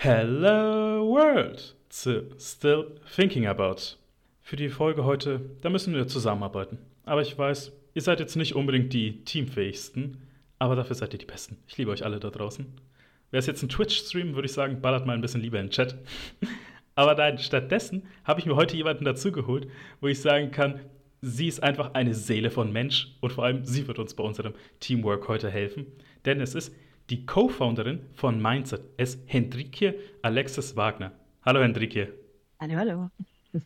Hello World zu Still Thinking About. Für die Folge heute, da müssen wir zusammenarbeiten. Aber ich weiß, ihr seid jetzt nicht unbedingt die teamfähigsten, aber dafür seid ihr die Besten. Ich liebe euch alle da draußen. Wäre es jetzt ein Twitch-Stream, würde ich sagen, ballert mal ein bisschen lieber in den Chat. aber nein, stattdessen habe ich mir heute jemanden dazugeholt, wo ich sagen kann, sie ist einfach eine Seele von Mensch und vor allem sie wird uns bei unserem Teamwork heute helfen. Denn es ist die Co-Founderin von Mindset ist Hendrike Alexis Wagner. Hallo Hendrike. Hallo, hallo.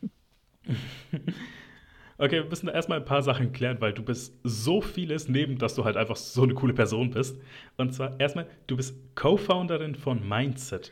okay, wir müssen da erstmal ein paar Sachen klären, weil du bist so vieles neben, dass du halt einfach so eine coole Person bist. Und zwar erstmal, du bist Co-Founderin von Mindset.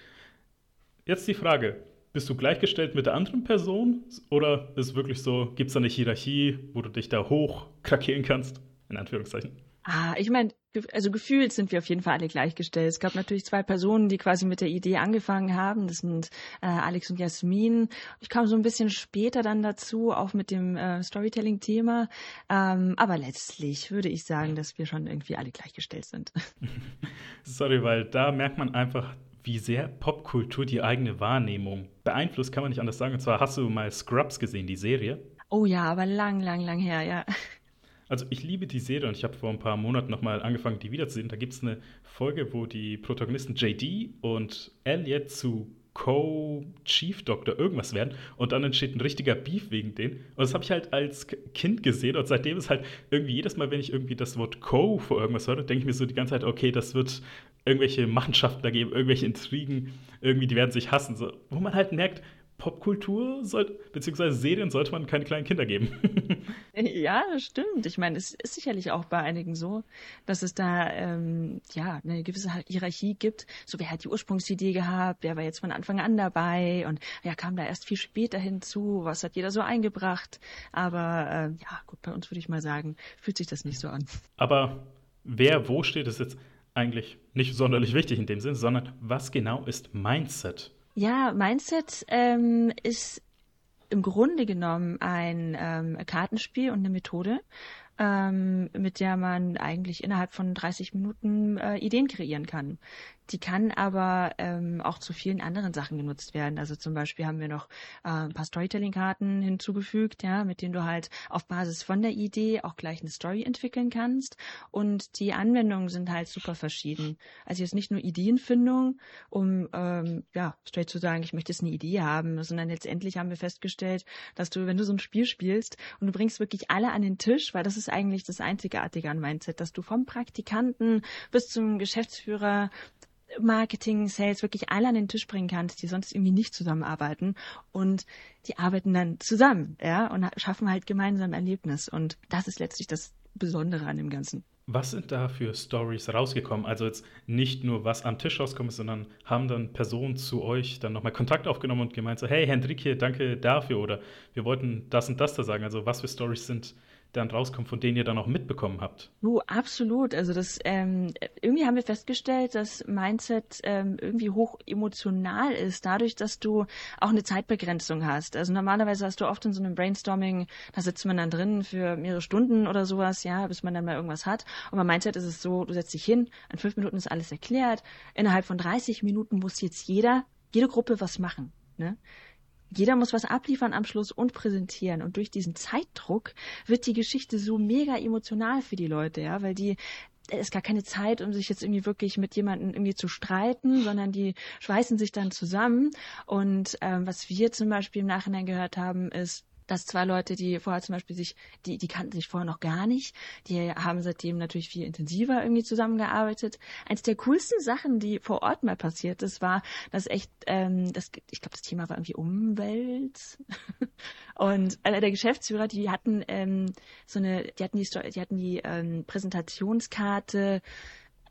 Jetzt die Frage, bist du gleichgestellt mit der anderen Person oder ist wirklich so, gibt es da eine Hierarchie, wo du dich da hoch krakeln kannst? In Anführungszeichen. Ah, ich meine, also gefühlt sind wir auf jeden Fall alle gleichgestellt. Es gab natürlich zwei Personen, die quasi mit der Idee angefangen haben. Das sind äh, Alex und Jasmin. Ich kam so ein bisschen später dann dazu, auch mit dem äh, Storytelling-Thema. Ähm, aber letztlich würde ich sagen, dass wir schon irgendwie alle gleichgestellt sind. Sorry, weil da merkt man einfach, wie sehr Popkultur die eigene Wahrnehmung beeinflusst, kann man nicht anders sagen. Und zwar hast du mal Scrubs gesehen, die Serie. Oh ja, aber lang, lang, lang her, ja. Also ich liebe die Serie und ich habe vor ein paar Monaten nochmal angefangen, die wiederzusehen. Da gibt es eine Folge, wo die Protagonisten JD und Elliot zu Co-Chief Doctor irgendwas werden und dann entsteht ein richtiger Beef wegen denen. Und das habe ich halt als Kind gesehen und seitdem ist halt irgendwie jedes Mal, wenn ich irgendwie das Wort Co vor irgendwas höre, denke ich mir so die ganze Zeit, okay, das wird irgendwelche Machenschaften da geben, irgendwelche Intrigen, irgendwie, die werden sich hassen. So, wo man halt merkt, Popkultur sollte, beziehungsweise Serien sollte man keine kleinen Kinder geben. ja, das stimmt. Ich meine, es ist sicherlich auch bei einigen so, dass es da ähm, ja eine gewisse Hierarchie gibt. So, wer hat die Ursprungsidee gehabt, wer war jetzt von Anfang an dabei und wer kam da erst viel später hinzu, was hat jeder so eingebracht. Aber äh, ja, gut, bei uns würde ich mal sagen, fühlt sich das nicht so an. Aber wer wo steht, ist jetzt eigentlich nicht sonderlich wichtig in dem Sinn, sondern was genau ist Mindset? Ja, Mindset ähm, ist im Grunde genommen ein ähm, Kartenspiel und eine Methode, ähm, mit der man eigentlich innerhalb von 30 Minuten äh, Ideen kreieren kann. Die kann aber ähm, auch zu vielen anderen Sachen genutzt werden. Also zum Beispiel haben wir noch äh, ein paar Storytelling-Karten hinzugefügt, ja, mit denen du halt auf Basis von der Idee auch gleich eine Story entwickeln kannst. Und die Anwendungen sind halt super verschieden. Also jetzt nicht nur Ideenfindung, um ähm, ja straight zu sagen, ich möchte jetzt eine Idee haben, sondern letztendlich haben wir festgestellt, dass du, wenn du so ein Spiel spielst und du bringst wirklich alle an den Tisch, weil das ist eigentlich das Einzigartige an Mindset, dass du vom Praktikanten bis zum Geschäftsführer Marketing, Sales wirklich alle an den Tisch bringen kannst, die sonst irgendwie nicht zusammenarbeiten und die arbeiten dann zusammen, ja, und schaffen halt gemeinsam Erlebnis und das ist letztlich das Besondere an dem Ganzen. Was sind da für Stories rausgekommen? Also jetzt nicht nur was am Tisch rauskommt, sondern haben dann Personen zu euch dann nochmal Kontakt aufgenommen und gemeint so, hey Hendrik danke dafür oder wir wollten das und das da sagen. Also was für Stories sind dann rauskommt, von denen ihr dann auch mitbekommen habt. Du, absolut. Also das ähm, irgendwie haben wir festgestellt, dass Mindset ähm, irgendwie hoch emotional ist, dadurch, dass du auch eine Zeitbegrenzung hast. Also normalerweise hast du oft in so einem Brainstorming, da sitzt man dann drin für mehrere Stunden oder sowas, ja, bis man dann mal irgendwas hat. Und bei Mindset ist es so, du setzt dich hin, in fünf Minuten ist alles erklärt, innerhalb von 30 Minuten muss jetzt jeder, jede Gruppe was machen. Ne? Jeder muss was abliefern am Schluss und präsentieren. Und durch diesen Zeitdruck wird die Geschichte so mega emotional für die Leute, ja, weil die es ist gar keine Zeit, um sich jetzt irgendwie wirklich mit jemandem irgendwie zu streiten, sondern die schweißen sich dann zusammen. Und ähm, was wir zum Beispiel im Nachhinein gehört haben, ist, dass zwei Leute, die vorher zum Beispiel sich, die, die kannten sich vorher noch gar nicht, die haben seitdem natürlich viel intensiver irgendwie zusammengearbeitet. Eins der coolsten Sachen, die vor Ort mal passiert ist, war, dass echt, ähm, das, ich glaube, das Thema war irgendwie Umwelt. Und einer der Geschäftsführer, die hatten ähm, so eine, die hatten die, die hatten die ähm, Präsentationskarte,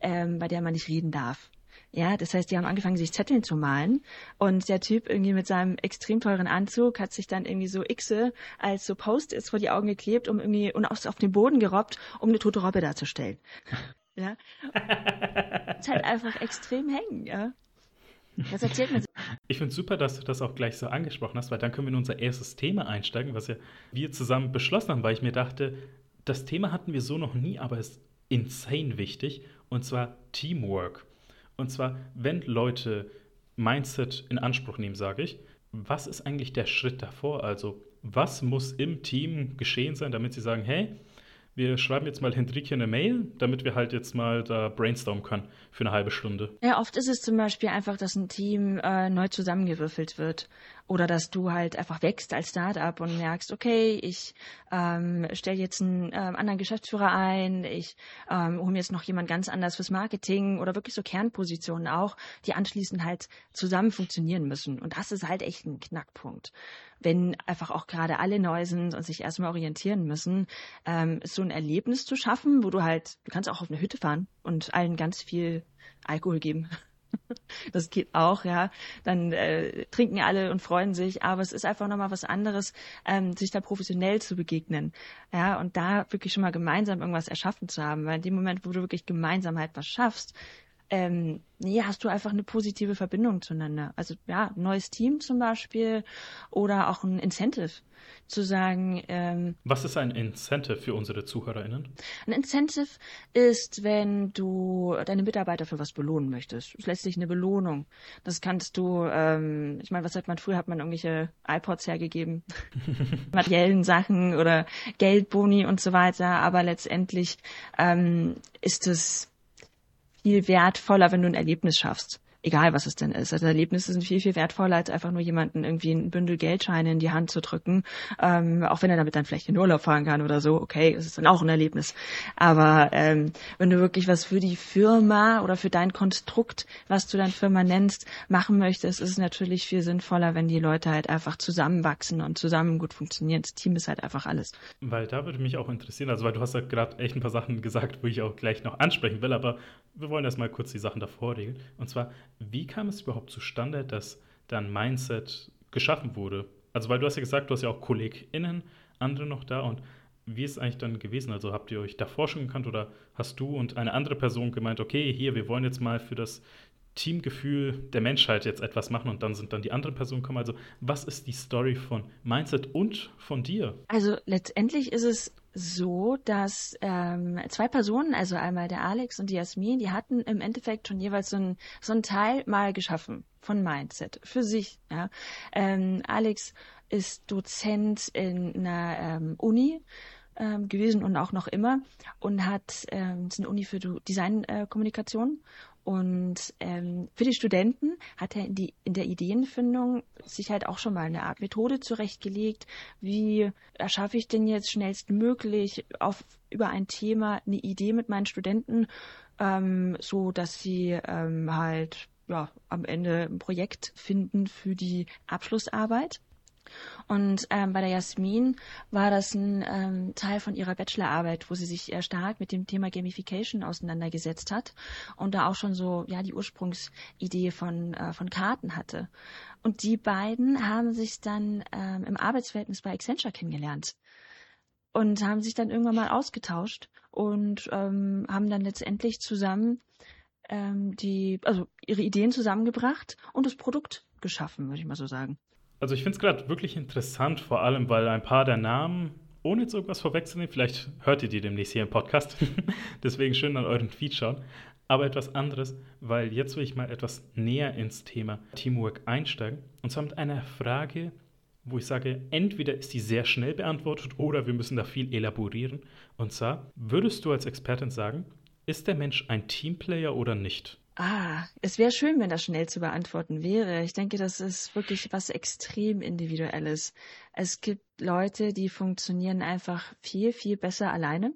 ähm, bei der man nicht reden darf. Ja, das heißt, die haben angefangen, sich Zetteln zu malen. Und der Typ irgendwie mit seinem extrem teuren Anzug hat sich dann irgendwie so Xe als so Post-its vor die Augen geklebt, um irgendwie, und auf, auf den Boden gerobbt, um eine tote Robbe darzustellen. ja. ist halt einfach extrem hängen, ja. Das erzählt mir. Ich finde es super, dass du das auch gleich so angesprochen hast, weil dann können wir in unser erstes Thema einsteigen, was ja wir zusammen beschlossen haben, weil ich mir dachte, das Thema hatten wir so noch nie, aber es ist insane wichtig, und zwar Teamwork. Und zwar, wenn Leute Mindset in Anspruch nehmen, sage ich. Was ist eigentlich der Schritt davor? Also, was muss im Team geschehen sein, damit sie sagen, hey, wir schreiben jetzt mal Hendrikje eine Mail, damit wir halt jetzt mal da brainstormen können für eine halbe Stunde. Ja, oft ist es zum Beispiel einfach, dass ein Team äh, neu zusammengewürfelt wird. Oder dass du halt einfach wächst als Startup und merkst, okay, ich ähm, stelle jetzt einen ähm, anderen Geschäftsführer ein, ich ähm, hole mir jetzt noch jemand ganz anders fürs Marketing oder wirklich so Kernpositionen auch, die anschließend halt zusammen funktionieren müssen. Und das ist halt echt ein Knackpunkt. Wenn einfach auch gerade alle neu sind und sich erstmal orientieren müssen, ähm, so ein Erlebnis zu schaffen, wo du halt, du kannst auch auf eine Hütte fahren und allen ganz viel Alkohol geben. Das geht auch, ja. Dann äh, trinken alle und freuen sich, aber es ist einfach nochmal was anderes, ähm, sich da professionell zu begegnen. Ja, und da wirklich schon mal gemeinsam irgendwas erschaffen zu haben. Weil in dem Moment, wo du wirklich gemeinsam halt was schaffst, ähm, nee, hast du einfach eine positive Verbindung zueinander. Also ja, ein neues Team zum Beispiel oder auch ein Incentive zu sagen. Ähm, Was ist ein Incentive für unsere ZuhörerInnen? Ein Incentive ist, wenn du deine Mitarbeiter für was belohnen möchtest. Das ist letztlich eine Belohnung. Das kannst du, ähm, ich meine, was hat man früher, hat man irgendwelche iPods hergegeben, materiellen Sachen oder Geldboni und so weiter, aber letztendlich ähm, ist es viel wertvoller, wenn du ein Erlebnis schaffst egal was es denn ist. Also Erlebnisse sind viel, viel wertvoller, als einfach nur jemanden irgendwie ein Bündel Geldscheine in die Hand zu drücken. Ähm, auch wenn er damit dann vielleicht in Urlaub fahren kann oder so, okay, es ist dann auch ein Erlebnis. Aber ähm, wenn du wirklich was für die Firma oder für dein Konstrukt, was du deine Firma nennst, machen möchtest, ist es natürlich viel sinnvoller, wenn die Leute halt einfach zusammenwachsen und zusammen gut funktionieren. Das Team ist halt einfach alles. Weil da würde mich auch interessieren, also weil du hast ja gerade echt ein paar Sachen gesagt, wo ich auch gleich noch ansprechen will, aber wir wollen erst mal kurz die Sachen davor regeln. Und zwar, wie kam es überhaupt zustande, dass dein Mindset geschaffen wurde? Also, weil du hast ja gesagt, du hast ja auch KollegInnen, andere noch da und wie ist es eigentlich dann gewesen? Also habt ihr euch davor schon gekannt oder hast du und eine andere Person gemeint, okay, hier, wir wollen jetzt mal für das Teamgefühl der Menschheit jetzt etwas machen und dann sind dann die anderen Personen gekommen. Also was ist die Story von Mindset und von dir? Also letztendlich ist es so, dass ähm, zwei Personen, also einmal der Alex und die Jasmin, die hatten im Endeffekt schon jeweils so ein, so ein Teil mal geschaffen von Mindset für sich. Ja. Ähm, Alex ist Dozent in einer ähm, Uni ähm, gewesen und auch noch immer und hat ähm, ist eine Uni für Designkommunikation äh, und ähm, für die Studenten hat er in, die, in der Ideenfindung sich halt auch schon mal eine Art Methode zurechtgelegt. Wie erschaffe ich denn jetzt schnellstmöglich auf, über ein Thema eine Idee mit meinen Studenten, ähm, so dass sie ähm, halt ja, am Ende ein Projekt finden für die Abschlussarbeit. Und ähm, bei der Jasmin war das ein ähm, Teil von ihrer Bachelorarbeit, wo sie sich sehr stark mit dem Thema Gamification auseinandergesetzt hat und da auch schon so ja die Ursprungsidee von äh, von Karten hatte. Und die beiden haben sich dann ähm, im Arbeitsverhältnis bei Accenture kennengelernt und haben sich dann irgendwann mal ausgetauscht und ähm, haben dann letztendlich zusammen ähm, die also ihre Ideen zusammengebracht und das Produkt geschaffen, würde ich mal so sagen. Also ich finde es gerade wirklich interessant, vor allem, weil ein paar der Namen, ohne jetzt irgendwas vorwegzunehmen, vielleicht hört ihr die demnächst hier im Podcast, deswegen schön an euren Feed schauen, aber etwas anderes, weil jetzt will ich mal etwas näher ins Thema Teamwork einsteigen und zwar mit einer Frage, wo ich sage, entweder ist die sehr schnell beantwortet oder wir müssen da viel elaborieren. Und zwar, würdest du als Expertin sagen, ist der Mensch ein Teamplayer oder nicht? Ah, es wäre schön, wenn das schnell zu beantworten wäre. Ich denke, das ist wirklich was extrem Individuelles. Es gibt Leute, die funktionieren einfach viel, viel besser alleine.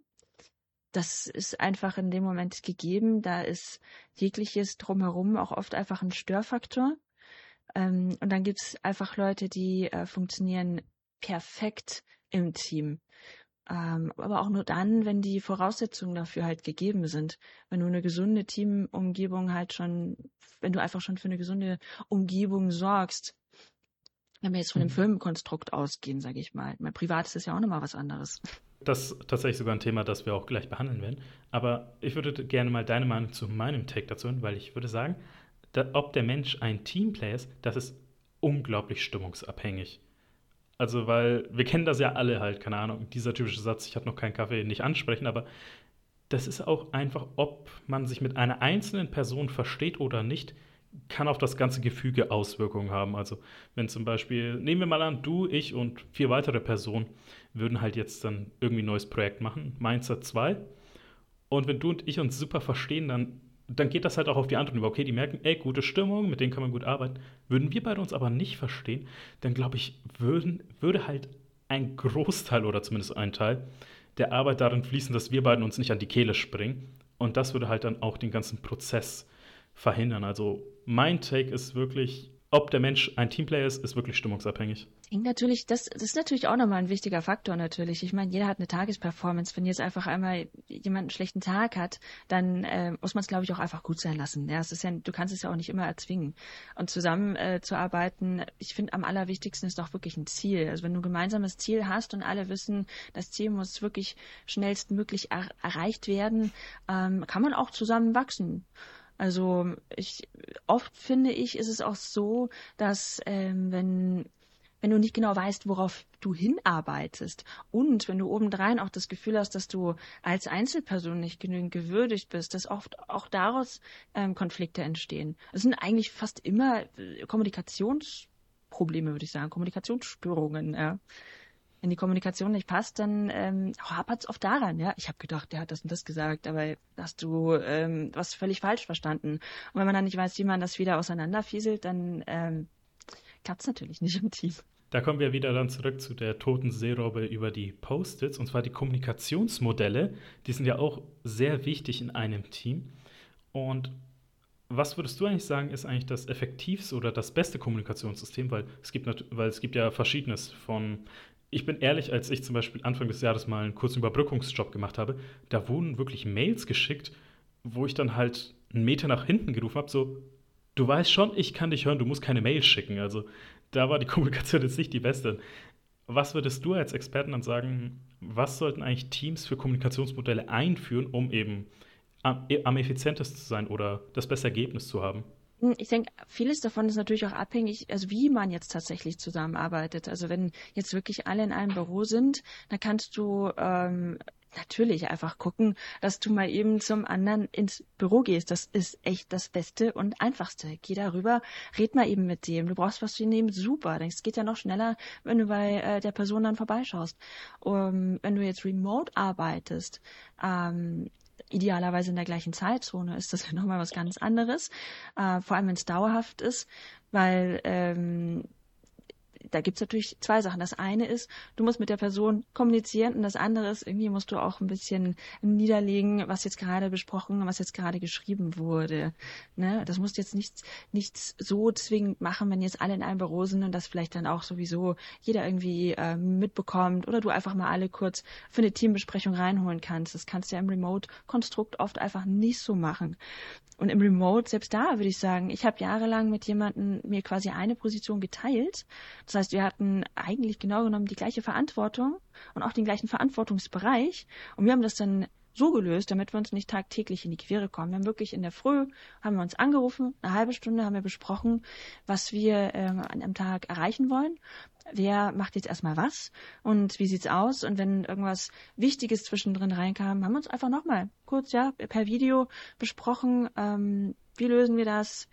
Das ist einfach in dem Moment gegeben. Da ist jegliches drumherum auch oft einfach ein Störfaktor. Ähm, und dann gibt es einfach Leute, die äh, funktionieren perfekt im Team. Ähm, aber auch nur dann, wenn die Voraussetzungen dafür halt gegeben sind. Wenn du eine gesunde Teamumgebung halt schon, wenn du einfach schon für eine gesunde Umgebung sorgst. Wenn wir jetzt von dem mhm. Firmenkonstrukt ausgehen, sage ich mal. Mein Privat ist ja auch nochmal was anderes. Das ist tatsächlich sogar ein Thema, das wir auch gleich behandeln werden. Aber ich würde gerne mal deine Meinung zu meinem Take dazu hören, weil ich würde sagen, da, ob der Mensch ein Teamplayer ist, das ist unglaublich stimmungsabhängig. Also, weil wir kennen das ja alle halt, keine Ahnung, dieser typische Satz, ich habe noch keinen Kaffee, nicht ansprechen, aber das ist auch einfach, ob man sich mit einer einzelnen Person versteht oder nicht, kann auf das ganze Gefüge Auswirkungen haben. Also wenn zum Beispiel, nehmen wir mal an, du, ich und vier weitere Personen würden halt jetzt dann irgendwie ein neues Projekt machen, Mindset 2. Und wenn du und ich uns super verstehen, dann, dann geht das halt auch auf die anderen über. Okay, die merken, ey, gute Stimmung, mit denen kann man gut arbeiten. Würden wir beide uns aber nicht verstehen, dann glaube ich, würden, würde halt ein Großteil oder zumindest ein Teil der Arbeit darin fließen, dass wir beiden uns nicht an die Kehle springen. Und das würde halt dann auch den ganzen Prozess verhindern. Also mein Take ist wirklich, ob der Mensch ein Teamplayer ist, ist wirklich stimmungsabhängig. Natürlich, das, das ist natürlich auch nochmal ein wichtiger Faktor natürlich. Ich meine, jeder hat eine Tagesperformance. Wenn jetzt einfach einmal jemand einen schlechten Tag hat, dann äh, muss man es, glaube ich, auch einfach gut sein lassen. Ja, es ist ja, du kannst es ja auch nicht immer erzwingen. Und zusammen äh, zu arbeiten, ich finde, am allerwichtigsten ist doch wirklich ein Ziel. Also wenn du ein gemeinsames Ziel hast und alle wissen, das Ziel muss wirklich schnellstmöglich er erreicht werden, ähm, kann man auch zusammen wachsen. Also ich oft finde ich, ist es auch so, dass ähm, wenn wenn du nicht genau weißt, worauf du hinarbeitest und wenn du obendrein auch das Gefühl hast, dass du als Einzelperson nicht genügend gewürdigt bist, dass oft auch daraus ähm, Konflikte entstehen. Es sind eigentlich fast immer äh, Kommunikationsprobleme, würde ich sagen, Kommunikationsstörungen. Ja wenn die Kommunikation nicht passt, dann ähm, hapert es oft daran, ja. Ich habe gedacht, der hat das und das gesagt, aber hast du ähm, was völlig falsch verstanden. Und wenn man dann nicht weiß, wie man das wieder auseinanderfieselt, dann ähm, klappt es natürlich nicht im Team. Da kommen wir wieder dann zurück zu der toten Seerobbe über die Post-its, und zwar die Kommunikationsmodelle. Die sind ja auch sehr wichtig in einem Team. Und was würdest du eigentlich sagen, ist eigentlich das effektivste oder das beste Kommunikationssystem? Weil es gibt, weil es gibt ja verschiedenes von ich bin ehrlich, als ich zum Beispiel Anfang des Jahres mal einen kurzen Überbrückungsjob gemacht habe, da wurden wirklich Mails geschickt, wo ich dann halt einen Meter nach hinten gerufen habe, so, du weißt schon, ich kann dich hören, du musst keine Mail schicken. Also da war die Kommunikation jetzt nicht die beste. Was würdest du als Experten dann sagen, was sollten eigentlich Teams für Kommunikationsmodelle einführen, um eben am, am effizientesten zu sein oder das beste Ergebnis zu haben? Hm, ich denke, vieles davon ist natürlich auch abhängig, also wie man jetzt tatsächlich zusammenarbeitet. Also wenn jetzt wirklich alle in einem Büro sind, dann kannst du ähm, natürlich einfach gucken, dass du mal eben zum anderen ins Büro gehst. Das ist echt das Beste und Einfachste. Geh darüber, red mal eben mit dem. Du brauchst was zu nehmen, super. Es geht ja noch schneller, wenn du bei äh, der Person dann vorbeischaust. Um, wenn du jetzt remote arbeitest, ähm, idealerweise in der gleichen Zeitzone ist das ja nochmal was ganz anderes, äh, vor allem wenn es dauerhaft ist, weil ähm, da gibt's natürlich zwei Sachen. Das eine ist, du musst mit der Person kommunizieren und das andere ist, irgendwie musst du auch ein bisschen niederlegen, was jetzt gerade besprochen, was jetzt gerade geschrieben wurde. Ne? Das musst jetzt nicht, nicht so zwingend machen, wenn jetzt alle in einem Büro sind und das vielleicht dann auch sowieso jeder irgendwie äh, mitbekommt oder du einfach mal alle kurz für eine Teambesprechung reinholen kannst. Das kannst du ja im Remote-Konstrukt oft einfach nicht so machen. Und im Remote, selbst da würde ich sagen, ich habe jahrelang mit jemandem mir quasi eine Position geteilt. Das heißt, wir hatten eigentlich genau genommen die gleiche Verantwortung und auch den gleichen Verantwortungsbereich. Und wir haben das dann so gelöst, damit wir uns nicht tagtäglich in die Quere kommen. Wir haben wirklich in der Früh, haben wir uns angerufen, eine halbe Stunde haben wir besprochen, was wir äh, an einem Tag erreichen wollen. Wer macht jetzt erstmal was und wie sieht's aus? Und wenn irgendwas Wichtiges zwischendrin reinkam, haben wir uns einfach nochmal kurz, ja, per Video besprochen, ähm, wie lösen wir das,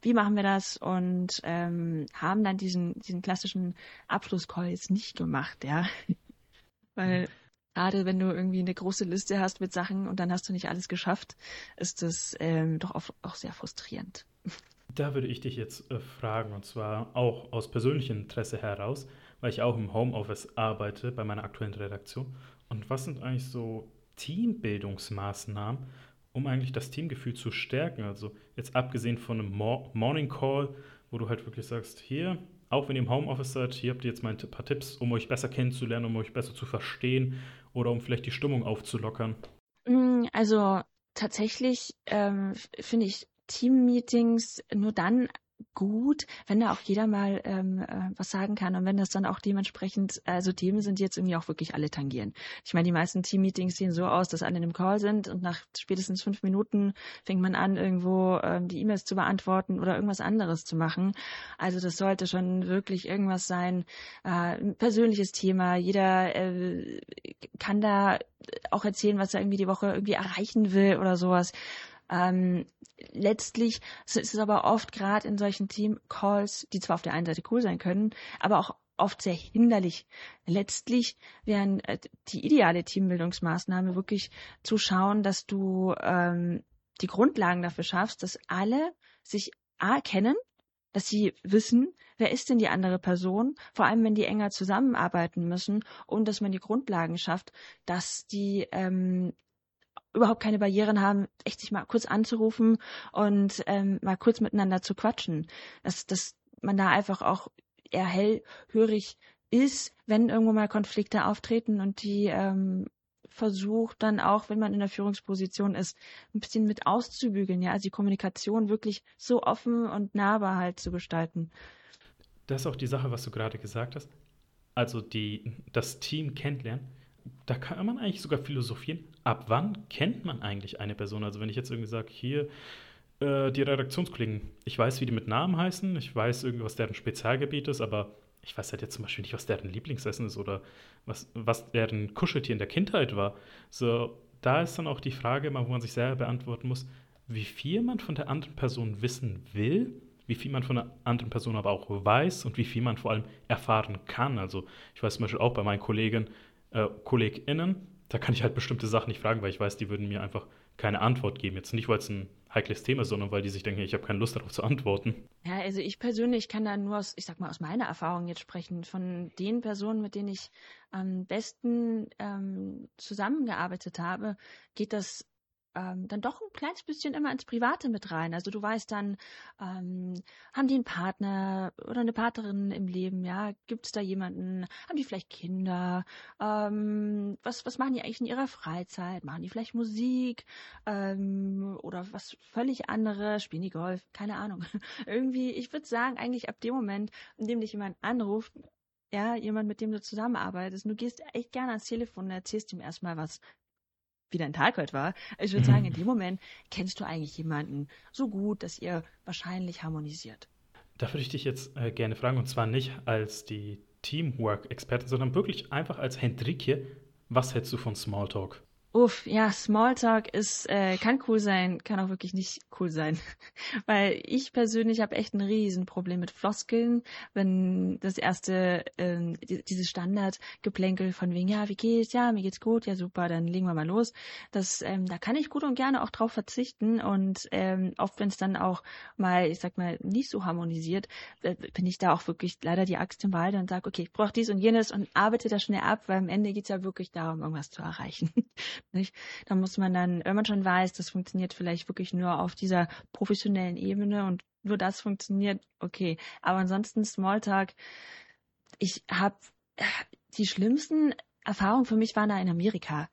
wie machen wir das und ähm, haben dann diesen, diesen klassischen Abschlusscall jetzt nicht gemacht, ja. Weil gerade wenn du irgendwie eine große Liste hast mit Sachen und dann hast du nicht alles geschafft, ist das ähm, doch auch, auch sehr frustrierend. Da würde ich dich jetzt äh, fragen, und zwar auch aus persönlichem Interesse heraus, weil ich auch im Homeoffice arbeite bei meiner aktuellen Redaktion. Und was sind eigentlich so Teambildungsmaßnahmen, um eigentlich das Teamgefühl zu stärken? Also jetzt abgesehen von einem Morning Call, wo du halt wirklich sagst, hier, auch wenn ihr im Homeoffice seid, hier habt ihr jetzt mal ein paar Tipps, um euch besser kennenzulernen, um euch besser zu verstehen oder um vielleicht die Stimmung aufzulockern? Mm, also tatsächlich ähm, finde ich Team-Meetings nur dann gut, wenn da auch jeder mal ähm, äh, was sagen kann und wenn das dann auch dementsprechend, also Themen sind, die jetzt irgendwie auch wirklich alle tangieren. Ich meine, die meisten Team-Meetings sehen so aus, dass alle in einem Call sind und nach spätestens fünf Minuten fängt man an, irgendwo ähm, die E-Mails zu beantworten oder irgendwas anderes zu machen. Also das sollte schon wirklich irgendwas sein, äh, ein persönliches Thema. Jeder äh, kann da auch erzählen, was er irgendwie die Woche irgendwie erreichen will oder sowas. Ähm, letztlich ist es aber oft gerade in solchen Team-Calls, die zwar auf der einen Seite cool sein können, aber auch oft sehr hinderlich. Letztlich wären äh, die ideale Teambildungsmaßnahme wirklich zu schauen, dass du ähm, die Grundlagen dafür schaffst, dass alle sich A kennen, dass sie wissen, wer ist denn die andere Person, vor allem wenn die enger zusammenarbeiten müssen und dass man die Grundlagen schafft, dass die ähm, überhaupt keine Barrieren haben, echt sich mal kurz anzurufen und ähm, mal kurz miteinander zu quatschen. Dass, dass man da einfach auch eher hellhörig ist, wenn irgendwo mal Konflikte auftreten und die ähm, versucht dann auch, wenn man in der Führungsposition ist, ein bisschen mit auszubügeln, ja, also die Kommunikation wirklich so offen und nahbar halt zu gestalten. Das ist auch die Sache, was du gerade gesagt hast. Also die, das Team kennenlernen, da kann man eigentlich sogar philosophieren. Ab wann kennt man eigentlich eine Person? Also wenn ich jetzt irgendwie sage, hier, äh, die Redaktionskollegen, ich weiß, wie die mit Namen heißen, ich weiß irgendwie, was deren Spezialgebiet ist, aber ich weiß halt jetzt zum Beispiel nicht, was deren Lieblingsessen ist oder was, was deren Kuscheltier in der Kindheit war. So, da ist dann auch die Frage, wo man sich selber beantworten muss, wie viel man von der anderen Person wissen will, wie viel man von der anderen Person aber auch weiß und wie viel man vor allem erfahren kann. Also ich weiß zum Beispiel auch bei meinen Kollegen, äh, KollegInnen, da kann ich halt bestimmte Sachen nicht fragen, weil ich weiß, die würden mir einfach keine Antwort geben. Jetzt nicht, weil es ein heikles Thema ist, sondern weil die sich denken, ich habe keine Lust darauf zu antworten. Ja, also ich persönlich kann da nur aus, ich sag mal, aus meiner Erfahrung jetzt sprechen. Von den Personen, mit denen ich am besten ähm, zusammengearbeitet habe, geht das ähm, dann doch ein kleines bisschen immer ins Private mit rein. Also du weißt dann, ähm, haben die einen Partner oder eine Partnerin im Leben, ja? Gibt es da jemanden? Haben die vielleicht Kinder? Ähm, was, was machen die eigentlich in ihrer Freizeit? Machen die vielleicht Musik? Ähm, oder was völlig anderes? Spielen die Golf? Keine Ahnung. Irgendwie, ich würde sagen, eigentlich ab dem Moment, in dem dich jemand anruft, ja, jemand, mit dem du zusammenarbeitest, du gehst echt gerne ans Telefon und erzählst ihm erstmal was wie dein Tag heute war. Ich würde sagen, in dem Moment kennst du eigentlich jemanden so gut, dass ihr wahrscheinlich harmonisiert. Da würde ich dich jetzt äh, gerne fragen, und zwar nicht als die Teamwork-Expertin, sondern wirklich einfach als Hendrikje. Was hältst du von Smalltalk? Uff, ja, Smalltalk ist, äh, kann cool sein, kann auch wirklich nicht cool sein. Weil ich persönlich habe echt ein Riesenproblem mit Floskeln, wenn das erste, ähm, die, dieses Standardgeplänkel von wegen, ja, wie geht's, ja, mir geht's gut, ja super, dann legen wir mal los. Das, ähm, da kann ich gut und gerne auch drauf verzichten und ähm, oft, wenn es dann auch mal, ich sag mal, nicht so harmonisiert, äh, bin ich da auch wirklich leider die Axt im Wald und sage, okay, ich brauche dies und jenes und arbeite das schnell ab, weil am Ende geht's ja wirklich darum, irgendwas zu erreichen. Nicht? Da muss man dann, wenn man schon weiß, das funktioniert vielleicht wirklich nur auf dieser professionellen Ebene und nur das funktioniert, okay. Aber ansonsten Smalltalk, ich habe die schlimmsten Erfahrungen für mich waren da in Amerika.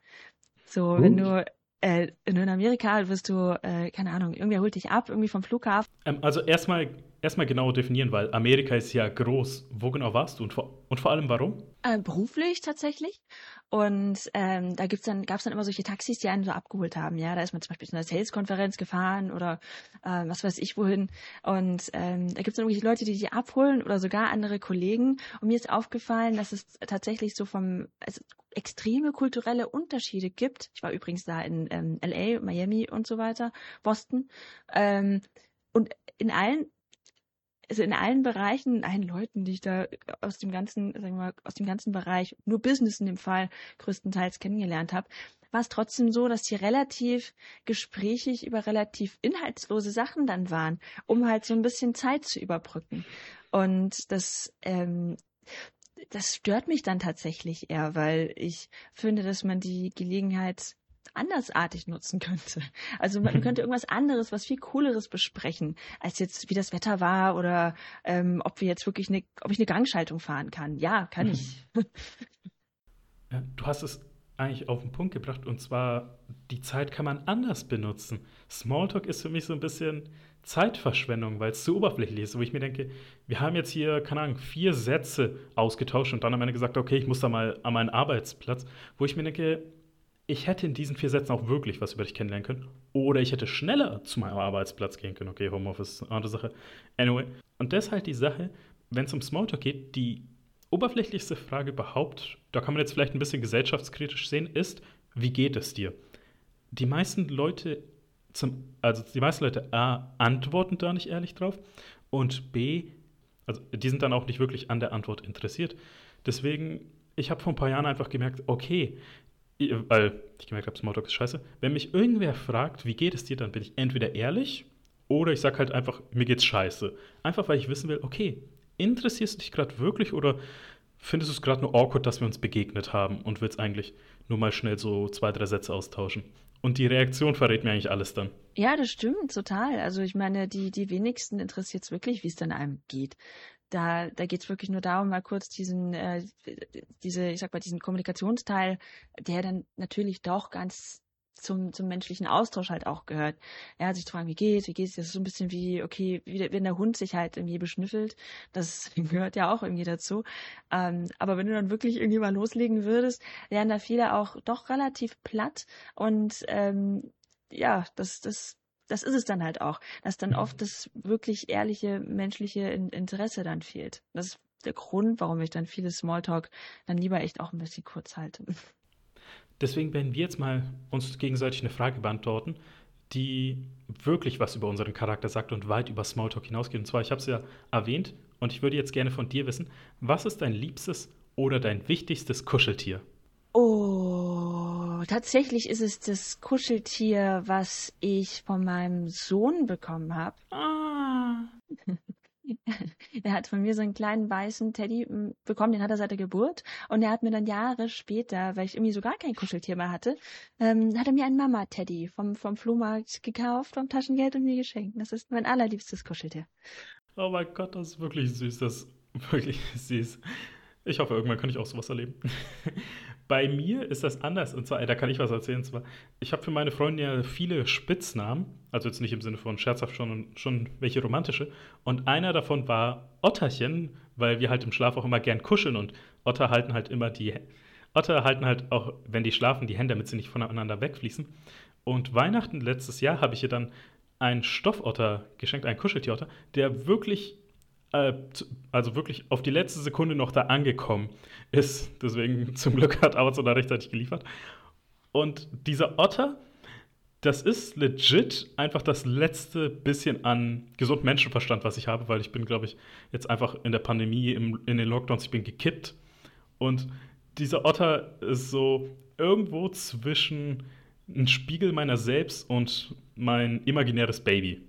So, uh. wenn du äh, in Amerika wirst du, äh, keine Ahnung, irgendwer holt dich ab, irgendwie vom Flughafen. Ähm, also erstmal erstmal genau definieren, weil Amerika ist ja groß. Wo genau warst du und vor, und vor allem warum? Äh, beruflich tatsächlich. Und ähm, da gibt's dann, gab's dann immer solche Taxis, die einen so abgeholt haben. Ja, da ist man zum Beispiel zu einer Sales-Konferenz gefahren oder äh, was weiß ich wohin. Und ähm, da gibt's dann irgendwelche Leute, die die abholen oder sogar andere Kollegen. Und mir ist aufgefallen, dass es tatsächlich so vom also extreme kulturelle Unterschiede gibt. Ich war übrigens da in ähm, LA, Miami und so weiter, Boston. Ähm, und in allen also in allen Bereichen, allen Leuten, die ich da aus dem ganzen, sagen wir mal, aus dem ganzen Bereich, nur Business in dem Fall größtenteils kennengelernt habe, war es trotzdem so, dass die relativ gesprächig über relativ inhaltslose Sachen dann waren, um halt so ein bisschen Zeit zu überbrücken. Und das ähm, das stört mich dann tatsächlich eher, weil ich finde, dass man die Gelegenheit andersartig nutzen könnte. Also man mhm. könnte irgendwas anderes, was viel cooleres besprechen, als jetzt wie das Wetter war oder ähm, ob wir jetzt wirklich eine, ob ich eine Gangschaltung fahren kann. Ja, kann mhm. ich. du hast es eigentlich auf den Punkt gebracht und zwar die Zeit kann man anders benutzen. Smalltalk ist für mich so ein bisschen Zeitverschwendung, weil es zu oberflächlich ist, wo ich mir denke, wir haben jetzt hier, keine Ahnung, vier Sätze ausgetauscht und dann am Ende gesagt, okay, ich muss da mal an meinen Arbeitsplatz, wo ich mir denke, ich hätte in diesen vier Sätzen auch wirklich was über dich kennenlernen können. Oder ich hätte schneller zu meinem Arbeitsplatz gehen können. Okay, Homeoffice ist eine andere Sache. Anyway. Und deshalb die Sache, wenn es um Smalltalk geht, die oberflächlichste Frage überhaupt, da kann man jetzt vielleicht ein bisschen gesellschaftskritisch sehen, ist, wie geht es dir? Die meisten Leute zum, also die meisten Leute A, antworten da nicht ehrlich drauf und B, also die sind dann auch nicht wirklich an der Antwort interessiert. Deswegen, ich habe vor ein paar Jahren einfach gemerkt, okay, weil ich gemerkt habe, Smalltalk ist scheiße. Wenn mich irgendwer fragt, wie geht es dir, dann bin ich entweder ehrlich oder ich sage halt einfach, mir geht's scheiße. Einfach weil ich wissen will, okay, interessierst du dich gerade wirklich oder findest du es gerade nur awkward, dass wir uns begegnet haben und willst eigentlich nur mal schnell so zwei, drei Sätze austauschen? Und die Reaktion verrät mir eigentlich alles dann. Ja, das stimmt, total. Also ich meine, die, die wenigsten interessiert es wirklich, wie es dann einem geht. Da, da geht es wirklich nur darum, mal kurz diesen, äh, diese, ich sag mal, diesen Kommunikationsteil, der dann natürlich doch ganz zum, zum menschlichen Austausch halt auch gehört. Ja, sich zu fragen, wie geht's, wie geht's, das ist so ein bisschen wie, okay, wie wenn der Hund sich halt irgendwie beschnüffelt, das gehört ja auch irgendwie dazu. Ähm, aber wenn du dann wirklich irgendwie mal loslegen würdest, wären da viele auch doch relativ platt und ähm, ja, das, das, das ist es dann halt auch, dass dann oft das wirklich ehrliche menschliche Interesse dann fehlt. Das ist der Grund, warum ich dann viele Smalltalk dann lieber echt auch ein bisschen kurz halte. Deswegen werden wir jetzt mal uns gegenseitig eine Frage beantworten, die wirklich was über unseren Charakter sagt und weit über Smalltalk hinausgeht. Und zwar, ich habe es ja erwähnt und ich würde jetzt gerne von dir wissen, was ist dein liebstes oder dein wichtigstes Kuscheltier? Oh, tatsächlich ist es das Kuscheltier, was ich von meinem Sohn bekommen habe. Ah. er hat von mir so einen kleinen weißen Teddy hm, bekommen, den hat er seit der Geburt. Und er hat mir dann Jahre später, weil ich irgendwie so gar kein Kuscheltier mehr hatte, ähm, hat er mir einen Mama-Teddy vom, vom Flohmarkt gekauft, vom Taschengeld und mir geschenkt. Das ist mein allerliebstes Kuscheltier. Oh mein Gott, das ist wirklich süß. Das ist wirklich süß. Ich hoffe, irgendwann kann ich auch sowas erleben. Bei mir ist das anders. Und zwar, da kann ich was erzählen. Zwar, ich habe für meine Freunde ja viele Spitznamen. Also jetzt nicht im Sinne von scherzhaft schon, schon welche romantische. Und einer davon war Otterchen, weil wir halt im Schlaf auch immer gern kuscheln. Und Otter halten halt immer die. Otter halten halt auch, wenn die schlafen, die Hände, damit sie nicht voneinander wegfließen. Und Weihnachten letztes Jahr habe ich ihr dann einen Stoffotter geschenkt, einen Kuscheltierotter, der wirklich also wirklich auf die letzte Sekunde noch da angekommen ist. Deswegen zum Glück hat Amazon da rechtzeitig geliefert. Und dieser Otter, das ist legit einfach das letzte bisschen an gesundem Menschenverstand, was ich habe, weil ich bin, glaube ich, jetzt einfach in der Pandemie, im, in den Lockdowns, ich bin gekippt. Und dieser Otter ist so irgendwo zwischen ein Spiegel meiner selbst und mein imaginäres Baby.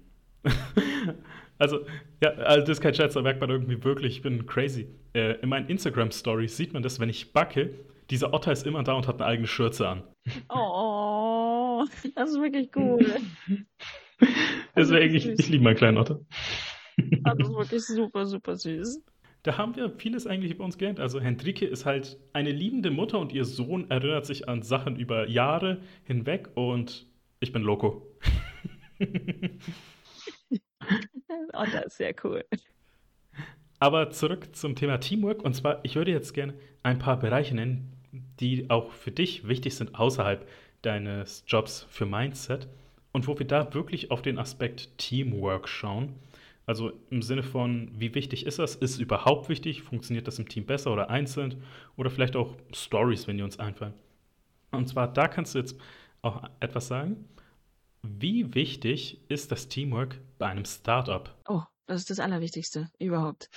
Also, ja, also das ist kein Scherz, da merkt man irgendwie wirklich, ich bin crazy. Äh, in meinen Instagram-Stories sieht man das, wenn ich backe, dieser Otter ist immer da und hat eine eigene Schürze an. Oh, das ist wirklich cool. Deswegen, ich, ich liebe meinen kleinen Otter. Das ist wirklich super, super süß. Da haben wir vieles eigentlich über uns gelernt. Also Hendrike ist halt eine liebende Mutter und ihr Sohn erinnert sich an Sachen über Jahre hinweg und ich bin Loco. oh, das ist sehr cool. Aber zurück zum Thema Teamwork. Und zwar, ich würde jetzt gerne ein paar Bereiche nennen, die auch für dich wichtig sind außerhalb deines Jobs für Mindset und wo wir da wirklich auf den Aspekt Teamwork schauen. Also im Sinne von, wie wichtig ist das? Ist es überhaupt wichtig? Funktioniert das im Team besser oder einzeln? Oder vielleicht auch Stories, wenn die uns einfallen. Und zwar, da kannst du jetzt auch etwas sagen. Wie wichtig ist das Teamwork bei einem Startup? Oh, das ist das Allerwichtigste überhaupt.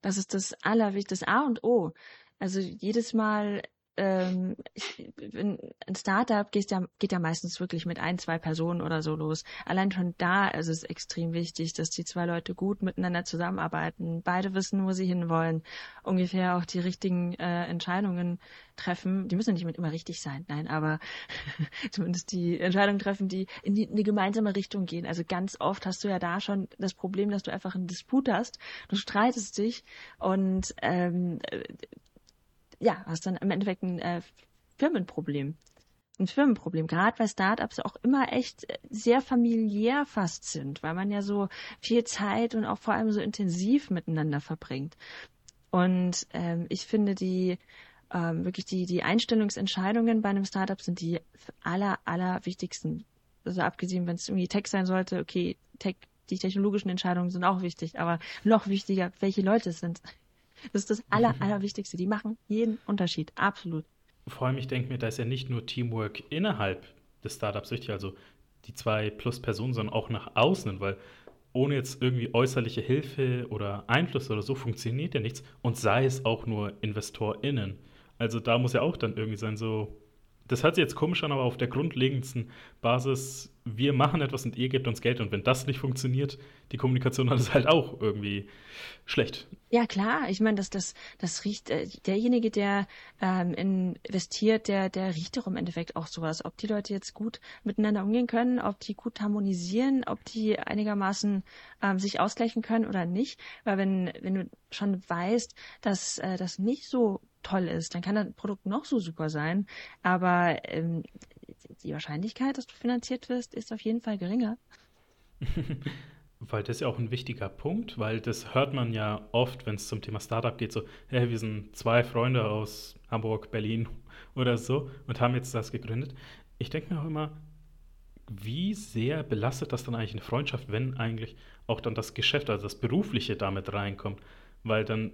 Das ist das Allerwichtigste, das A und O. Also jedes Mal ähm, ich, ein Startup geht ja, geht ja meistens wirklich mit ein, zwei Personen oder so los. Allein schon da ist es extrem wichtig, dass die zwei Leute gut miteinander zusammenarbeiten, beide wissen, wo sie hinwollen, ungefähr auch die richtigen äh, Entscheidungen treffen. Die müssen nicht immer richtig sein, nein, aber zumindest die Entscheidungen treffen, die in die, in die gemeinsame Richtung gehen. Also ganz oft hast du ja da schon das Problem, dass du einfach einen Disput hast, du streitest dich und ähm, ja, hast dann im Endeffekt ein äh, Firmenproblem. Ein Firmenproblem, gerade weil Startups auch immer echt äh, sehr familiär fast sind, weil man ja so viel Zeit und auch vor allem so intensiv miteinander verbringt. Und ähm, ich finde die ähm, wirklich die, die Einstellungsentscheidungen bei einem Startup sind die aller, aller wichtigsten. Also abgesehen, wenn es irgendwie Tech sein sollte, okay, Tech, die technologischen Entscheidungen sind auch wichtig, aber noch wichtiger, welche Leute es sind. Das ist das Aller, Allerwichtigste. Die machen jeden Unterschied. Absolut. Vor allem, ich denke mir, da ist ja nicht nur Teamwork innerhalb des Startups wichtig. Also die zwei plus Personen, sondern auch nach außen, weil ohne jetzt irgendwie äußerliche Hilfe oder Einfluss oder so funktioniert ja nichts und sei es auch nur InvestorInnen. Also da muss ja auch dann irgendwie sein, so das hört sich jetzt komisch an, aber auf der grundlegendsten Basis, wir machen etwas und ihr gebt uns Geld und wenn das nicht funktioniert, die Kommunikation hat es halt auch irgendwie schlecht. Ja, klar. Ich meine, das, das, das riecht, äh, derjenige, der ähm, investiert, der, der riecht doch im Endeffekt auch sowas. Ob die Leute jetzt gut miteinander umgehen können, ob die gut harmonisieren, ob die einigermaßen ähm, sich ausgleichen können oder nicht. Weil wenn, wenn du schon weißt, dass äh, das nicht so toll ist, dann kann das Produkt noch so super sein, aber ähm, die Wahrscheinlichkeit, dass du finanziert wirst, ist auf jeden Fall geringer. weil das ist ja auch ein wichtiger Punkt, weil das hört man ja oft, wenn es zum Thema Startup geht, so, hey, wir sind zwei Freunde aus Hamburg, Berlin oder so und haben jetzt das gegründet. Ich denke mir auch immer, wie sehr belastet das dann eigentlich eine Freundschaft, wenn eigentlich auch dann das Geschäft, also das Berufliche damit reinkommt? Weil dann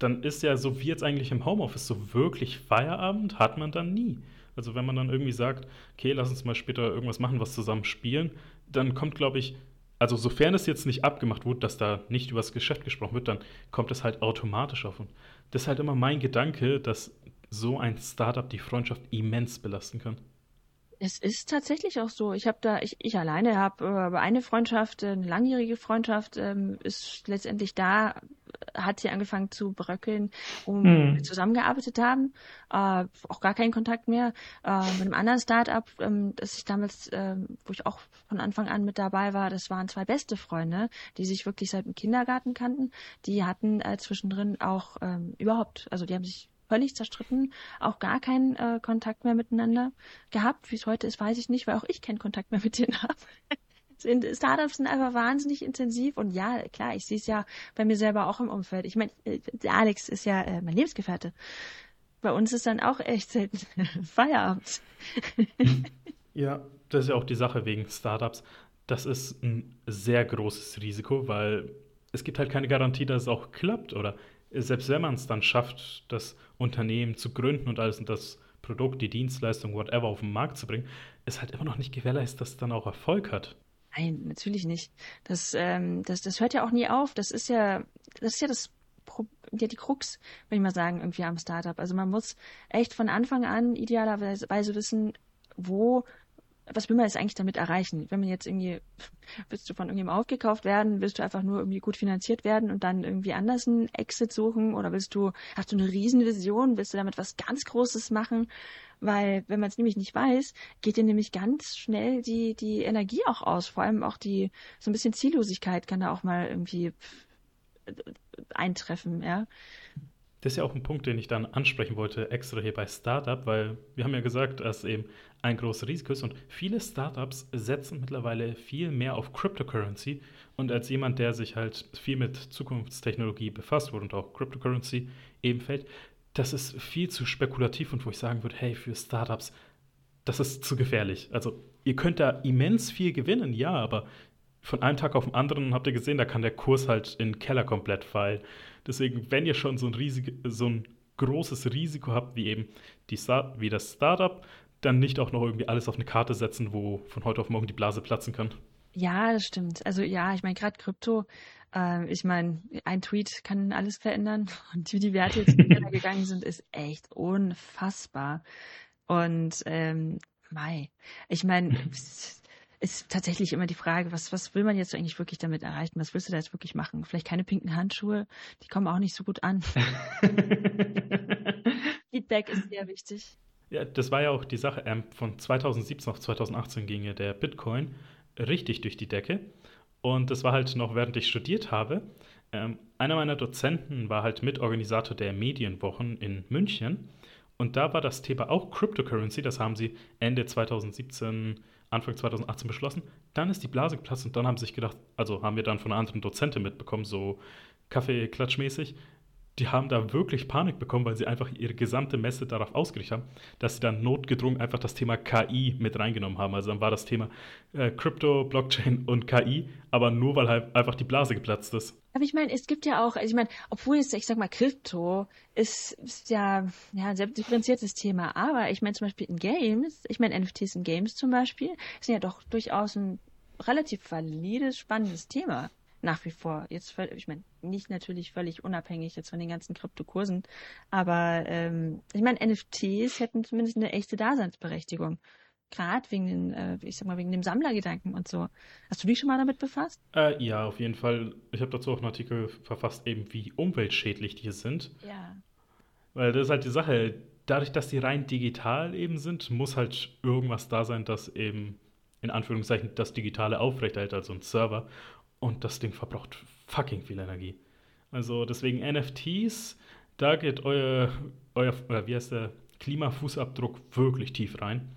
dann ist ja so wie jetzt eigentlich im Homeoffice, so wirklich Feierabend hat man dann nie. Also wenn man dann irgendwie sagt, okay, lass uns mal später irgendwas machen, was zusammen spielen, dann kommt, glaube ich, also sofern es jetzt nicht abgemacht wurde, dass da nicht über das Geschäft gesprochen wird, dann kommt es halt automatisch auf. Und das ist halt immer mein Gedanke, dass so ein Startup die Freundschaft immens belasten kann. Es ist tatsächlich auch so. Ich habe da, ich, ich alleine habe äh, eine Freundschaft, eine langjährige Freundschaft, ähm, ist letztendlich da, hat sie angefangen zu bröckeln, um hm. wir zusammengearbeitet haben. Äh, auch gar keinen Kontakt mehr. Äh, mit einem anderen Start-up, ähm, das ich damals, äh, wo ich auch von Anfang an mit dabei war, das waren zwei beste Freunde, die sich wirklich seit dem Kindergarten kannten. Die hatten äh, zwischendrin auch ähm, überhaupt, also die haben sich völlig zerstritten, auch gar keinen äh, Kontakt mehr miteinander gehabt. Wie es heute ist, weiß ich nicht, weil auch ich keinen Kontakt mehr mit denen habe. Startups sind einfach wahnsinnig intensiv und ja, klar, ich sehe es ja bei mir selber auch im Umfeld. Ich meine, äh, Alex ist ja äh, mein Lebensgefährte. Bei uns ist dann auch echt selten Feierabend. ja, das ist ja auch die Sache wegen Startups. Das ist ein sehr großes Risiko, weil es gibt halt keine Garantie, dass es auch klappt. Oder selbst wenn man es dann schafft, das Unternehmen zu gründen und alles und das Produkt, die Dienstleistung, whatever auf den Markt zu bringen, ist halt immer noch nicht gewährleistet, dass es dann auch Erfolg hat. Nein, natürlich nicht. Das, ähm, das, das hört ja auch nie auf. Das ist ja, das ist ja das ja die Krux, würde ich mal sagen, irgendwie am Startup. Also man muss echt von Anfang an idealerweise wissen, wo was will man jetzt eigentlich damit erreichen? Wenn man jetzt irgendwie, willst du von irgendjemandem aufgekauft werden, willst du einfach nur irgendwie gut finanziert werden und dann irgendwie anders einen Exit suchen oder willst du, hast du eine Riesenvision, willst du damit was ganz Großes machen? Weil, wenn man es nämlich nicht weiß, geht dir nämlich ganz schnell die, die Energie auch aus. Vor allem auch die, so ein bisschen Ziellosigkeit kann da auch mal irgendwie eintreffen, ja. Das ist ja auch ein Punkt, den ich dann ansprechen wollte, extra hier bei Startup, weil wir haben ja gesagt, dass eben ein großes Risiko ist und viele Startups setzen mittlerweile viel mehr auf Cryptocurrency und als jemand, der sich halt viel mit Zukunftstechnologie befasst wurde und auch Cryptocurrency eben fällt, das ist viel zu spekulativ und wo ich sagen würde, hey, für Startups, das ist zu gefährlich. Also ihr könnt da immens viel gewinnen, ja, aber von einem Tag auf den anderen habt ihr gesehen, da kann der Kurs halt in den Keller komplett fallen. Deswegen, wenn ihr schon so ein, riesig, so ein großes Risiko habt, wie eben die wie das Startup, dann nicht auch noch irgendwie alles auf eine Karte setzen, wo von heute auf morgen die Blase platzen kann. Ja, das stimmt. Also ja, ich meine, gerade Krypto, äh, ich meine, ein Tweet kann alles verändern. Und wie die Werte jetzt gegangen sind, ist echt unfassbar. Und ähm, Mai, ich meine, ist tatsächlich immer die Frage, was, was will man jetzt eigentlich wirklich damit erreichen? Was willst du da jetzt wirklich machen? Vielleicht keine pinken Handschuhe, die kommen auch nicht so gut an. Feedback ist sehr wichtig. Ja, das war ja auch die Sache. Ähm, von 2017 auf 2018 ging ja der Bitcoin richtig durch die Decke. Und das war halt noch, während ich studiert habe. Ähm, einer meiner Dozenten war halt Mitorganisator der Medienwochen in München. Und da war das Thema auch Cryptocurrency. Das haben sie Ende 2017 Anfang 2018 beschlossen. Dann ist die Blase geplatzt und dann haben sie sich gedacht, also haben wir dann von einer anderen Dozentin mitbekommen, so Kaffeeklatschmäßig, die haben da wirklich Panik bekommen, weil sie einfach ihre gesamte Messe darauf ausgerichtet haben, dass sie dann notgedrungen einfach das Thema KI mit reingenommen haben. Also dann war das Thema äh, Crypto, Blockchain und KI, aber nur weil halt einfach die Blase geplatzt ist. Aber ich meine, es gibt ja auch, also ich meine, obwohl jetzt, ich sag mal, Krypto ist, ist ja, ja ein sehr differenziertes Thema, aber ich meine zum Beispiel in Games, ich meine NFTs in Games zum Beispiel, sind ja doch durchaus ein relativ valides, spannendes Thema nach wie vor. Jetzt, ich meine, nicht natürlich völlig unabhängig jetzt von den ganzen Kryptokursen, aber ähm, ich meine, NFTs hätten zumindest eine echte Daseinsberechtigung. Gerade wegen den, äh, ich sag mal, wegen dem Sammlergedanken und so. Hast du dich schon mal damit befasst? Äh, ja, auf jeden Fall. Ich habe dazu auch einen Artikel verfasst, eben wie umweltschädlich die sind. Ja. Weil das ist halt die Sache, dadurch, dass die rein digital eben sind, muss halt irgendwas da sein, das eben in Anführungszeichen das Digitale aufrechterhält, also ein Server. Und das Ding verbraucht fucking viel Energie. Also deswegen NFTs, da geht euer, euer wie heißt der, Klimafußabdruck wirklich tief rein.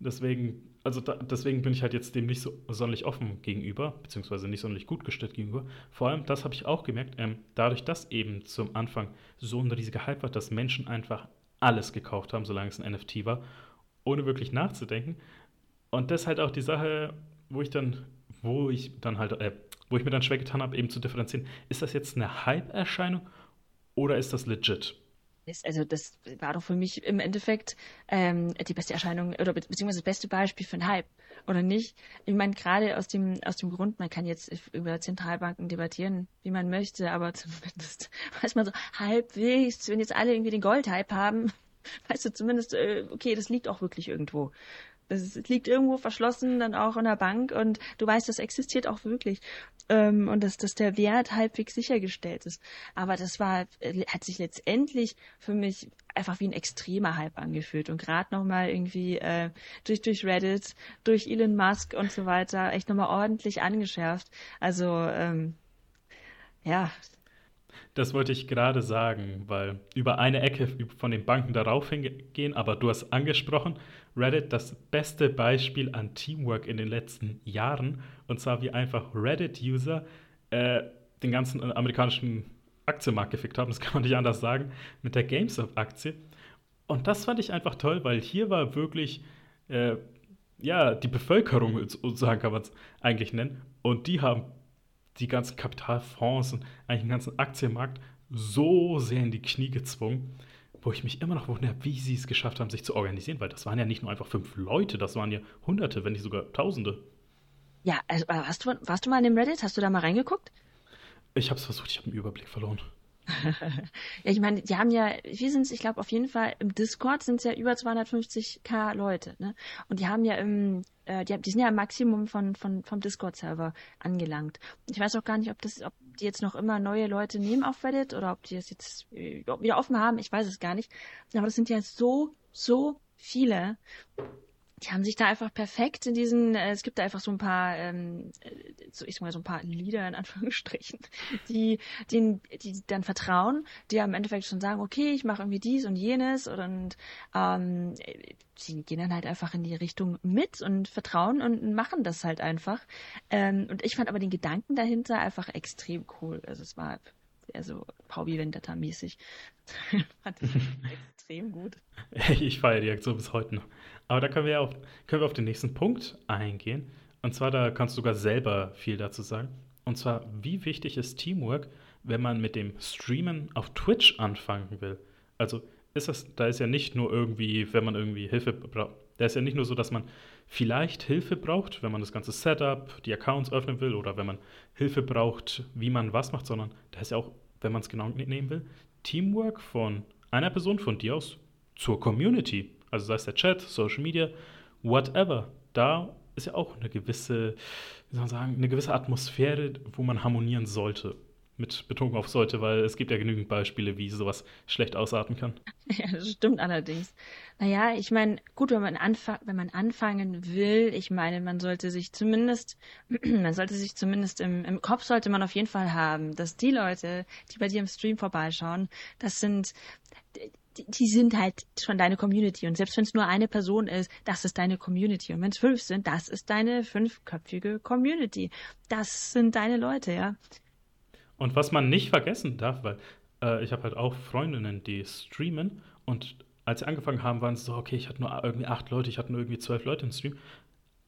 Deswegen, also da, deswegen bin ich halt jetzt dem nicht so sonderlich offen gegenüber, beziehungsweise nicht sonderlich gut gestellt gegenüber. Vor allem, das habe ich auch gemerkt, ähm, dadurch, dass eben zum Anfang so ein riesiger Hype war, dass Menschen einfach alles gekauft haben, solange es ein NFT war, ohne wirklich nachzudenken. Und das ist halt auch die Sache, wo ich dann, wo ich dann halt, äh, wo ich mir dann schwer getan habe, eben zu differenzieren, ist das jetzt eine Hype-Erscheinung oder ist das legit? Also das war doch für mich im Endeffekt ähm, die beste Erscheinung oder beziehungsweise das beste Beispiel für einen Hype, oder nicht? Ich meine, gerade aus dem, aus dem Grund, man kann jetzt über Zentralbanken debattieren, wie man möchte, aber zumindest weiß man so halbwegs, wenn jetzt alle irgendwie den Gold-Hype haben, weißt du zumindest, äh, okay, das liegt auch wirklich irgendwo. Es liegt irgendwo verschlossen, dann auch in der Bank und du weißt, das existiert auch wirklich. Ähm, und dass, dass der Wert halbwegs sichergestellt ist. Aber das war, äh, hat sich letztendlich für mich einfach wie ein extremer Hype angefühlt und gerade nochmal irgendwie äh, durch, durch Reddit, durch Elon Musk und so weiter echt nochmal ordentlich angeschärft. Also ähm, ja, das wollte ich gerade sagen, weil über eine Ecke von den Banken darauf hingehen, aber du hast angesprochen, Reddit das beste Beispiel an Teamwork in den letzten Jahren. Und zwar wie einfach Reddit-User äh, den ganzen amerikanischen Aktienmarkt gefickt haben, das kann man nicht anders sagen, mit der GameStop-Aktie. Und das fand ich einfach toll, weil hier war wirklich, äh, ja, die Bevölkerung, sozusagen kann man es eigentlich nennen. Und die haben die ganzen Kapitalfonds und eigentlich den ganzen Aktienmarkt so sehr in die Knie gezwungen, wo ich mich immer noch wundere, wie sie es geschafft haben, sich zu organisieren, weil das waren ja nicht nur einfach fünf Leute, das waren ja Hunderte, wenn nicht sogar Tausende. Ja, also, hast du, warst du mal in dem Reddit? Hast du da mal reingeguckt? Ich habe es versucht, ich habe den Überblick verloren. Ja, ich meine, die haben ja, wie sind ich glaube auf jeden Fall im Discord sind es ja über 250k Leute, ne? Und die haben ja im, äh, die, die sind ja am Maximum von, von, vom Discord-Server angelangt. Ich weiß auch gar nicht, ob das, ob die jetzt noch immer neue Leute nehmen auf Reddit oder ob die das jetzt äh, wieder offen haben, ich weiß es gar nicht. Aber das sind ja so, so viele die haben sich da einfach perfekt in diesen, äh, es gibt da einfach so ein paar, ähm, äh, so ich sag mal so ein paar Lieder in Anführungsstrichen, die, die, die dann vertrauen, die am Endeffekt schon sagen, okay, ich mache irgendwie dies und jenes und ähm, sie gehen dann halt einfach in die Richtung mit und vertrauen und machen das halt einfach. Ähm, und ich fand aber den Gedanken dahinter einfach extrem cool. Also es war eher so Paubi Vendetta mäßig. fand ich extrem gut. Ich feiere die Aktion bis heute noch. Aber da können wir, auf, können wir auf den nächsten Punkt eingehen. Und zwar, da kannst du sogar selber viel dazu sagen. Und zwar, wie wichtig ist Teamwork, wenn man mit dem Streamen auf Twitch anfangen will? Also ist das, da ist ja nicht nur irgendwie, wenn man irgendwie Hilfe braucht, da ist ja nicht nur so, dass man vielleicht Hilfe braucht, wenn man das ganze Setup, die Accounts öffnen will oder wenn man Hilfe braucht, wie man was macht, sondern da ist ja auch, wenn man es genau nehmen will, Teamwork von einer Person von dir aus zur Community. Also sei es der Chat, Social Media, whatever. Da ist ja auch eine gewisse, wie soll man sagen, eine gewisse Atmosphäre, wo man harmonieren sollte. Mit Betonung auf sollte, weil es gibt ja genügend Beispiele, wie sowas schlecht ausarten kann. Ja, das stimmt allerdings. Naja, ich meine, gut, wenn man, wenn man anfangen will, ich meine, man sollte sich zumindest, man sollte sich zumindest im, im Kopf sollte man auf jeden Fall haben, dass die Leute, die bei dir im Stream vorbeischauen, das sind die, die sind halt schon deine Community. Und selbst wenn es nur eine Person ist, das ist deine Community. Und wenn es fünf sind, das ist deine fünfköpfige Community. Das sind deine Leute, ja. Und was man nicht vergessen darf, weil äh, ich habe halt auch Freundinnen, die streamen und als sie angefangen haben, waren sie so, okay, ich hatte nur irgendwie acht Leute, ich hatte nur irgendwie zwölf Leute im Stream.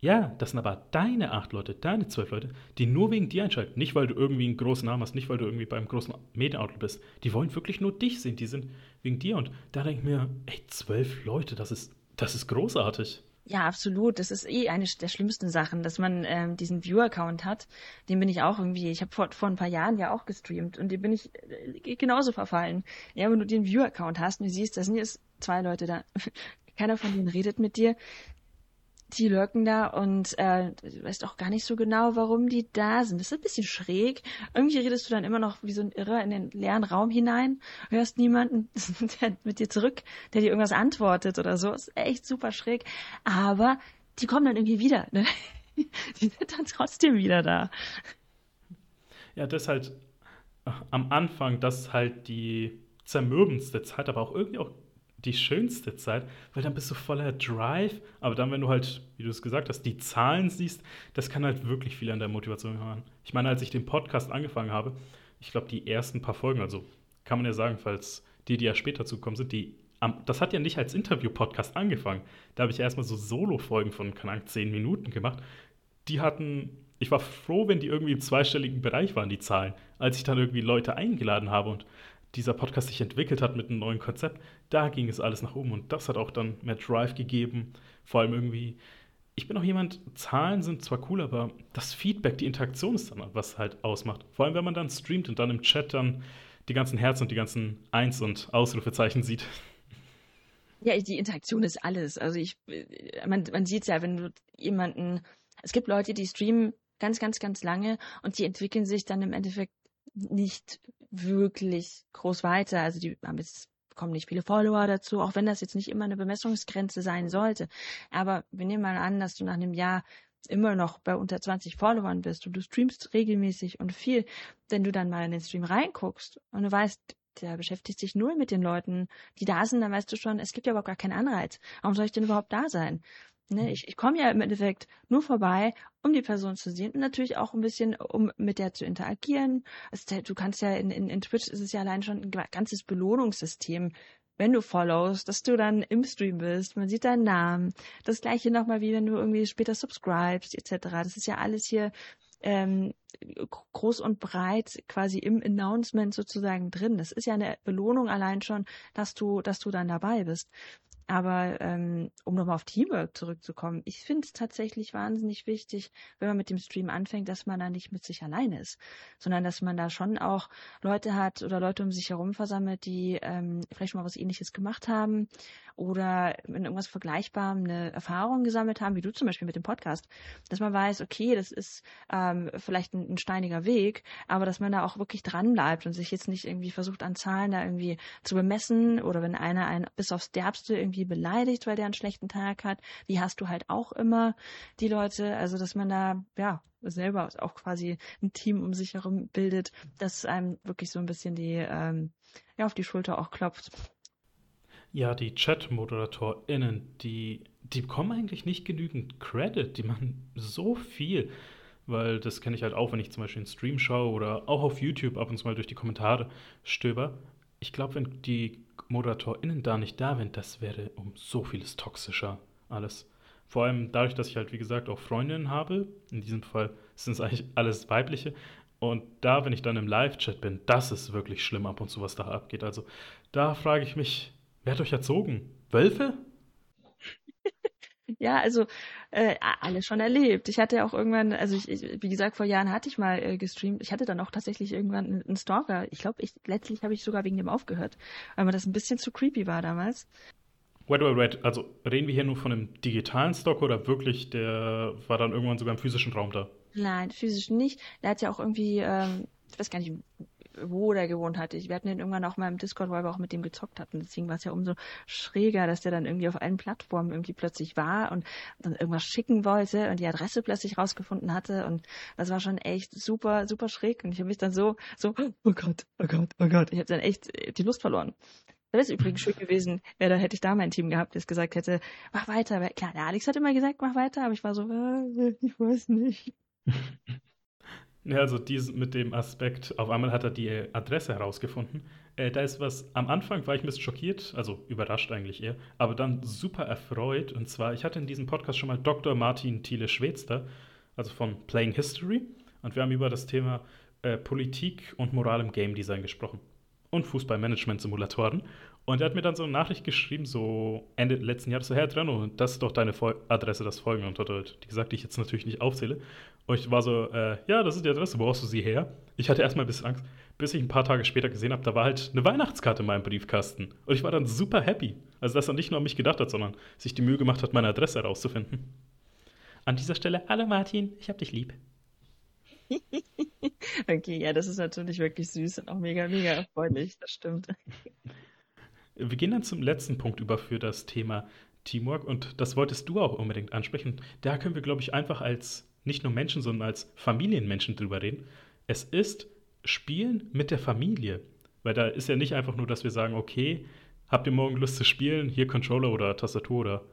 Ja, das sind aber deine acht Leute, deine zwölf Leute, die nur wegen dir einschalten. Nicht, weil du irgendwie einen großen Namen hast, nicht, weil du irgendwie beim großen Medienoutlet bist. Die wollen wirklich nur dich sehen, die sind wegen dir. Und da denke ich mir, ey, zwölf Leute, das ist, das ist großartig. Ja, absolut. Das ist eh eine der schlimmsten Sachen, dass man ähm, diesen Viewer-Account hat. Den bin ich auch irgendwie, ich habe vor, vor ein paar Jahren ja auch gestreamt und den bin ich äh, genauso verfallen. Ja, wenn du den Viewer-Account hast und du siehst, da sind jetzt zwei Leute da. Keiner von denen redet mit dir die lurken da und äh, du weißt auch gar nicht so genau, warum die da sind. Das ist ein bisschen schräg. Irgendwie redest du dann immer noch wie so ein Irrer in den leeren Raum hinein, hörst niemanden der mit dir zurück, der dir irgendwas antwortet oder so. Ist echt super schräg. Aber die kommen dann irgendwie wieder. Ne? Die sind dann trotzdem wieder da. Ja, das ist halt äh, am Anfang, das ist halt die zermürbendste Zeit, aber auch irgendwie auch die schönste Zeit, weil dann bist du voller Drive. Aber dann, wenn du halt, wie du es gesagt hast, die Zahlen siehst, das kann halt wirklich viel an der Motivation haben. Ich meine, als ich den Podcast angefangen habe, ich glaube, die ersten paar Folgen, also kann man ja sagen, falls die, die ja später zukommen sind, die das hat ja nicht als Interview-Podcast angefangen. Da habe ich erstmal so Solo-Folgen von, Ahnung, zehn Minuten gemacht. Die hatten, ich war froh, wenn die irgendwie im zweistelligen Bereich waren, die Zahlen, als ich dann irgendwie Leute eingeladen habe und dieser Podcast sich entwickelt hat mit einem neuen Konzept, da ging es alles nach oben und das hat auch dann mehr Drive gegeben. Vor allem irgendwie, ich bin auch jemand, Zahlen sind zwar cool, aber das Feedback, die Interaktion ist dann, was halt ausmacht. Vor allem, wenn man dann streamt und dann im Chat dann die ganzen Herzen und die ganzen Eins- und Ausrufezeichen sieht. Ja, die Interaktion ist alles. Also ich, man, man sieht es ja, wenn du jemanden, es gibt Leute, die streamen ganz, ganz, ganz lange und die entwickeln sich dann im Endeffekt nicht wirklich groß weiter. Also die haben jetzt bekommen nicht viele Follower dazu, auch wenn das jetzt nicht immer eine Bemessungsgrenze sein sollte. Aber wir nehmen mal an, dass du nach einem Jahr immer noch bei unter 20 Followern bist und du streamst regelmäßig und viel, wenn du dann mal in den Stream reinguckst und du weißt, der beschäftigt sich nur mit den Leuten, die da sind, dann weißt du schon, es gibt ja überhaupt gar keinen Anreiz. Warum soll ich denn überhaupt da sein? Ne, mhm. ich, ich komme ja im Endeffekt nur vorbei, um die Person zu sehen und natürlich auch ein bisschen, um mit der zu interagieren. Also, du kannst ja in, in, in Twitch ist es ja allein schon ein ganzes Belohnungssystem, wenn du followst, dass du dann im Stream bist, man sieht deinen Namen. Das gleiche nochmal wie wenn du irgendwie später subscribest, etc. Das ist ja alles hier ähm, groß und breit quasi im Announcement sozusagen drin. Das ist ja eine Belohnung allein schon, dass du, dass du dann dabei bist. Aber ähm, um nochmal auf Teamwork zurückzukommen, ich finde es tatsächlich wahnsinnig wichtig, wenn man mit dem Stream anfängt, dass man da nicht mit sich alleine ist, sondern dass man da schon auch Leute hat oder Leute um sich herum versammelt, die ähm, vielleicht schon mal was ähnliches gemacht haben oder in irgendwas Vergleichbarem eine Erfahrung gesammelt haben, wie du zum Beispiel mit dem Podcast. Dass man weiß, okay, das ist ähm, vielleicht ein, ein steiniger Weg, aber dass man da auch wirklich dran bleibt und sich jetzt nicht irgendwie versucht an Zahlen da irgendwie zu bemessen oder wenn einer einen bis aufs Derbste irgendwie irgendwie beleidigt, weil der einen schlechten Tag hat. Die hast du halt auch immer, die Leute. Also, dass man da, ja, selber auch quasi ein Team um sich herum bildet, das einem wirklich so ein bisschen die, ähm, ja, auf die Schulter auch klopft. Ja, die Chat-ModeratorInnen, die, die bekommen eigentlich nicht genügend Credit. Die machen so viel. Weil das kenne ich halt auch, wenn ich zum Beispiel einen Stream schaue oder auch auf YouTube ab und zu mal durch die Kommentare stöber. Ich glaube, wenn die ModeratorInnen da nicht da wären, das wäre um so vieles toxischer alles. Vor allem dadurch, dass ich halt, wie gesagt, auch Freundinnen habe. In diesem Fall sind es eigentlich alles weibliche. Und da, wenn ich dann im Live-Chat bin, das ist wirklich schlimm ab und zu, was da abgeht. Also da frage ich mich, wer hat euch erzogen? Wölfe? Ja, also äh, alles schon erlebt. Ich hatte auch irgendwann, also ich, ich, wie gesagt, vor Jahren hatte ich mal äh, gestreamt. Ich hatte dann auch tatsächlich irgendwann einen, einen Stalker. Ich glaube, ich, letztlich habe ich sogar wegen dem aufgehört, weil mir das ein bisschen zu creepy war damals. Wait, wait, wait. Also reden wir hier nur von einem digitalen Stalker oder wirklich, der war dann irgendwann sogar im physischen Raum da? Nein, physisch nicht. Der hat ja auch irgendwie, ähm, ich weiß gar nicht, wo der gewohnt hatte. Wir hatten den irgendwann auch mal im Discord, weil wir auch mit dem gezockt hatten. Deswegen war es ja umso schräger, dass der dann irgendwie auf allen Plattformen irgendwie plötzlich war und dann irgendwas schicken wollte und die Adresse plötzlich rausgefunden hatte. Und das war schon echt super, super schräg. Und ich habe mich dann so, so, oh Gott, oh Gott, oh Gott. Ich habe dann echt die Lust verloren. Das wäre übrigens schön gewesen, ja, da hätte ich da mein Team gehabt, das gesagt hätte, mach weiter. Klar, der Alex hat immer gesagt, mach weiter, aber ich war so, äh, ich weiß nicht. Ja, also dies mit dem Aspekt, auf einmal hat er die Adresse herausgefunden. Äh, da ist was, am Anfang war ich ein bisschen schockiert, also überrascht eigentlich eher, aber dann super erfreut. Und zwar, ich hatte in diesem Podcast schon mal Dr. Martin Thiele Schwedster, also von Playing History. Und wir haben über das Thema äh, Politik und Moral im Game Design gesprochen. Und Fußballmanagement-Simulatoren. Und er hat mir dann so eine Nachricht geschrieben, so Ende letzten Jahres, so, Herr Trenno, das ist doch deine Vol Adresse, das folgende. Und hat halt die gesagt, die ich jetzt natürlich nicht aufzähle. Und ich war so, äh, ja, das ist die Adresse, wo brauchst du sie her? Ich hatte erstmal ein bisschen Angst, bis ich ein paar Tage später gesehen habe, da war halt eine Weihnachtskarte in meinem Briefkasten. Und ich war dann super happy. Also, dass er nicht nur an mich gedacht hat, sondern sich die Mühe gemacht hat, meine Adresse herauszufinden. An dieser Stelle, hallo Martin, ich hab dich lieb. okay, ja, das ist natürlich wirklich süß und auch mega, mega erfreulich, das stimmt. Wir gehen dann zum letzten Punkt über für das Thema Teamwork und das wolltest du auch unbedingt ansprechen. Da können wir, glaube ich, einfach als nicht nur Menschen, sondern als Familienmenschen drüber reden. Es ist Spielen mit der Familie. Weil da ist ja nicht einfach nur, dass wir sagen, okay, habt ihr morgen Lust zu spielen? Hier Controller oder Tastatur oder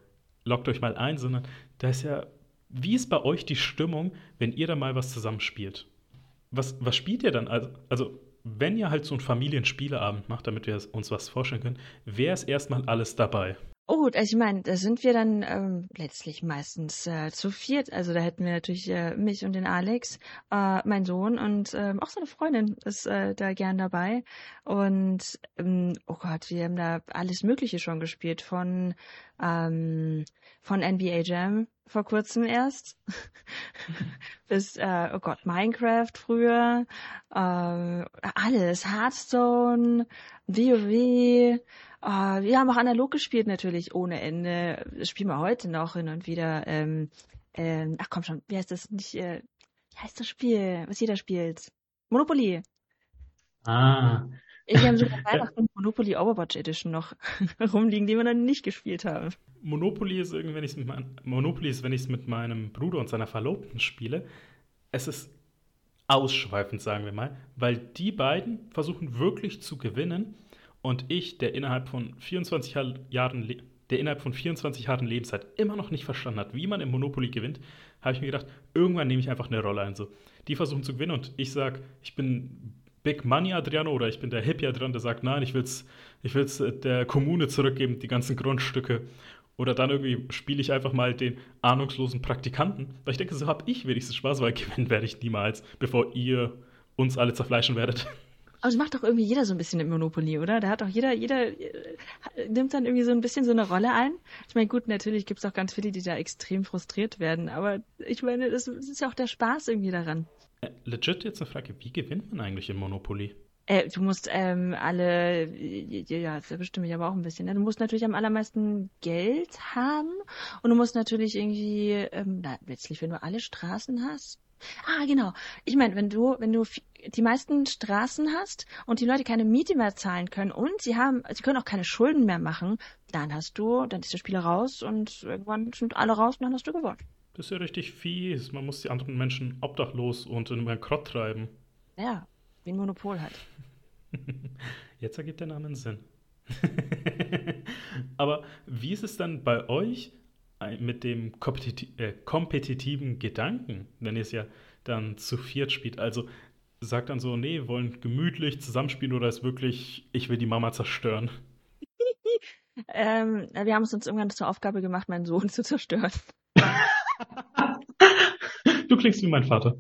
loggt euch mal ein, sondern da ist ja, wie ist bei euch die Stimmung, wenn ihr da mal was zusammenspielt? Was, was spielt ihr dann? Also, also wenn ihr halt so einen Familienspieleabend macht, damit wir uns was vorstellen können, wer ist erstmal alles dabei? Oh, also ich meine, da sind wir dann ähm, letztlich meistens äh, zu viert. Also da hätten wir natürlich äh, mich und den Alex, äh, mein Sohn und ähm, auch seine Freundin ist äh, da gern dabei. Und ähm, oh Gott, wir haben da alles Mögliche schon gespielt von ähm, von NBA Jam vor kurzem erst bis äh, oh Gott Minecraft früher äh, alles Hearthstone WoW Uh, wir haben auch analog gespielt natürlich ohne Ende. Das spielen wir heute noch hin und wieder. Ähm, ähm, ach komm schon, wie heißt das nicht? Äh, wie heißt das Spiel, was jeder spielt? Monopoly. Ah. Ich habe sogar Weihnachten Monopoly Overwatch Edition noch rumliegen, die wir noch nicht gespielt haben. Monopoly ist wenn ich es mit meinem Bruder und seiner Verlobten spiele. Es ist ausschweifend, sagen wir mal, weil die beiden versuchen wirklich zu gewinnen und ich, der innerhalb von 24 Jahren, der innerhalb von 24 Jahren Lebenszeit immer noch nicht verstanden hat, wie man im Monopoly gewinnt, habe ich mir gedacht, irgendwann nehme ich einfach eine Rolle ein. So. Die versuchen zu gewinnen und ich sage, ich bin Big Money Adriano oder ich bin der Hippie Adriano, der sagt, nein, ich will es ich will's äh, der Kommune zurückgeben, die ganzen Grundstücke. Oder dann irgendwie spiele ich einfach mal den ahnungslosen Praktikanten. Weil ich denke, so habe ich wenigstens Spaß, weil gewinnen werde ich niemals, bevor ihr uns alle zerfleischen werdet. Aber das macht doch irgendwie jeder so ein bisschen im Monopoly, oder? Da hat doch jeder, jeder äh, nimmt dann irgendwie so ein bisschen so eine Rolle ein. Ich meine, gut, natürlich gibt es auch ganz viele, die da extrem frustriert werden, aber ich meine, das, das ist ja auch der Spaß irgendwie daran. Äh, legit jetzt eine Frage, wie gewinnt man eigentlich im Monopoly? Äh, du musst ähm, alle, ja, das bestimme ich aber auch ein bisschen. Ne? Du musst natürlich am allermeisten Geld haben und du musst natürlich irgendwie, ähm, na, letztlich, wenn du alle Straßen hast, Ah, genau. Ich meine, wenn du, wenn du die meisten Straßen hast und die Leute keine Miete mehr zahlen können und sie haben, sie können auch keine Schulden mehr machen, dann hast du, dann ist der Spieler raus und irgendwann sind alle raus und dann hast du gewonnen. Das ist ja richtig fies. Man muss die anderen Menschen obdachlos und in einen Krott treiben. Ja, wie ein Monopol halt. Jetzt ergibt der Name einen Sinn. Aber wie ist es dann bei euch? mit dem äh, kompetitiven Gedanken, wenn ihr es ja dann zu viert spielt. Also sagt dann so, nee, wollen gemütlich zusammenspielen oder ist wirklich, ich will die Mama zerstören? ähm, wir haben es uns irgendwann zur Aufgabe gemacht, meinen Sohn zu zerstören. du klingst wie mein Vater.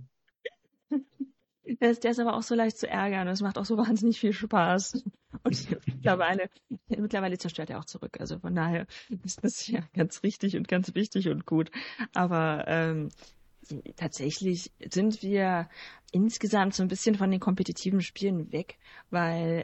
Der ist, der ist aber auch so leicht zu ärgern und es macht auch so wahnsinnig viel Spaß. Und mittlerweile, mittlerweile zerstört er auch zurück. Also von daher ist das ja ganz richtig und ganz wichtig und gut. Aber ähm, tatsächlich sind wir insgesamt so ein bisschen von den kompetitiven Spielen weg, weil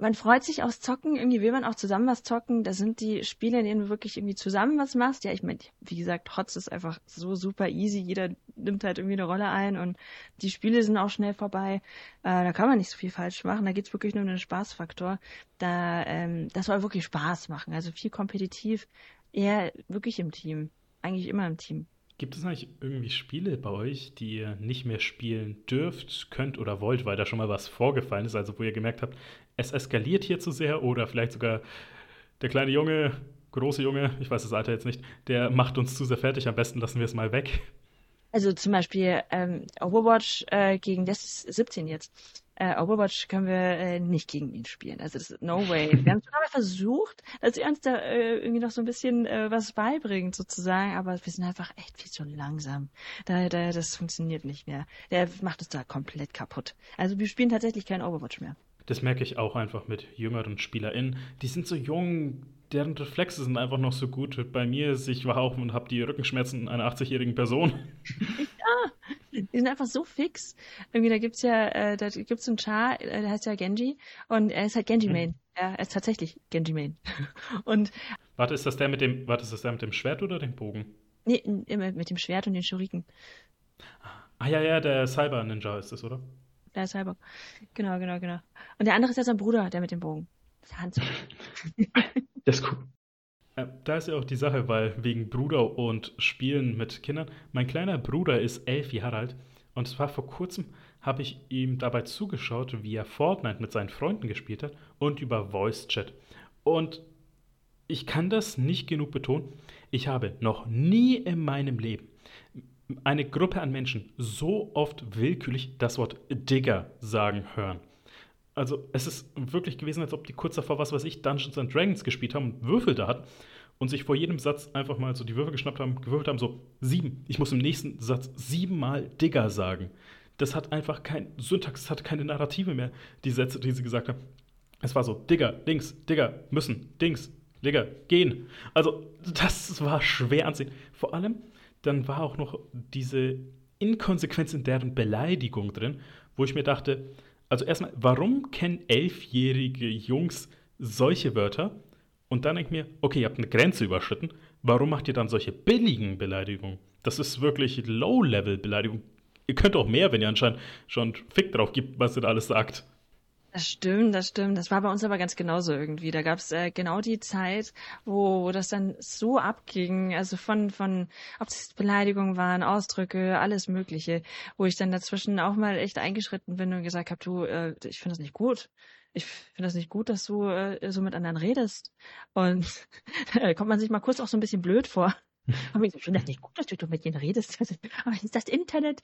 man freut sich aufs Zocken, irgendwie will man auch zusammen was zocken. Da sind die Spiele, in denen du wirklich irgendwie zusammen was machst. Ja, ich meine, wie gesagt, Hotz ist einfach so super easy. Jeder nimmt halt irgendwie eine Rolle ein und die Spiele sind auch schnell vorbei. Äh, da kann man nicht so viel falsch machen. Da geht's wirklich nur um den Spaßfaktor. Da, ähm, das soll wirklich Spaß machen. Also viel kompetitiv, eher wirklich im Team. Eigentlich immer im Team. Gibt es eigentlich irgendwie Spiele bei euch, die ihr nicht mehr spielen dürft, könnt oder wollt, weil da schon mal was vorgefallen ist? Also wo ihr gemerkt habt, es eskaliert hier zu sehr oder vielleicht sogar der kleine Junge, große Junge, ich weiß das Alter jetzt nicht, der macht uns zu sehr fertig, am besten lassen wir es mal weg. Also zum Beispiel ähm, Overwatch äh, gegen das 17 jetzt. Äh, Overwatch können wir äh, nicht gegen ihn spielen. Also das ist no way. Wir haben schon mal versucht, dass sie uns da äh, irgendwie noch so ein bisschen äh, was beibringen sozusagen, aber wir sind einfach echt viel zu langsam. Da, da, das funktioniert nicht mehr. Der macht uns da komplett kaputt. Also wir spielen tatsächlich kein Overwatch mehr. Das merke ich auch einfach mit jüngeren SpielerInnen. Die sind so jung, deren Reflexe sind einfach noch so gut. Bei mir ist, ich war auch und habe die Rückenschmerzen einer 80-jährigen Person. ja, die sind einfach so fix. Irgendwie, da gibt's ja, äh, da gibt's einen Char, äh, der heißt ja Genji und er ist halt Genji Main. Mhm. Er ist tatsächlich Genji Main. und warte, ist das der mit dem, warte, ist das der mit dem Schwert oder dem Bogen? Nee, mit dem Schwert und den Shuriken. Ah ja, ja, der Cyber Ninja ist das, oder? Der Cyber. Genau, genau, genau. Und der andere ist ja sein Bruder, der mit dem Bogen. Hans. das ist cool. Äh, da ist ja auch die Sache, weil wegen Bruder und Spielen mit Kindern. Mein kleiner Bruder ist elf Jahre alt und zwar vor kurzem habe ich ihm dabei zugeschaut, wie er Fortnite mit seinen Freunden gespielt hat und über Voice Chat. Und ich kann das nicht genug betonen. Ich habe noch nie in meinem Leben eine Gruppe an Menschen so oft willkürlich das Wort Digger sagen hören. Also es ist wirklich gewesen, als ob die kurz davor, was weiß ich, Dungeons and Dragons gespielt haben und Würfel da hatten und sich vor jedem Satz einfach mal so die Würfel geschnappt haben, gewürfelt haben, so sieben. Ich muss im nächsten Satz siebenmal Digger sagen. Das hat einfach kein Syntax, das hat keine Narrative mehr, die Sätze, die sie gesagt haben. Es war so, Digger, links, Digger, müssen, Dings, Digger, gehen. Also, das war schwer anzusehen. Vor allem, dann war auch noch diese Inkonsequenz in deren Beleidigung drin, wo ich mir dachte, also erstmal, warum kennen elfjährige Jungs solche Wörter? Und dann denke ich mir, okay, ihr habt eine Grenze überschritten, warum macht ihr dann solche billigen Beleidigungen? Das ist wirklich Low-Level-Beleidigung. Ihr könnt auch mehr, wenn ihr anscheinend schon Fick drauf gibt, was ihr da alles sagt. Das stimmt, das stimmt. Das war bei uns aber ganz genauso irgendwie. Da gab's äh, genau die Zeit, wo, wo das dann so abging, also von, von, ob es Beleidigungen waren, Ausdrücke, alles Mögliche, wo ich dann dazwischen auch mal echt eingeschritten bin und gesagt habe, du, äh, ich finde das nicht gut. Ich finde das nicht gut, dass du äh, so mit anderen redest. Und da kommt man sich mal kurz auch so ein bisschen blöd vor. Aber ich finde das nicht gut, dass du mit denen redest. Aber ist das Internet?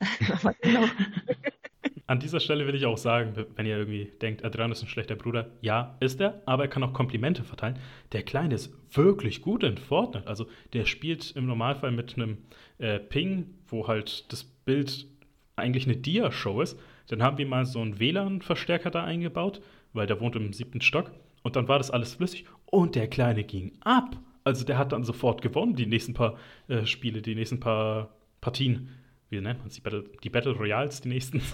genau. An dieser Stelle will ich auch sagen, wenn ihr irgendwie denkt, Adrian ist ein schlechter Bruder, ja, ist er, aber er kann auch Komplimente verteilen. Der Kleine ist wirklich gut in Fortnite. Also der spielt im Normalfall mit einem äh, Ping, wo halt das Bild eigentlich eine Dia-Show ist. Dann haben wir mal so einen WLAN-Verstärker da eingebaut, weil der wohnt im siebten Stock. Und dann war das alles flüssig und der Kleine ging ab. Also der hat dann sofort gewonnen, die nächsten paar äh, Spiele, die nächsten paar Partien. Wie nennt man es? Die Battle, die Battle Royals, die nächsten.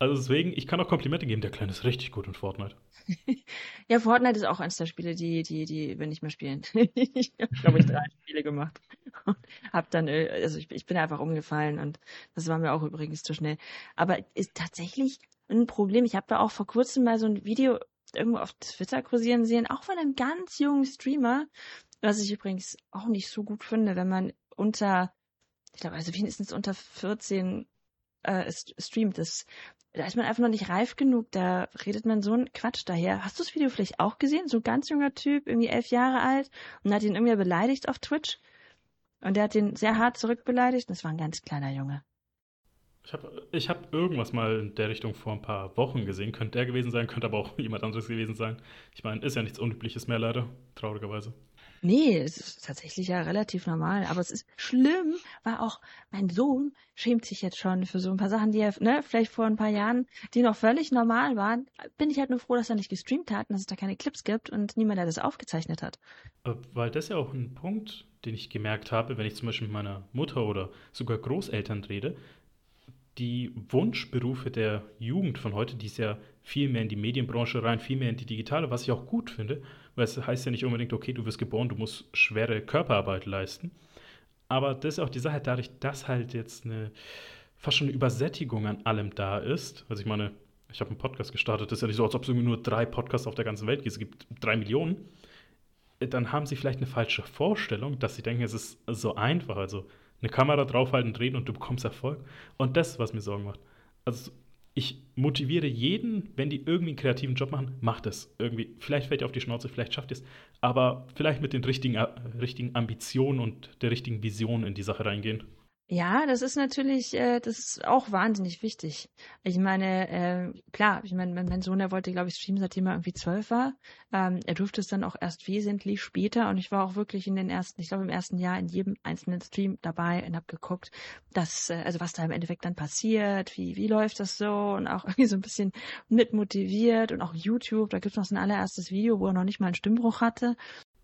Also deswegen, ich kann auch Komplimente geben, der Kleine ist richtig gut in Fortnite. ja, Fortnite ist auch eines der Spiele, die, die, die wir nicht mehr spielen. ich habe, glaube ich, drei Spiele gemacht. Hab dann, äh, also ich, ich bin einfach umgefallen und das war mir auch übrigens zu schnell. Aber ist tatsächlich ein Problem. Ich habe da auch vor kurzem mal so ein Video irgendwo auf Twitter kursieren sehen, auch von einem ganz jungen Streamer, was ich übrigens auch nicht so gut finde, wenn man unter, ich glaube, also wenigstens unter 14 äh, streamt. Das da ist man einfach noch nicht reif genug, da redet man so einen Quatsch daher. Hast du das Video vielleicht auch gesehen? So ein ganz junger Typ, irgendwie elf Jahre alt und hat ihn irgendwie beleidigt auf Twitch. Und der hat ihn sehr hart zurückbeleidigt. Das war ein ganz kleiner Junge. Ich habe ich hab irgendwas mal in der Richtung vor ein paar Wochen gesehen. Könnte der gewesen sein, könnte aber auch jemand anderes gewesen sein. Ich meine, ist ja nichts Unübliches mehr, leider, traurigerweise. Nee, es ist tatsächlich ja relativ normal. Aber es ist schlimm, weil auch mein Sohn schämt sich jetzt schon für so ein paar Sachen, die er, ne, vielleicht vor ein paar Jahren, die noch völlig normal waren. Bin ich halt nur froh, dass er nicht gestreamt hat und dass es da keine Clips gibt und niemand, der das aufgezeichnet hat. Äh, weil das ja auch ein Punkt, den ich gemerkt habe, wenn ich zum Beispiel mit meiner Mutter oder sogar Großeltern rede. Die Wunschberufe der Jugend von heute, die ist ja viel mehr in die Medienbranche rein, viel mehr in die digitale, was ich auch gut finde. Weil es heißt ja nicht unbedingt, okay, du wirst geboren, du musst schwere Körperarbeit leisten. Aber das ist auch die Sache, dadurch, dass halt jetzt eine fast schon eine Übersättigung an allem da ist. Also ich meine, ich habe einen Podcast gestartet, das ist ja nicht so, als ob es irgendwie nur drei Podcasts auf der ganzen Welt gibt. Es gibt drei Millionen. Dann haben sie vielleicht eine falsche Vorstellung, dass sie denken, es ist so einfach. Also eine Kamera draufhalten, drehen und du bekommst Erfolg. Und das, was mir Sorgen macht. Also ich motiviere jeden, wenn die irgendwie einen kreativen Job machen, macht es irgendwie. Vielleicht fällt ihr auf die Schnauze, vielleicht schafft ihr es, aber vielleicht mit den richtigen, äh, richtigen Ambitionen und der richtigen Vision in die Sache reingehen. Ja, das ist natürlich, äh, das ist auch wahnsinnig wichtig. Ich meine, äh, klar, ich meine, mein, mein Sohn, der wollte, glaube ich, streamen, seitdem er irgendwie zwölf war. Ähm, er durfte es dann auch erst wesentlich später und ich war auch wirklich in den ersten, ich glaube im ersten Jahr in jedem einzelnen Stream dabei und habe geguckt, dass, äh, also was da im Endeffekt dann passiert, wie, wie läuft das so und auch irgendwie so ein bisschen mit motiviert und auch YouTube, da gibt es noch so ein allererstes Video, wo er noch nicht mal einen Stimmbruch hatte.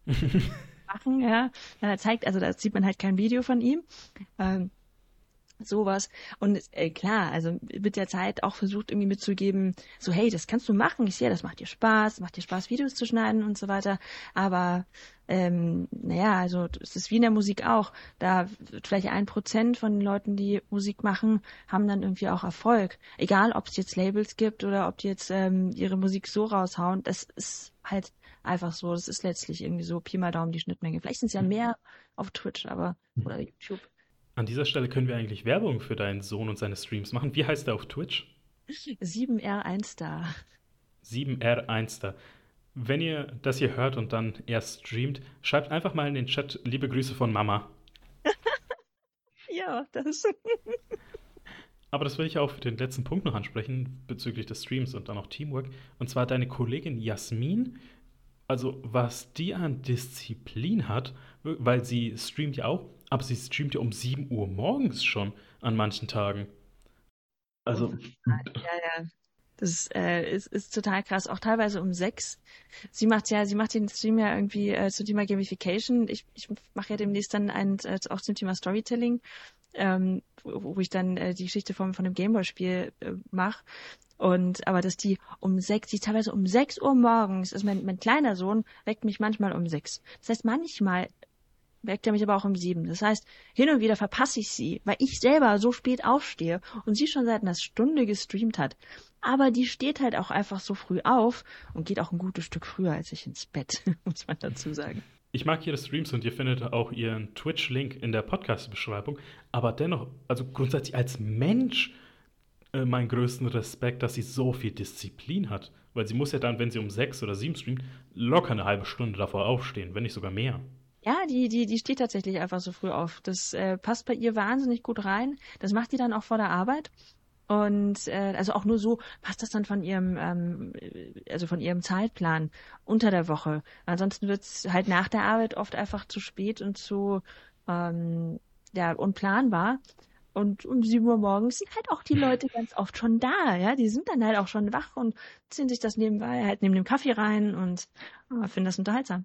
machen, ja. Er zeigt, also da sieht man halt kein Video von ihm. Ähm, sowas. Und äh, klar, also mit der Zeit auch versucht irgendwie mitzugeben, so hey, das kannst du machen, ich sehe, das macht dir Spaß, macht dir Spaß, Videos zu schneiden und so weiter. Aber ähm, naja, also es ist wie in der Musik auch. Da vielleicht ein Prozent von den Leuten, die Musik machen, haben dann irgendwie auch Erfolg. Egal, ob es jetzt Labels gibt oder ob die jetzt ähm, ihre Musik so raushauen, das ist halt einfach so. Das ist letztlich irgendwie so Pi mal Daumen die Schnittmenge. Vielleicht sind es ja mehr auf Twitch, aber oder YouTube. An dieser Stelle können wir eigentlich Werbung für deinen Sohn und seine Streams machen. Wie heißt er auf Twitch? 7R1 da. 7R1 da. Wenn ihr das hier hört und dann erst streamt, schreibt einfach mal in den Chat liebe Grüße von Mama. ja, das. Aber das will ich auch für den letzten Punkt noch ansprechen bezüglich des Streams und dann auch Teamwork. Und zwar deine Kollegin Jasmin. Also was die an Disziplin hat, weil sie streamt ja auch aber sie streamt ja um 7 Uhr morgens schon an manchen Tagen. Also. Ja, ja. Das äh, ist, ist total krass. Auch teilweise um sechs. Sie macht ja, sie macht den Stream ja irgendwie äh, zum Thema Gamification. Ich, ich mache ja demnächst dann einen äh, auch zum Thema Storytelling, ähm, wo, wo ich dann äh, die Geschichte vom, von dem Gameboy-Spiel äh, mache. Und aber dass die um sechs, die teilweise um sechs Uhr morgens, also mein, mein kleiner Sohn weckt mich manchmal um sechs. Das heißt, manchmal weckt er mich aber auch um sieben. Das heißt, hin und wieder verpasse ich sie, weil ich selber so spät aufstehe und sie schon seit einer Stunde gestreamt hat. Aber die steht halt auch einfach so früh auf und geht auch ein gutes Stück früher als ich ins Bett, muss man dazu sagen. Ich mag ihre Streams und ihr findet auch ihren Twitch-Link in der Podcast-Beschreibung. Aber dennoch, also grundsätzlich als Mensch, äh, meinen größten Respekt, dass sie so viel Disziplin hat. Weil sie muss ja dann, wenn sie um sechs oder sieben streamt, locker eine halbe Stunde davor aufstehen, wenn nicht sogar mehr. Ja, die, die, die steht tatsächlich einfach so früh auf. Das äh, passt bei ihr wahnsinnig gut rein. Das macht die dann auch vor der Arbeit. Und äh, also auch nur so passt das dann von ihrem, ähm, also von ihrem Zeitplan unter der Woche. Ansonsten wird's halt nach der Arbeit oft einfach zu spät und zu ähm, ja, unplanbar. Und um sieben Uhr morgens sind halt auch die Leute ganz oft schon da, ja. Die sind dann halt auch schon wach und ziehen sich das nebenbei halt neben dem Kaffee rein und oh, finden das unterhaltsam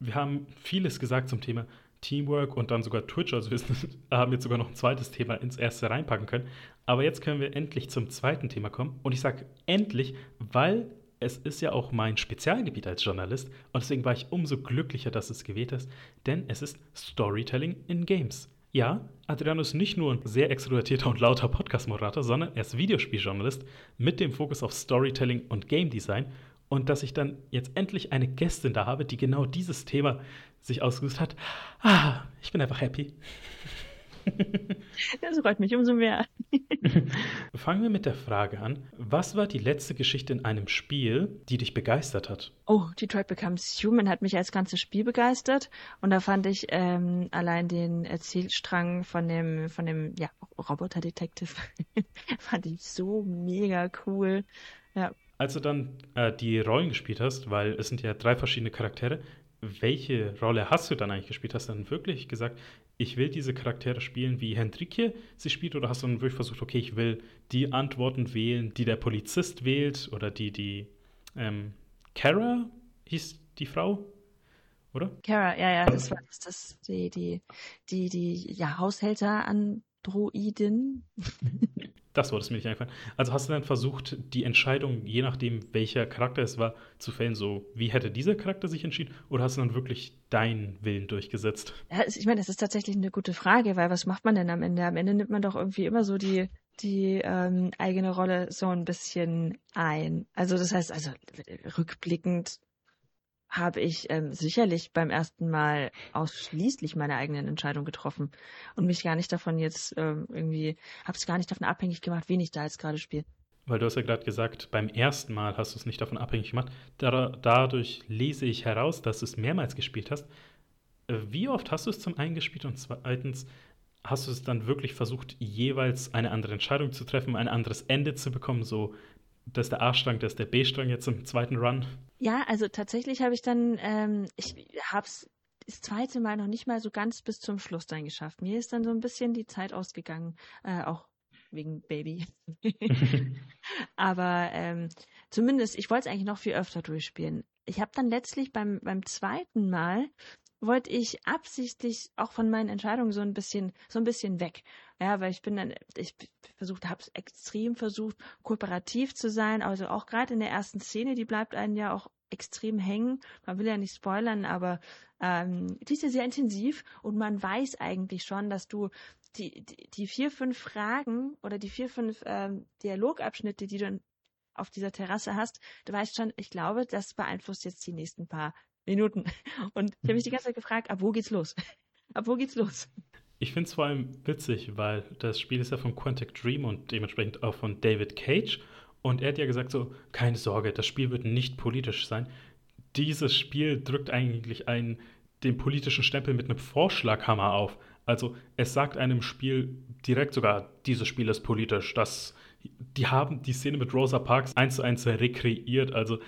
wir haben vieles gesagt zum Thema Teamwork und dann sogar Twitch. Also wir haben jetzt sogar noch ein zweites Thema ins erste reinpacken können. Aber jetzt können wir endlich zum zweiten Thema kommen. Und ich sage endlich, weil es ist ja auch mein Spezialgebiet als Journalist. Und deswegen war ich umso glücklicher, dass es gewählt ist. Denn es ist Storytelling in Games. Ja, Adriano ist nicht nur ein sehr extrovertierter und lauter Podcast-Moderator, sondern er ist Videospieljournalist mit dem Fokus auf Storytelling und Game Design und dass ich dann jetzt endlich eine Gästin da habe, die genau dieses Thema sich ausgesucht hat. Ah, ich bin einfach happy. Das freut mich umso mehr. Fangen wir mit der Frage an. Was war die letzte Geschichte in einem Spiel, die dich begeistert hat? Oh, Detroit Becomes Human hat mich als ganzes Spiel begeistert. Und da fand ich ähm, allein den Erzählstrang von dem, von dem ja, Roboter-Detective fand ich so mega cool. Ja, als du dann äh, die Rollen gespielt hast, weil es sind ja drei verschiedene Charaktere, welche Rolle hast du dann eigentlich gespielt? Hast du dann wirklich gesagt, ich will diese Charaktere spielen, wie Hendrikje sie spielt, oder hast du dann wirklich versucht, okay, ich will die Antworten wählen, die der Polizist wählt, oder die, die ähm, Kara hieß die Frau, oder? Kara, ja, ja, das war das, das die, die, die, die, ja, Haushälter-Androidin. Das wollte es mir nicht einfallen. Also hast du dann versucht, die Entscheidung, je nachdem, welcher Charakter es war, zu fällen, so wie hätte dieser Charakter sich entschieden? Oder hast du dann wirklich deinen Willen durchgesetzt? Ja, ich meine, das ist tatsächlich eine gute Frage, weil was macht man denn am Ende? Am Ende nimmt man doch irgendwie immer so die, die ähm, eigene Rolle so ein bisschen ein. Also das heißt, also rückblickend habe ich ähm, sicherlich beim ersten Mal ausschließlich meine eigenen Entscheidungen getroffen und mich gar nicht davon jetzt ähm, irgendwie, habe es gar nicht davon abhängig gemacht, wen ich da jetzt gerade spiele. Weil du hast ja gerade gesagt, beim ersten Mal hast du es nicht davon abhängig gemacht. Da, dadurch lese ich heraus, dass du es mehrmals gespielt hast. Wie oft hast du es zum einen gespielt und zweitens, hast du es dann wirklich versucht, jeweils eine andere Entscheidung zu treffen, ein anderes Ende zu bekommen, so das ist der A-Strang, das ist der B-Strang jetzt im zweiten Run? Ja, also tatsächlich habe ich dann, ähm, ich habe es das zweite Mal noch nicht mal so ganz bis zum Schluss dann geschafft. Mir ist dann so ein bisschen die Zeit ausgegangen, äh, auch wegen Baby. Aber ähm, zumindest, ich wollte es eigentlich noch viel öfter durchspielen. Ich habe dann letztlich beim, beim zweiten Mal wollte ich absichtlich auch von meinen Entscheidungen so ein bisschen, so ein bisschen weg. Ja, weil ich bin dann, ich versucht, habe extrem versucht, kooperativ zu sein. Also auch gerade in der ersten Szene, die bleibt einen ja auch extrem hängen. Man will ja nicht spoilern, aber ähm, die ist ja sehr intensiv und man weiß eigentlich schon, dass du die, die, die vier, fünf Fragen oder die vier, fünf ähm, Dialogabschnitte, die du auf dieser Terrasse hast, du weißt schon, ich glaube, das beeinflusst jetzt die nächsten paar Minuten. Und ich habe mich die ganze Zeit gefragt, ab wo geht's los? ab wo geht's los? Ich finde es vor allem witzig, weil das Spiel ist ja von Quantic Dream und dementsprechend auch von David Cage. Und er hat ja gesagt so, keine Sorge, das Spiel wird nicht politisch sein. Dieses Spiel drückt eigentlich einen, den politischen Stempel mit einem Vorschlaghammer auf. Also es sagt einem Spiel direkt sogar, dieses Spiel ist politisch. Das, die haben die Szene mit Rosa Parks eins zu eins rekreiert. Also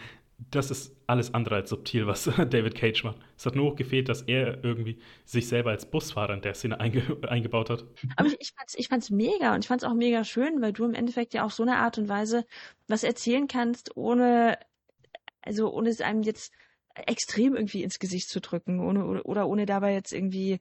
das ist alles andere als subtil, was David Cage macht. Es hat nur gefehlt, dass er irgendwie sich selber als Busfahrer in der Szene einge eingebaut hat. Aber ich, ich, fand's, ich fand's mega und ich fand's auch mega schön, weil du im Endeffekt ja auch so eine Art und Weise was erzählen kannst, ohne, also ohne es einem jetzt extrem irgendwie ins Gesicht zu drücken, ohne, oder ohne dabei jetzt irgendwie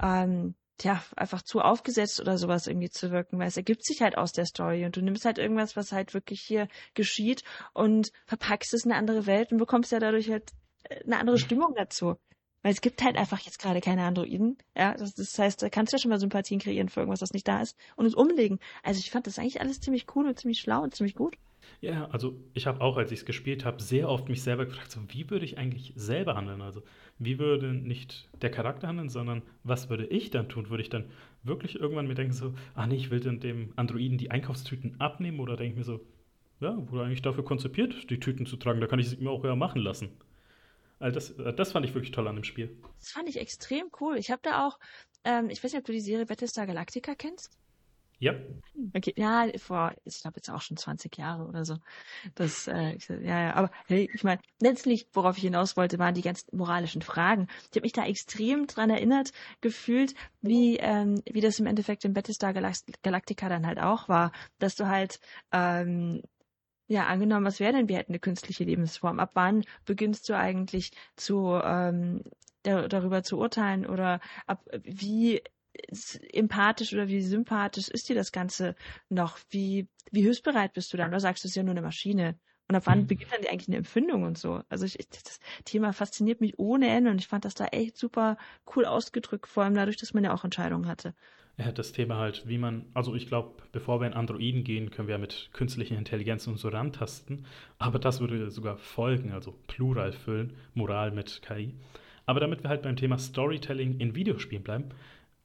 ähm, tja, einfach zu aufgesetzt oder sowas irgendwie zu wirken, weil es ergibt sich halt aus der Story und du nimmst halt irgendwas, was halt wirklich hier geschieht und verpackst es in eine andere Welt und bekommst ja dadurch halt äh, eine andere Stimmung dazu. Weil es gibt halt einfach jetzt gerade keine Androiden. Ja, das, das heißt, da kannst du ja schon mal Sympathien kreieren für irgendwas, das nicht da ist und es umlegen. Also ich fand das eigentlich alles ziemlich cool und ziemlich schlau und ziemlich gut. Ja, also ich habe auch, als ich es gespielt habe, sehr oft mich selber gefragt, so, wie würde ich eigentlich selber handeln? Also wie würde nicht der Charakter handeln, sondern was würde ich dann tun? Würde ich dann wirklich irgendwann mir denken, so, ah nee, ich will dann dem Androiden die Einkaufstüten abnehmen oder denke ich mir so, ja, wurde eigentlich dafür konzipiert, die Tüten zu tragen, da kann ich es mir auch ja machen lassen. Also das, das fand ich wirklich toll an dem Spiel. Das fand ich extrem cool. Ich habe da auch, ähm, ich weiß nicht, ob du die Serie Battlestar Galactica kennst. Ja. Okay, ja, vor, ich glaube jetzt auch schon 20 Jahre oder so. Das, äh, ja, ja, aber hey, ich meine, letztlich, worauf ich hinaus wollte, waren die ganzen moralischen Fragen. Ich habe mich da extrem dran erinnert, gefühlt, wie, ähm, wie das im Endeffekt in Battlestar Galactica dann halt auch war, dass du halt, ähm, ja, angenommen, was wäre denn, wir hätten eine künstliche Lebensform. Ab wann beginnst du eigentlich zu ähm, darüber zu urteilen oder ab wie empathisch oder wie sympathisch ist dir das Ganze noch? Wie, wie hilfsbereit bist du dann? Oder sagst du, es ist ja nur eine Maschine? Und ab wann mhm. beginnt dann eigentlich eine Empfindung und so? Also ich, das Thema fasziniert mich ohne Ende und ich fand das da echt super cool ausgedrückt, vor allem dadurch, dass man ja auch Entscheidungen hatte. Ja, das Thema halt, wie man, also ich glaube, bevor wir in Androiden gehen, können wir mit künstlicher Intelligenz und so rantasten. Aber das würde sogar folgen, also Plural füllen, Moral mit KI. Aber damit wir halt beim Thema Storytelling in Videospielen bleiben,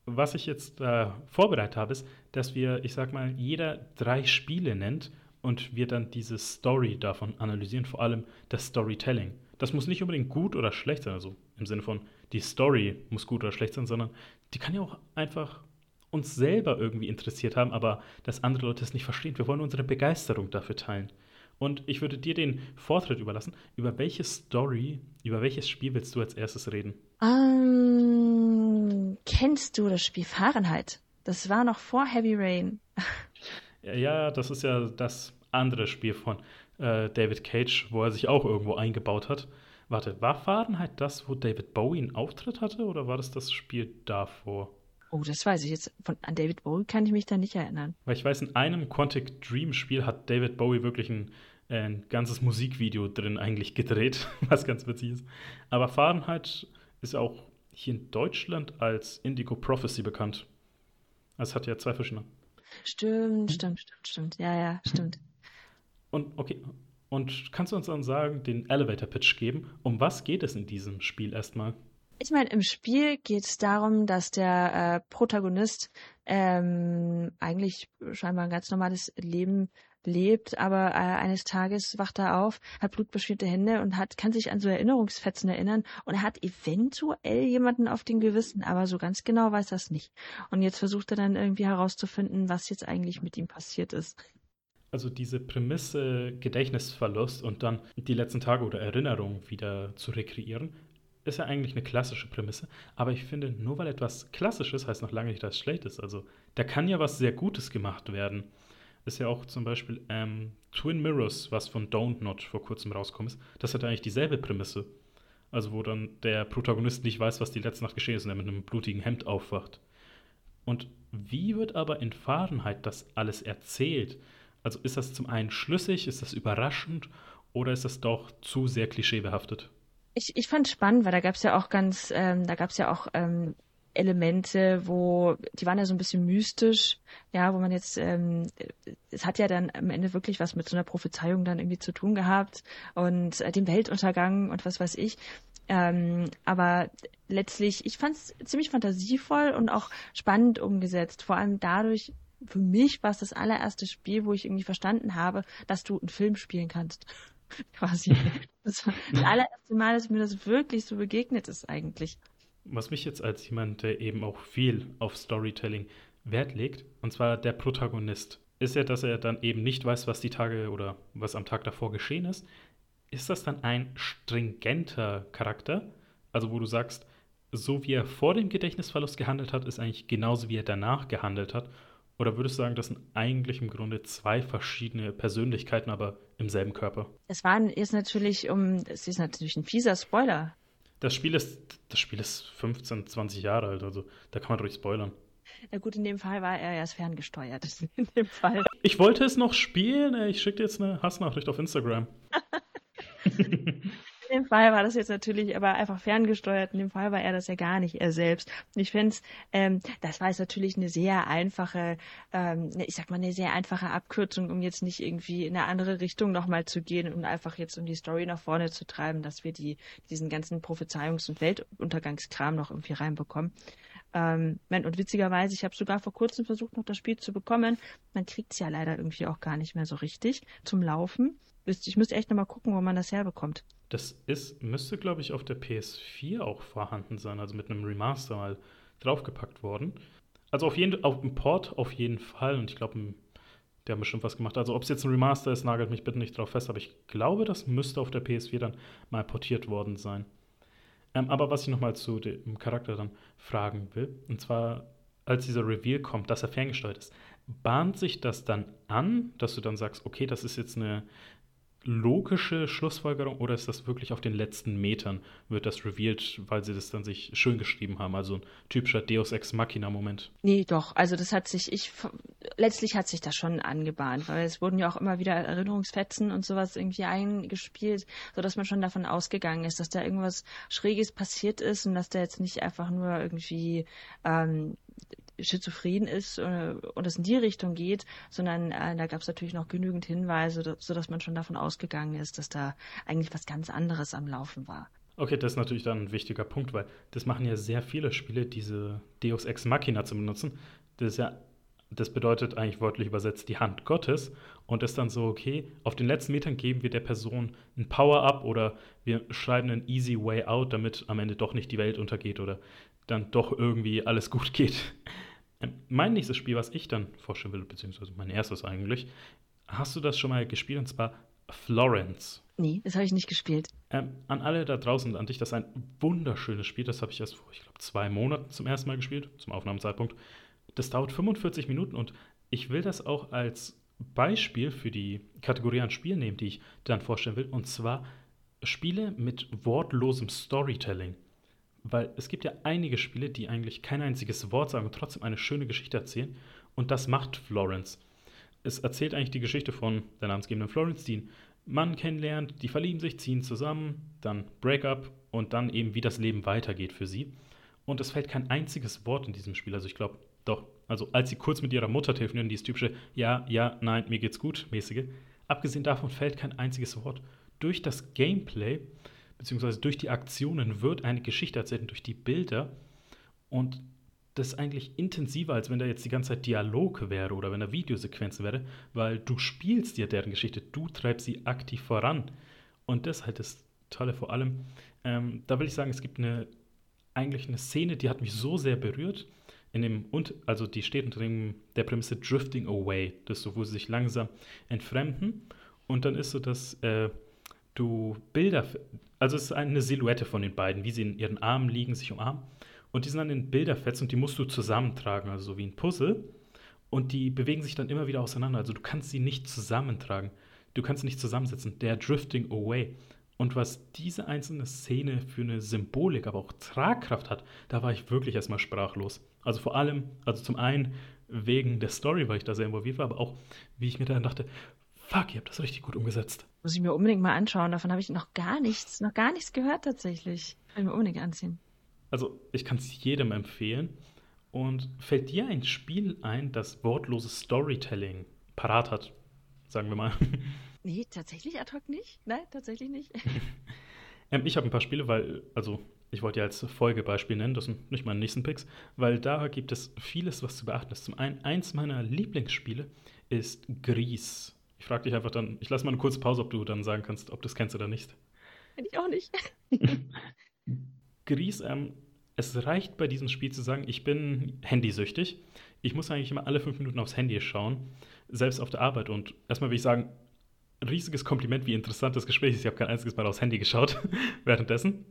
was ich jetzt äh, vorbereitet habe, ist, dass wir, ich sag mal, jeder drei Spiele nennt und wir dann diese Story davon analysieren, vor allem das Storytelling. Das muss nicht unbedingt gut oder schlecht sein, also im Sinne von, die Story muss gut oder schlecht sein, sondern die kann ja auch einfach uns selber irgendwie interessiert haben, aber dass andere Leute es nicht verstehen. Wir wollen unsere Begeisterung dafür teilen. Und ich würde dir den Vortritt überlassen. Über welche Story, über welches Spiel willst du als erstes reden? Um, kennst du das Spiel Fahrenheit? Das war noch vor Heavy Rain. ja, das ist ja das andere Spiel von äh, David Cage, wo er sich auch irgendwo eingebaut hat. Warte, war Fahrenheit das, wo David Bowie einen Auftritt hatte oder war das das Spiel davor? Oh, das weiß ich jetzt. Von, an David Bowie kann ich mich da nicht erinnern. Weil ich weiß, in einem Quantic Dream Spiel hat David Bowie wirklich ein, ein ganzes Musikvideo drin eigentlich gedreht, was ganz witzig ist. Aber Fahrenheit ist auch hier in Deutschland als Indigo Prophecy bekannt. Es hat ja zwei verschiedene. Stimmt, stimmt, stimmt, stimmt. Ja, ja, stimmt. Und okay, und kannst du uns dann sagen, den Elevator Pitch geben? Um was geht es in diesem Spiel erstmal? Ich meine, im Spiel geht es darum, dass der äh, Protagonist ähm, eigentlich scheinbar ein ganz normales Leben lebt, aber äh, eines Tages wacht er auf, hat blutbeschmierte Hände und hat, kann sich an so Erinnerungsfetzen erinnern und er hat eventuell jemanden auf dem Gewissen, aber so ganz genau weiß er es nicht. Und jetzt versucht er dann irgendwie herauszufinden, was jetzt eigentlich mit ihm passiert ist. Also diese Prämisse Gedächtnisverlust und dann die letzten Tage oder Erinnerungen wieder zu rekreieren, ist ja eigentlich eine klassische Prämisse. Aber ich finde, nur weil etwas Klassisches heißt noch lange nicht, dass es schlecht ist. Also da kann ja was sehr Gutes gemacht werden. Ist ja auch zum Beispiel ähm, Twin Mirrors, was von Don't Not vor kurzem rauskommt ist. Das hat eigentlich dieselbe Prämisse. Also wo dann der Protagonist nicht weiß, was die letzte Nacht geschehen ist und er mit einem blutigen Hemd aufwacht. Und wie wird aber in Fahrenheit das alles erzählt? Also ist das zum einen schlüssig, ist das überraschend oder ist das doch zu sehr klischeebehaftet? Ich, ich fand es spannend, weil da gab es ja auch ganz, ähm, da gab es ja auch ähm, Elemente, wo die waren ja so ein bisschen mystisch, ja, wo man jetzt, ähm, es hat ja dann am Ende wirklich was mit so einer Prophezeiung dann irgendwie zu tun gehabt und äh, dem Weltuntergang und was weiß ich. Ähm, aber letztlich, ich fand es ziemlich fantasievoll und auch spannend umgesetzt, vor allem dadurch, für mich war es das allererste Spiel, wo ich irgendwie verstanden habe, dass du einen Film spielen kannst. Quasi. Das war das allererste Mal, dass mir das wirklich so begegnet ist eigentlich. Was mich jetzt als jemand, der eben auch viel auf Storytelling Wert legt, und zwar der Protagonist, ist ja, dass er dann eben nicht weiß, was die Tage oder was am Tag davor geschehen ist. Ist das dann ein stringenter Charakter? Also wo du sagst, so wie er vor dem Gedächtnisverlust gehandelt hat, ist eigentlich genauso wie er danach gehandelt hat oder würdest du sagen, das sind eigentlich im Grunde zwei verschiedene Persönlichkeiten, aber im selben Körper? Es war ist natürlich um, es ist natürlich ein fieser Spoiler. Das Spiel ist, das Spiel ist 15, 20 Jahre alt, also da kann man ruhig spoilern. Na gut, in dem Fall war er erst ferngesteuert. In dem Fall. Ich wollte es noch spielen, ich schicke dir jetzt eine Hassnachricht auf Instagram. In dem Fall war das jetzt natürlich aber einfach ferngesteuert. In dem Fall war er das ja gar nicht, er selbst. Ich finde ähm, das war jetzt natürlich eine sehr einfache, ähm, ich sag mal, eine sehr einfache Abkürzung, um jetzt nicht irgendwie in eine andere Richtung nochmal zu gehen und einfach jetzt um die Story nach vorne zu treiben, dass wir die, diesen ganzen Prophezeiungs- und Weltuntergangskram noch irgendwie reinbekommen. Ähm, und witzigerweise, ich habe sogar vor kurzem versucht, noch das Spiel zu bekommen. Man kriegt es ja leider irgendwie auch gar nicht mehr so richtig zum Laufen. Ich müsste echt nochmal gucken, wo man das herbekommt. Das ist, müsste, glaube ich, auf der PS4 auch vorhanden sein, also mit einem Remaster mal draufgepackt worden. Also auf jeden auf dem Port auf jeden Fall und ich glaube, der haben bestimmt was gemacht. Also ob es jetzt ein Remaster ist, nagelt mich bitte nicht drauf fest, aber ich glaube, das müsste auf der PS4 dann mal portiert worden sein. Ähm, aber was ich nochmal zu dem Charakter dann fragen will, und zwar, als dieser Reveal kommt, dass er ferngesteuert ist, bahnt sich das dann an, dass du dann sagst, okay, das ist jetzt eine logische Schlussfolgerung oder ist das wirklich auf den letzten Metern wird das revealed, weil sie das dann sich schön geschrieben haben, also ein typischer Deus Ex Machina Moment? Nee, doch, also das hat sich ich letztlich hat sich das schon angebahnt, weil es wurden ja auch immer wieder Erinnerungsfetzen und sowas irgendwie eingespielt, so dass man schon davon ausgegangen ist, dass da irgendwas schräges passiert ist und dass da jetzt nicht einfach nur irgendwie ähm, schizophren ist äh, und es in die Richtung geht, sondern äh, da gab es natürlich noch genügend Hinweise, so dass man schon davon ausgegangen ist, dass da eigentlich was ganz anderes am Laufen war. Okay, das ist natürlich dann ein wichtiger Punkt, weil das machen ja sehr viele Spiele, diese Deus Ex Machina zu benutzen. Das ist ja das bedeutet eigentlich wörtlich übersetzt die Hand Gottes und ist dann so, okay, auf den letzten Metern geben wir der Person ein Power-Up oder wir schreiben einen easy way out, damit am Ende doch nicht die Welt untergeht oder dann doch irgendwie alles gut geht. Ähm, mein nächstes Spiel, was ich dann vorstellen will, beziehungsweise mein erstes eigentlich, hast du das schon mal gespielt und zwar Florence. Nee, das habe ich nicht gespielt. Ähm, an alle da draußen und an dich, das ist ein wunderschönes Spiel. Das habe ich erst vor, ich glaube, zwei Monaten zum ersten Mal gespielt, zum Aufnahmezeitpunkt. Das dauert 45 Minuten und ich will das auch als Beispiel für die Kategorie an Spielen nehmen, die ich dann vorstellen will. Und zwar Spiele mit wortlosem Storytelling. Weil es gibt ja einige Spiele, die eigentlich kein einziges Wort sagen und trotzdem eine schöne Geschichte erzählen. Und das macht Florence. Es erzählt eigentlich die Geschichte von der namensgebenden Florence, die einen Mann kennenlernt, die verlieben sich, ziehen zusammen, dann Breakup und dann eben, wie das Leben weitergeht für sie. Und es fällt kein einziges Wort in diesem Spiel. Also ich glaube, doch, also als sie kurz mit ihrer Mutter telefonieren, dieses typische Ja, ja, nein, mir geht's gut mäßige. Abgesehen davon fällt kein einziges Wort. Durch das Gameplay beziehungsweise durch die Aktionen wird eine Geschichte erzählt und durch die Bilder. Und das ist eigentlich intensiver, als wenn da jetzt die ganze Zeit Dialog wäre oder wenn da Videosequenzen wäre, weil du spielst dir deren Geschichte, du treibst sie aktiv voran. Und das ist halt das Tolle vor allem. Ähm, da will ich sagen, es gibt eine eigentlich eine Szene, die hat mich so sehr berührt. In dem, und, also die steht unter dem, der Prämisse Drifting Away, das so, wo sie sich langsam entfremden. Und dann ist so, dass äh, du Bilder, also es ist eine Silhouette von den beiden, wie sie in ihren Armen liegen, sich umarmen. Und die sind dann in Bilderfetzen und die musst du zusammentragen, also so wie ein Puzzle. Und die bewegen sich dann immer wieder auseinander. Also du kannst sie nicht zusammentragen. Du kannst sie nicht zusammensetzen. Der Drifting Away. Und was diese einzelne Szene für eine Symbolik, aber auch Tragkraft hat, da war ich wirklich erstmal sprachlos. Also vor allem, also zum einen wegen der Story, weil ich da sehr involviert war, aber auch, wie ich mir dann dachte, fuck, ihr habt das richtig gut umgesetzt. Muss ich mir unbedingt mal anschauen. Davon habe ich noch gar nichts, noch gar nichts gehört tatsächlich. Will mir unbedingt anziehen. Also ich kann es jedem empfehlen. Und fällt dir ein Spiel ein, das wortloses Storytelling parat hat? Sagen wir mal. Nee, tatsächlich ad hoc nicht. Nein, tatsächlich nicht. ähm, ich habe ein paar Spiele, weil, also ich wollte ja als Folgebeispiel nennen, das sind nicht meine nächsten Picks, weil da gibt es vieles, was zu beachten ist. Zum einen, eins meiner Lieblingsspiele ist Gries. Ich frage dich einfach dann, ich lasse mal eine kurze Pause, ob du dann sagen kannst, ob du das kennst oder nicht. Kenn ich auch nicht. Gries, ähm, es reicht bei diesem Spiel zu sagen, ich bin handysüchtig. Ich muss eigentlich immer alle fünf Minuten aufs Handy schauen, selbst auf der Arbeit. Und erstmal will ich sagen, riesiges Kompliment, wie interessant das Gespräch ist. Ich habe kein einziges Mal aufs Handy geschaut währenddessen.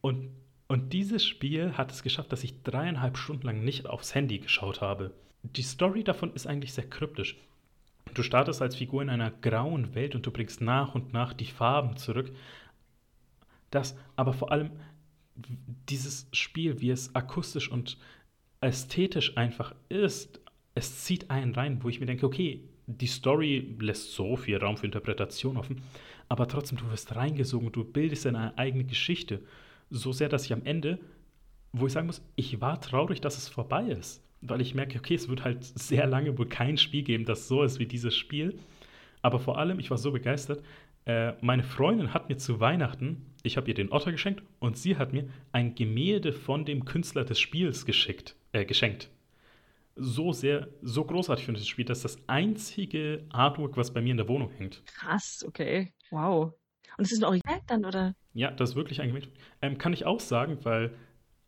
Und, und dieses Spiel hat es geschafft, dass ich dreieinhalb Stunden lang nicht aufs Handy geschaut habe. Die Story davon ist eigentlich sehr kryptisch. Du startest als Figur in einer grauen Welt und du bringst nach und nach die Farben zurück. Das, aber vor allem dieses Spiel, wie es akustisch und ästhetisch einfach ist, es zieht einen rein, wo ich mir denke, okay, die Story lässt so viel Raum für Interpretation offen, aber trotzdem, du wirst reingesogen, du bildest deine eigene Geschichte. So sehr, dass ich am Ende, wo ich sagen muss, ich war traurig, dass es vorbei ist. Weil ich merke, okay, es wird halt sehr lange wohl kein Spiel geben, das so ist wie dieses Spiel. Aber vor allem, ich war so begeistert, äh, meine Freundin hat mir zu Weihnachten, ich habe ihr den Otter geschenkt und sie hat mir ein Gemälde von dem Künstler des Spiels geschickt, äh, geschenkt. So sehr, so großartig finde ich das Spiel, dass das einzige Artwork, was bei mir in der Wohnung hängt. Krass, okay. Wow. Und es ist ein Original dann, oder? Ja, das ist wirklich ein Gemälde. Ähm, kann ich auch sagen, weil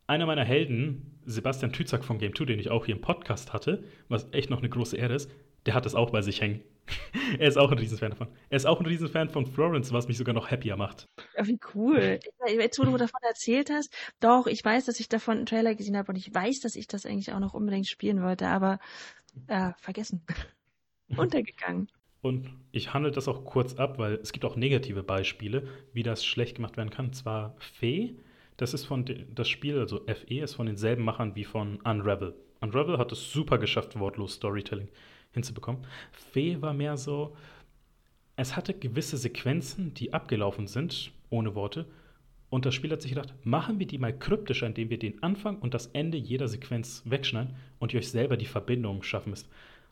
einer meiner Helden, Sebastian Tützak von Game 2, den ich auch hier im Podcast hatte, was echt noch eine große Ehre ist, der hat das auch bei sich hängen. er ist auch ein Riesenfan davon. Er ist auch ein Riesenfan von Florence, was mich sogar noch happier macht. Ja, wie cool. Jetzt, wo du davon erzählt hast, doch, ich weiß, dass ich davon einen Trailer gesehen habe und ich weiß, dass ich das eigentlich auch noch unbedingt spielen wollte, aber äh, vergessen. Untergegangen. Und ich handle das auch kurz ab, weil es gibt auch negative Beispiele, wie das schlecht gemacht werden kann. Zwar Fee, das ist von das Spiel, also FE, ist von denselben Machern wie von Unravel. Unravel hat es super geschafft, wortlos Storytelling hinzubekommen. Fee war mehr so, es hatte gewisse Sequenzen, die abgelaufen sind, ohne Worte. Und das Spiel hat sich gedacht, machen wir die mal kryptischer, indem wir den Anfang und das Ende jeder Sequenz wegschneiden und ihr euch selber die Verbindung schaffen müsst.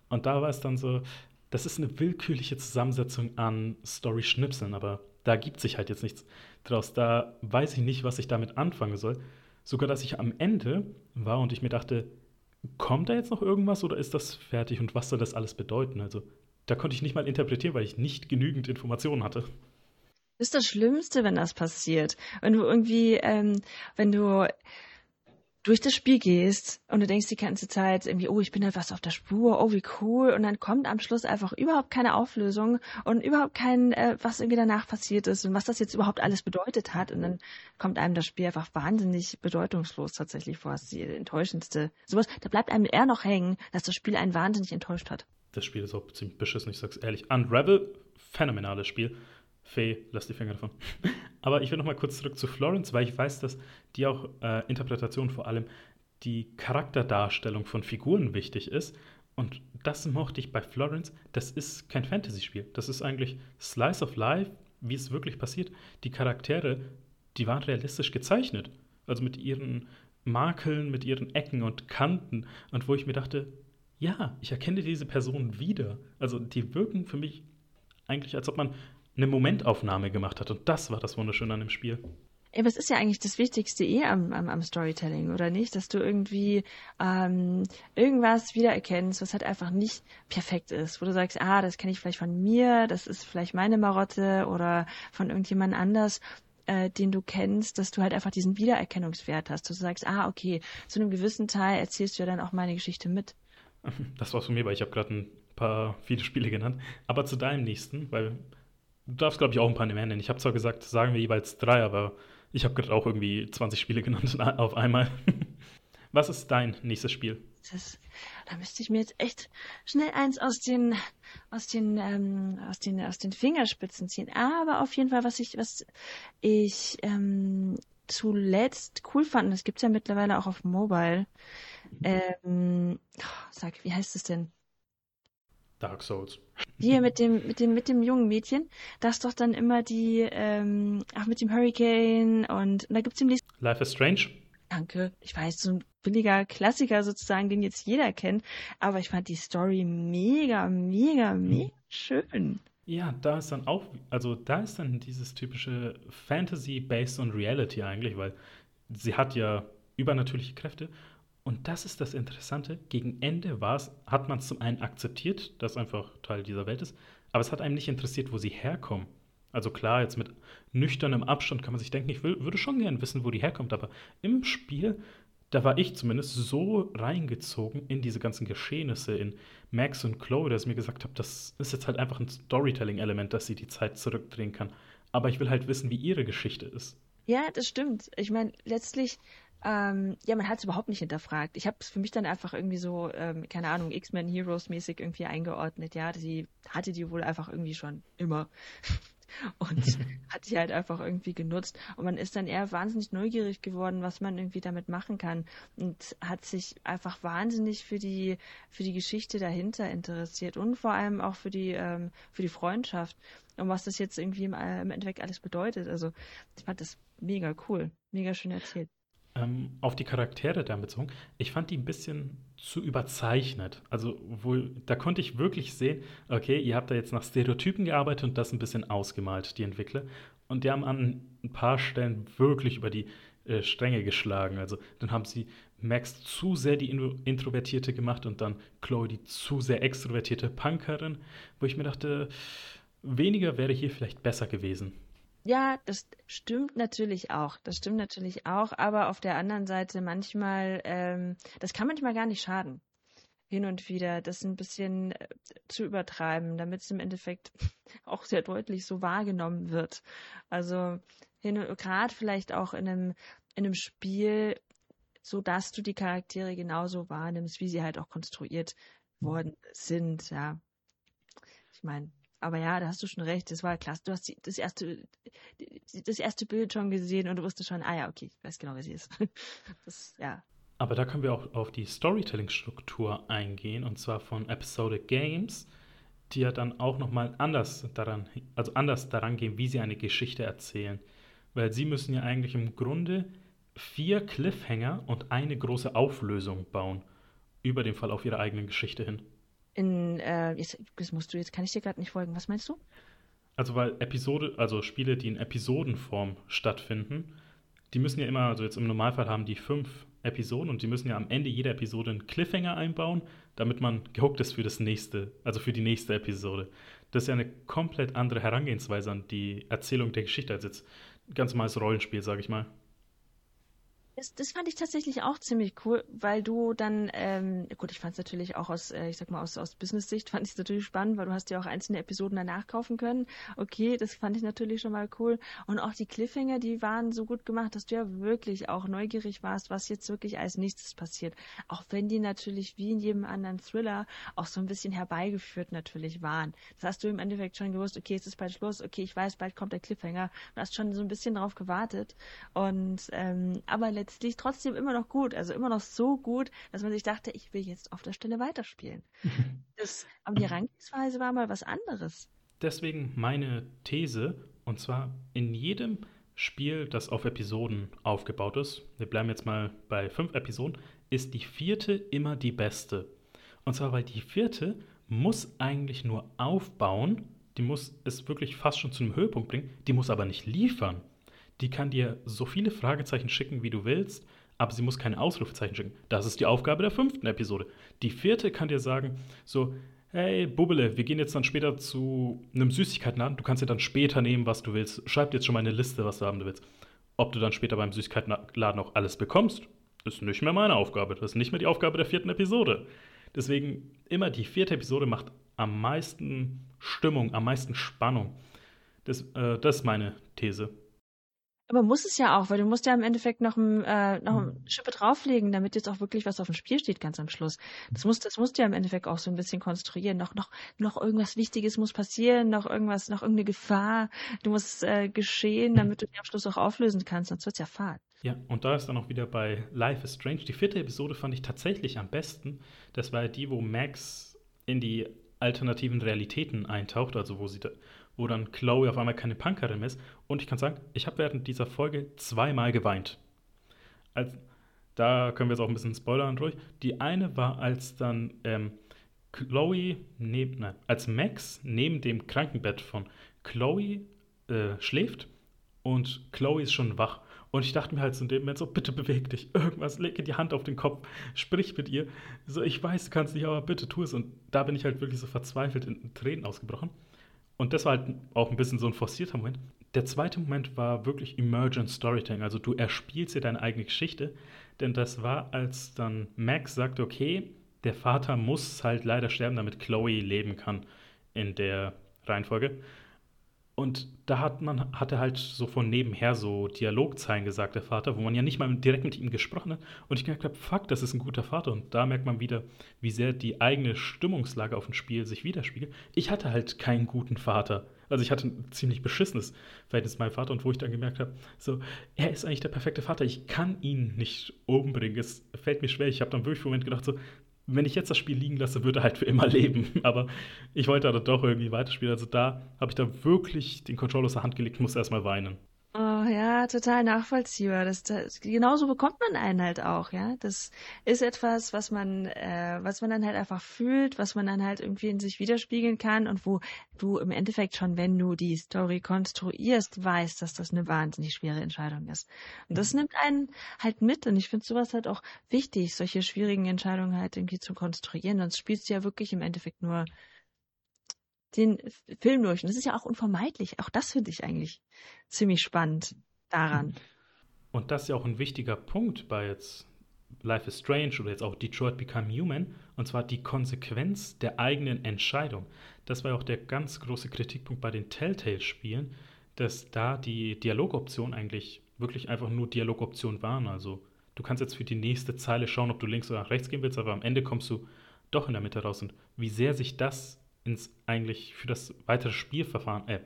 Und da war es dann so, das ist eine willkürliche Zusammensetzung an Story-Schnipseln, aber da gibt sich halt jetzt nichts draus. Da weiß ich nicht, was ich damit anfangen soll. Sogar, dass ich am Ende war und ich mir dachte, kommt da jetzt noch irgendwas oder ist das fertig und was soll das alles bedeuten? Also da konnte ich nicht mal interpretieren, weil ich nicht genügend Informationen hatte. Das ist das Schlimmste, wenn das passiert. Wenn du irgendwie, ähm, wenn du durch das Spiel gehst und du denkst die ganze Zeit irgendwie, oh, ich bin etwas auf der Spur, oh, wie cool. Und dann kommt am Schluss einfach überhaupt keine Auflösung und überhaupt kein, äh, was irgendwie danach passiert ist und was das jetzt überhaupt alles bedeutet hat. Und dann kommt einem das Spiel einfach wahnsinnig bedeutungslos tatsächlich vor. Das ist die enttäuschendste. Sowas, da bleibt einem eher noch hängen, dass das Spiel einen wahnsinnig enttäuscht hat. Das Spiel ist auch ziemlich beschissen, ich sag's ehrlich. Unravel, phänomenales Spiel. Fee, lass die Finger davon. Aber ich will noch mal kurz zurück zu Florence, weil ich weiß, dass die auch äh, Interpretation vor allem die Charakterdarstellung von Figuren wichtig ist. Und das mochte ich bei Florence. Das ist kein Fantasy-Spiel. Das ist eigentlich Slice of Life, wie es wirklich passiert. Die Charaktere, die waren realistisch gezeichnet. Also mit ihren Makeln, mit ihren Ecken und Kanten. Und wo ich mir dachte, ja, ich erkenne diese Person wieder. Also die wirken für mich eigentlich, als ob man eine Momentaufnahme gemacht hat. Und das war das Wunderschöne an dem Spiel. Ey, was ist ja eigentlich das Wichtigste eh am, am, am Storytelling, oder nicht? Dass du irgendwie ähm, irgendwas wiedererkennst, was halt einfach nicht perfekt ist, wo du sagst, ah, das kenne ich vielleicht von mir, das ist vielleicht meine Marotte oder von irgendjemand anders, äh, den du kennst, dass du halt einfach diesen Wiedererkennungswert hast. Dass du sagst, ah, okay, zu einem gewissen Teil erzählst du ja dann auch meine Geschichte mit. Das war's von mir, weil ich habe gerade ein paar viele Spiele genannt. Aber zu deinem nächsten, weil du darfst, glaube ich, auch ein paar nennen. Ich habe zwar gesagt, sagen wir jeweils drei, aber ich habe gerade auch irgendwie 20 Spiele genannt auf einmal. Was ist dein nächstes Spiel? Das, da müsste ich mir jetzt echt schnell eins aus den, aus den, ähm, aus den, aus den Fingerspitzen ziehen. Aber auf jeden Fall, was ich, was ich ähm, zuletzt cool fand, das gibt's ja mittlerweile auch auf Mobile. Ähm, sag, wie heißt es denn? Dark Souls. Hier mit dem, mit dem, mit dem jungen Mädchen, das doch dann immer die, ähm, ach, mit dem Hurricane und, und da gibt's demnächst. Life is Strange. Danke. Ich weiß, so ein billiger Klassiker sozusagen, den jetzt jeder kennt, aber ich fand die Story mega, mega, mega schön. Ja, da ist dann auch, also da ist dann dieses typische Fantasy based on Reality eigentlich, weil sie hat ja übernatürliche Kräfte und das ist das Interessante. Gegen Ende war's, hat man es zum einen akzeptiert, dass einfach Teil dieser Welt ist, aber es hat einem nicht interessiert, wo sie herkommen. Also klar, jetzt mit nüchternem Abstand kann man sich denken, ich will, würde schon gern wissen, wo die herkommt, aber im Spiel, da war ich zumindest so reingezogen in diese ganzen Geschehnisse, in Max und Chloe, dass ich mir gesagt habe, das ist jetzt halt einfach ein Storytelling-Element, dass sie die Zeit zurückdrehen kann. Aber ich will halt wissen, wie ihre Geschichte ist. Ja, das stimmt. Ich meine, letztlich ähm, ja, man hat es überhaupt nicht hinterfragt. Ich habe es für mich dann einfach irgendwie so, ähm, keine Ahnung, X-Men Heroes mäßig irgendwie eingeordnet. Ja, sie hatte die wohl einfach irgendwie schon immer und hat sie halt einfach irgendwie genutzt. Und man ist dann eher wahnsinnig neugierig geworden, was man irgendwie damit machen kann und hat sich einfach wahnsinnig für die für die Geschichte dahinter interessiert und vor allem auch für die ähm, für die Freundschaft und was das jetzt irgendwie im, äh, im Endeffekt alles bedeutet. Also ich fand das mega cool, mega schön erzählt ähm, auf die Charaktere dann bezogen, ich fand die ein bisschen zu überzeichnet. Also, wo, da konnte ich wirklich sehen, okay, ihr habt da jetzt nach Stereotypen gearbeitet und das ein bisschen ausgemalt, die Entwickler. Und die haben an ein paar Stellen wirklich über die äh, Stränge geschlagen. Also, dann haben sie Max zu sehr die Introvertierte gemacht und dann Chloe die zu sehr extrovertierte Punkerin, wo ich mir dachte, weniger wäre hier vielleicht besser gewesen. Ja, das stimmt natürlich auch. Das stimmt natürlich auch. Aber auf der anderen Seite manchmal, ähm, das kann manchmal gar nicht schaden. Hin und wieder das ein bisschen äh, zu übertreiben, damit es im Endeffekt auch sehr deutlich so wahrgenommen wird. Also gerade vielleicht auch in einem, in einem Spiel, so dass du die Charaktere genauso wahrnimmst, wie sie halt auch konstruiert worden sind, ja. Ich meine, aber ja, da hast du schon recht, das war klasse. Du hast das erste, das erste Bild schon gesehen und du wusstest schon, ah ja, okay, ich weiß genau, wer sie ist. Das, ja. Aber da können wir auch auf die Storytelling-Struktur eingehen, und zwar von Episodic Games, die ja dann auch nochmal anders daran, also anders daran gehen, wie sie eine Geschichte erzählen. Weil sie müssen ja eigentlich im Grunde vier Cliffhanger und eine große Auflösung bauen über den Fall auf ihre eigene Geschichte hin in, äh, jetzt, das musst du, jetzt kann ich dir gerade nicht folgen. Was meinst du? Also weil Episode, also Spiele, die in Episodenform stattfinden, die müssen ja immer, also jetzt im Normalfall haben die fünf Episoden und die müssen ja am Ende jeder Episode einen Cliffhanger einbauen, damit man gehuckt ist für das nächste, also für die nächste Episode. Das ist ja eine komplett andere Herangehensweise an die Erzählung der Geschichte als jetzt ganz normales Rollenspiel, sage ich mal. Das, das fand ich tatsächlich auch ziemlich cool, weil du dann, ähm, gut, ich fand es natürlich auch aus, äh, ich sag mal, aus, aus Business-Sicht fand ich es natürlich spannend, weil du hast ja auch einzelne Episoden danach kaufen können. Okay, das fand ich natürlich schon mal cool. Und auch die Cliffhanger, die waren so gut gemacht, dass du ja wirklich auch neugierig warst, was jetzt wirklich als nächstes passiert. Auch wenn die natürlich wie in jedem anderen Thriller auch so ein bisschen herbeigeführt natürlich waren. Das hast du im Endeffekt schon gewusst, okay, es ist bald Schluss, okay, ich weiß, bald kommt der Cliffhanger. Du hast schon so ein bisschen drauf gewartet. Und ähm, aber letztendlich letztlich trotzdem immer noch gut. Also immer noch so gut, dass man sich dachte, ich will jetzt auf der Stelle weiterspielen. Das, aber die Herangehensweise war mal was anderes. Deswegen meine These, und zwar in jedem Spiel, das auf Episoden aufgebaut ist, wir bleiben jetzt mal bei fünf Episoden, ist die vierte immer die beste. Und zwar, weil die vierte muss eigentlich nur aufbauen, die muss es wirklich fast schon zu einem Höhepunkt bringen, die muss aber nicht liefern die kann dir so viele Fragezeichen schicken, wie du willst, aber sie muss keine Ausrufezeichen schicken. Das ist die Aufgabe der fünften Episode. Die vierte kann dir sagen, so, hey, Bubbele, wir gehen jetzt dann später zu einem Süßigkeitenladen. Du kannst dir dann später nehmen, was du willst. Schreib dir jetzt schon mal eine Liste, was du haben willst. Ob du dann später beim Süßigkeitenladen auch alles bekommst, ist nicht mehr meine Aufgabe. Das ist nicht mehr die Aufgabe der vierten Episode. Deswegen immer die vierte Episode macht am meisten Stimmung, am meisten Spannung. Das, äh, das ist meine These. Aber muss es ja auch, weil du musst ja im Endeffekt noch, ein, äh, noch eine Schippe drauflegen, damit jetzt auch wirklich was auf dem Spiel steht, ganz am Schluss. Das musst, das musst du ja im Endeffekt auch so ein bisschen konstruieren. Noch, noch, noch irgendwas Wichtiges muss passieren, noch irgendwas, noch irgendeine Gefahr. Du musst äh, geschehen, damit du die am Schluss auch auflösen kannst, sonst wird's ja fad. Ja, und da ist dann auch wieder bei Life is Strange. Die vierte Episode fand ich tatsächlich am besten. Das war die, wo Max in die alternativen Realitäten eintaucht, also wo sie da, wo dann Chloe auf einmal keine Punkerin ist. Und ich kann sagen, ich habe während dieser Folge zweimal geweint. Als, da können wir jetzt auch ein bisschen spoilern durch. Die eine war, als dann ähm, Chloe, neben, nein, als Max neben dem Krankenbett von Chloe äh, schläft und Chloe ist schon wach. Und ich dachte mir halt so in dem Moment so, bitte beweg dich, irgendwas, lege die Hand auf den Kopf, sprich mit ihr. So, ich weiß, du kannst nicht, aber bitte tu es. Und da bin ich halt wirklich so verzweifelt in Tränen ausgebrochen. Und das war halt auch ein bisschen so ein forcierter Moment. Der zweite Moment war wirklich Emergent Storytelling. Also du erspielst dir deine eigene Geschichte. Denn das war, als dann Max sagte, okay, der Vater muss halt leider sterben, damit Chloe leben kann in der Reihenfolge. Und da hat man, hat halt so von nebenher so Dialogzeilen gesagt, der Vater, wo man ja nicht mal direkt mit ihm gesprochen hat. Und ich gedacht habe, fuck, das ist ein guter Vater. Und da merkt man wieder, wie sehr die eigene Stimmungslage auf dem Spiel sich widerspiegelt. Ich hatte halt keinen guten Vater. Also ich hatte ein ziemlich beschissenes Verhältnis mit meinem Vater und wo ich dann gemerkt habe, so, er ist eigentlich der perfekte Vater. Ich kann ihn nicht umbringen. Es fällt mir schwer. Ich habe dann wirklich im Moment gedacht, so, wenn ich jetzt das Spiel liegen lasse, würde er halt für immer leben. Aber ich wollte dann doch irgendwie weiterspielen. Also da habe ich da wirklich den Controller aus der Hand gelegt und musste erstmal weinen. Ja, total nachvollziehbar. Das, das, genauso bekommt man einen halt auch, ja. Das ist etwas, was man, äh, was man dann halt einfach fühlt, was man dann halt irgendwie in sich widerspiegeln kann und wo du im Endeffekt schon, wenn du die Story konstruierst, weißt, dass das eine wahnsinnig schwere Entscheidung ist. Und das nimmt einen halt mit und ich finde sowas halt auch wichtig, solche schwierigen Entscheidungen halt irgendwie zu konstruieren. Sonst spielst du ja wirklich im Endeffekt nur den Film durch. Und das ist ja auch unvermeidlich. Auch das finde ich eigentlich ziemlich spannend daran. Und das ist ja auch ein wichtiger Punkt bei jetzt Life is Strange oder jetzt auch Detroit Become Human, und zwar die Konsequenz der eigenen Entscheidung. Das war ja auch der ganz große Kritikpunkt bei den Telltale-Spielen, dass da die Dialogoptionen eigentlich wirklich einfach nur Dialogoptionen waren. Also du kannst jetzt für die nächste Zeile schauen, ob du links oder nach rechts gehen willst, aber am Ende kommst du doch in der Mitte raus. Und wie sehr sich das ins eigentlich für das weitere Spielverfahren, äh,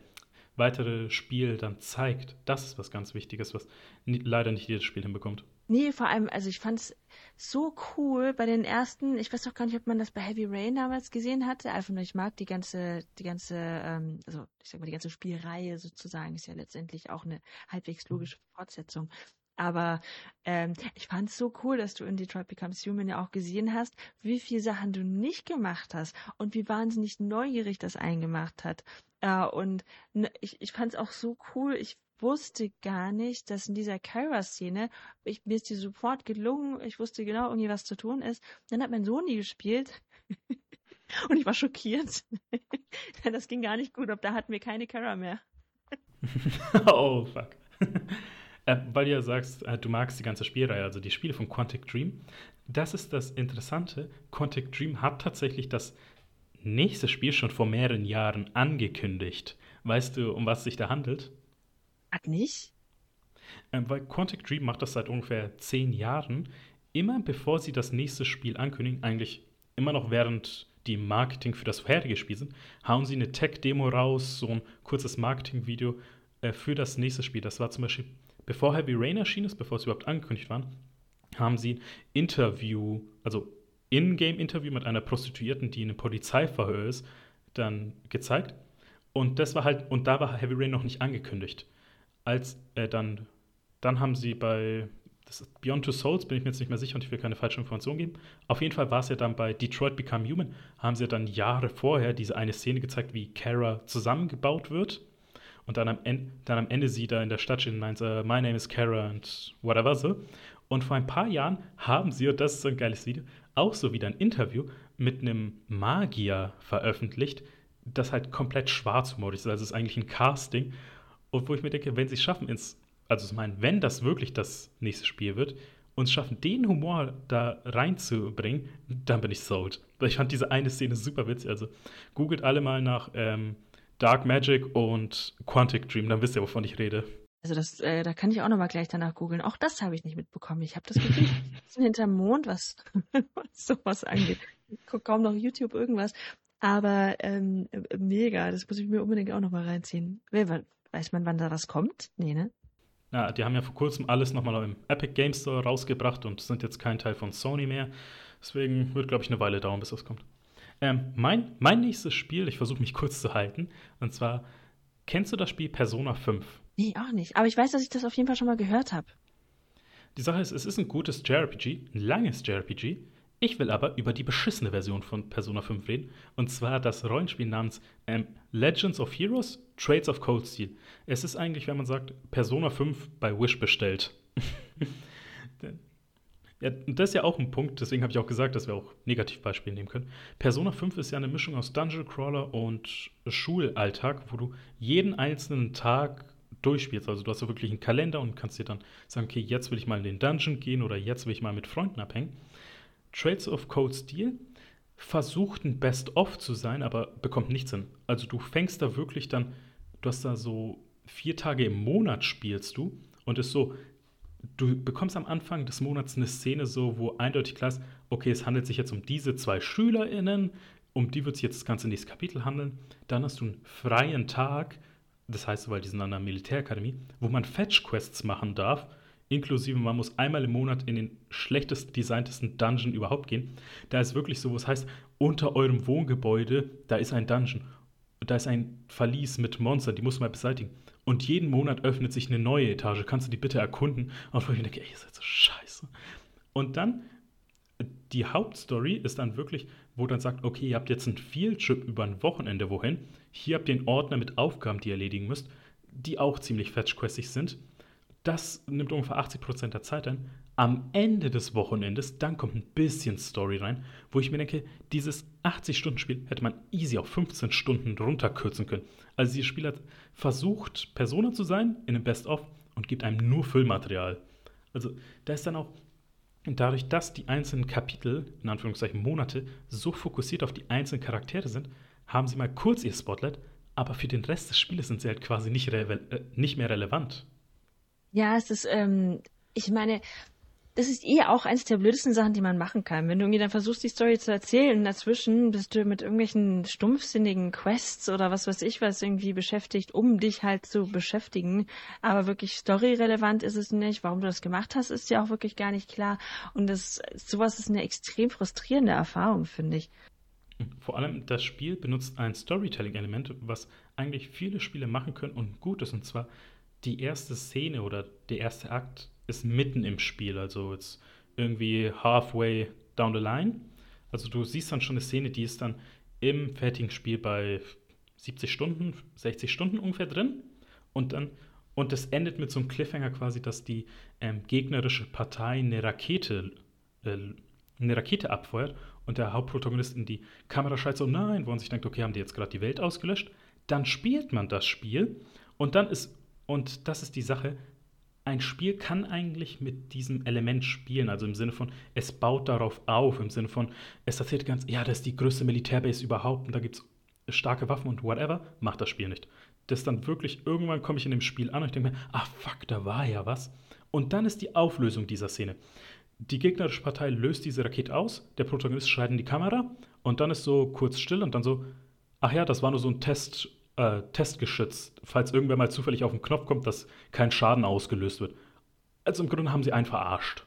weitere Spiel dann zeigt. Das ist was ganz Wichtiges, was leider nicht jedes Spiel hinbekommt. Nee, vor allem, also ich fand es so cool bei den ersten, ich weiß doch gar nicht, ob man das bei Heavy Rain damals gesehen hatte, einfach nur, ich mag die ganze, die ganze, ähm, also ich sag mal, die ganze Spielreihe sozusagen ist ja letztendlich auch eine halbwegs logische Fortsetzung. Aber ähm, ich fand es so cool, dass du in Detroit Becomes Human ja auch gesehen hast, wie viele Sachen du nicht gemacht hast und wie wahnsinnig neugierig das eingemacht hat. Äh, und ne, ich, ich fand es auch so cool. Ich wusste gar nicht, dass in dieser Kyra-Szene, mir ist die sofort gelungen, ich wusste genau irgendwie, was zu tun ist. Dann hat mein Sohn die gespielt. und ich war schockiert. das ging gar nicht gut, ab da hatten wir keine Kyra mehr. oh, fuck. Äh, weil du ja sagst, äh, du magst die ganze Spielreihe, also die Spiele von Quantic Dream. Das ist das Interessante. Quantic Dream hat tatsächlich das nächste Spiel schon vor mehreren Jahren angekündigt. Weißt du, um was sich da handelt? Ach nicht? Äh, weil Quantic Dream macht das seit ungefähr zehn Jahren. Immer bevor sie das nächste Spiel ankündigen, eigentlich immer noch während die Marketing für das vorherige Spiel sind, hauen sie eine Tech-Demo raus, so ein kurzes Marketing-Video äh, für das nächste Spiel. Das war zum Beispiel Bevor Heavy Rain erschienen ist, bevor es überhaupt angekündigt war, haben sie Interview, also In-Game-Interview mit einer Prostituierten, die in einem Polizeiverhör ist, dann gezeigt. Und das war halt, und da war Heavy Rain noch nicht angekündigt. Als äh, dann, dann haben sie bei Beyond Two Souls, bin ich mir jetzt nicht mehr sicher und ich will keine falsche Information geben. Auf jeden Fall war es ja dann bei Detroit Become Human, haben sie dann Jahre vorher diese eine Szene gezeigt, wie Kara zusammengebaut wird und dann am, Ende, dann am Ende sie da in der Stadt steht und meint, uh, my name is Kara und whatever so. Und vor ein paar Jahren haben sie, und das ist so ein geiles Video, auch so wieder ein Interview mit einem Magier veröffentlicht, das halt komplett schwarzhumorig ist. Also es ist eigentlich ein Casting. Und wo ich mir denke, wenn sie es schaffen, ins, also ich meine, wenn das wirklich das nächste Spiel wird, und schaffen, den Humor da reinzubringen, dann bin ich sold. Ich fand diese eine Szene super witzig. Also googelt alle mal nach ähm, Dark Magic und Quantic Dream, dann wisst ihr, wovon ich rede. Also das, äh, da kann ich auch noch mal gleich danach googeln. Auch das habe ich nicht mitbekommen. Ich habe das Gefühl, ich bin hinterm Mond, was, was sowas angeht. Ich gucke kaum noch YouTube irgendwas. Aber ähm, mega, das muss ich mir unbedingt auch noch mal reinziehen. Weiß man, wann da was kommt? Nee, ne? Ja, die haben ja vor kurzem alles nochmal im Epic Game Store rausgebracht und sind jetzt kein Teil von Sony mehr. Deswegen wird, glaube ich, eine Weile dauern, bis das kommt. Ähm, mein, mein nächstes Spiel, ich versuche mich kurz zu halten, und zwar, kennst du das Spiel Persona 5? Nee, auch nicht. Aber ich weiß, dass ich das auf jeden Fall schon mal gehört habe. Die Sache ist, es ist ein gutes JRPG, ein langes JRPG, ich will aber über die beschissene Version von Persona 5 reden. Und zwar das Rollenspiel namens ähm, Legends of Heroes, Trades of Cold Steel. Es ist eigentlich, wenn man sagt, Persona 5 bei Wish bestellt. ja, das ist ja auch ein Punkt, deswegen habe ich auch gesagt, dass wir auch Negativbeispiele nehmen können. Persona 5 ist ja eine Mischung aus Dungeon Crawler und Schulalltag, wo du jeden einzelnen Tag durchspielst. Also du hast ja wirklich einen Kalender und kannst dir dann sagen, okay, jetzt will ich mal in den Dungeon gehen oder jetzt will ich mal mit Freunden abhängen. Trades of Cold Steel versucht ein Best-of zu sein, aber bekommt nichts hin. Also du fängst da wirklich dann, du hast da so vier Tage im Monat spielst du und ist so, du bekommst am Anfang des Monats eine Szene so, wo eindeutig klar ist, okay, es handelt sich jetzt um diese zwei SchülerInnen, um die wird sich jetzt das ganze nächste Kapitel handeln. Dann hast du einen freien Tag, das heißt, weil die sind an einer Militärakademie, wo man Fetch-Quests machen darf inklusive man muss einmal im Monat in den schlechtest designtesten Dungeon überhaupt gehen. Da ist wirklich so, was heißt, unter eurem Wohngebäude, da ist ein Dungeon. Da ist ein Verlies mit Monstern, die muss man beseitigen. Und jeden Monat öffnet sich eine neue Etage. Kannst du die bitte erkunden? Und ich denke, ey, ihr seid so scheiße. Und dann, die Hauptstory ist dann wirklich, wo dann sagt, okay, ihr habt jetzt einen Field-Trip über ein Wochenende wohin. Hier habt ihr einen Ordner mit Aufgaben, die ihr erledigen müsst, die auch ziemlich fetch-questig sind. Das nimmt ungefähr 80% der Zeit ein. Am Ende des Wochenendes, dann kommt ein bisschen Story rein, wo ich mir denke, dieses 80-Stunden-Spiel hätte man easy auf 15 Stunden runterkürzen können. Also dieses Spiel hat versucht, Persona zu sein in einem Best-of und gibt einem nur Füllmaterial. Also da ist dann auch dadurch, dass die einzelnen Kapitel, in Anführungszeichen Monate, so fokussiert auf die einzelnen Charaktere sind, haben sie mal kurz ihr Spotlight, aber für den Rest des Spieles sind sie halt quasi nicht, äh, nicht mehr relevant. Ja, es ist, ähm, ich meine, das ist eh auch eines der blödesten Sachen, die man machen kann. Wenn du irgendwie dann versuchst, die Story zu erzählen, und dazwischen bist du mit irgendwelchen stumpfsinnigen Quests oder was weiß ich was irgendwie beschäftigt, um dich halt zu beschäftigen. Aber wirklich storyrelevant ist es nicht. Warum du das gemacht hast, ist ja auch wirklich gar nicht klar. Und das, sowas ist eine extrem frustrierende Erfahrung, finde ich. Vor allem das Spiel benutzt ein Storytelling-Element, was eigentlich viele Spiele machen können und gut ist. Und zwar die erste Szene oder der erste Akt ist mitten im Spiel, also jetzt irgendwie halfway down the line. Also du siehst dann schon eine Szene, die ist dann im fertigen Spiel bei 70 Stunden, 60 Stunden ungefähr drin. Und dann und das endet mit so einem Cliffhanger quasi, dass die ähm, gegnerische Partei eine Rakete, äh, eine Rakete abfeuert und der Hauptprotagonist in die Kamera schreit so, nein, wo man sich denkt, okay, haben die jetzt gerade die Welt ausgelöscht? Dann spielt man das Spiel und dann ist und das ist die Sache. Ein Spiel kann eigentlich mit diesem Element spielen, also im Sinne von, es baut darauf auf, im Sinne von, es erzählt ganz, ja, das ist die größte Militärbase überhaupt und da gibt es starke Waffen und whatever, macht das Spiel nicht. Das dann wirklich, irgendwann komme ich in dem Spiel an und ich denke mir, ah fuck, da war ja was. Und dann ist die Auflösung dieser Szene. Die gegnerische Partei löst diese Rakete aus, der Protagonist schreit in die Kamera und dann ist so kurz still und dann so, ach ja, das war nur so ein Test äh, testgeschützt, falls irgendwer mal zufällig auf den Knopf kommt, dass kein Schaden ausgelöst wird. Also im Grunde haben sie einen verarscht.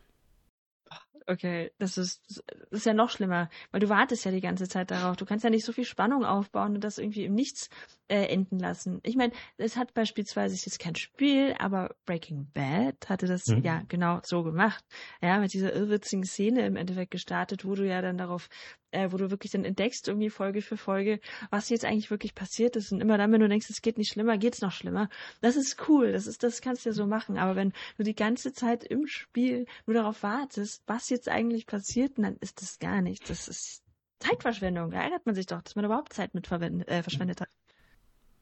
Okay, das ist, das ist ja noch schlimmer, weil du wartest ja die ganze Zeit darauf. Du kannst ja nicht so viel Spannung aufbauen und das irgendwie im Nichts äh, enden lassen. Ich meine, es hat beispielsweise jetzt kein Spiel, aber Breaking Bad hatte das mhm. ja genau so gemacht. Ja, mit dieser irrwitzigen Szene im Endeffekt gestartet, wo du ja dann darauf, äh, wo du wirklich dann entdeckst, irgendwie Folge für Folge, was jetzt eigentlich wirklich passiert ist. Und immer dann, wenn du denkst, es geht nicht schlimmer, geht's noch schlimmer. Das ist cool. Das ist, das kannst du ja so machen. Aber wenn du die ganze Zeit im Spiel nur darauf wartest, was jetzt eigentlich passiert, dann ist das gar nicht. Das ist Zeitverschwendung. Da ärgert man sich doch, dass man überhaupt Zeit mit äh, verschwendet hat.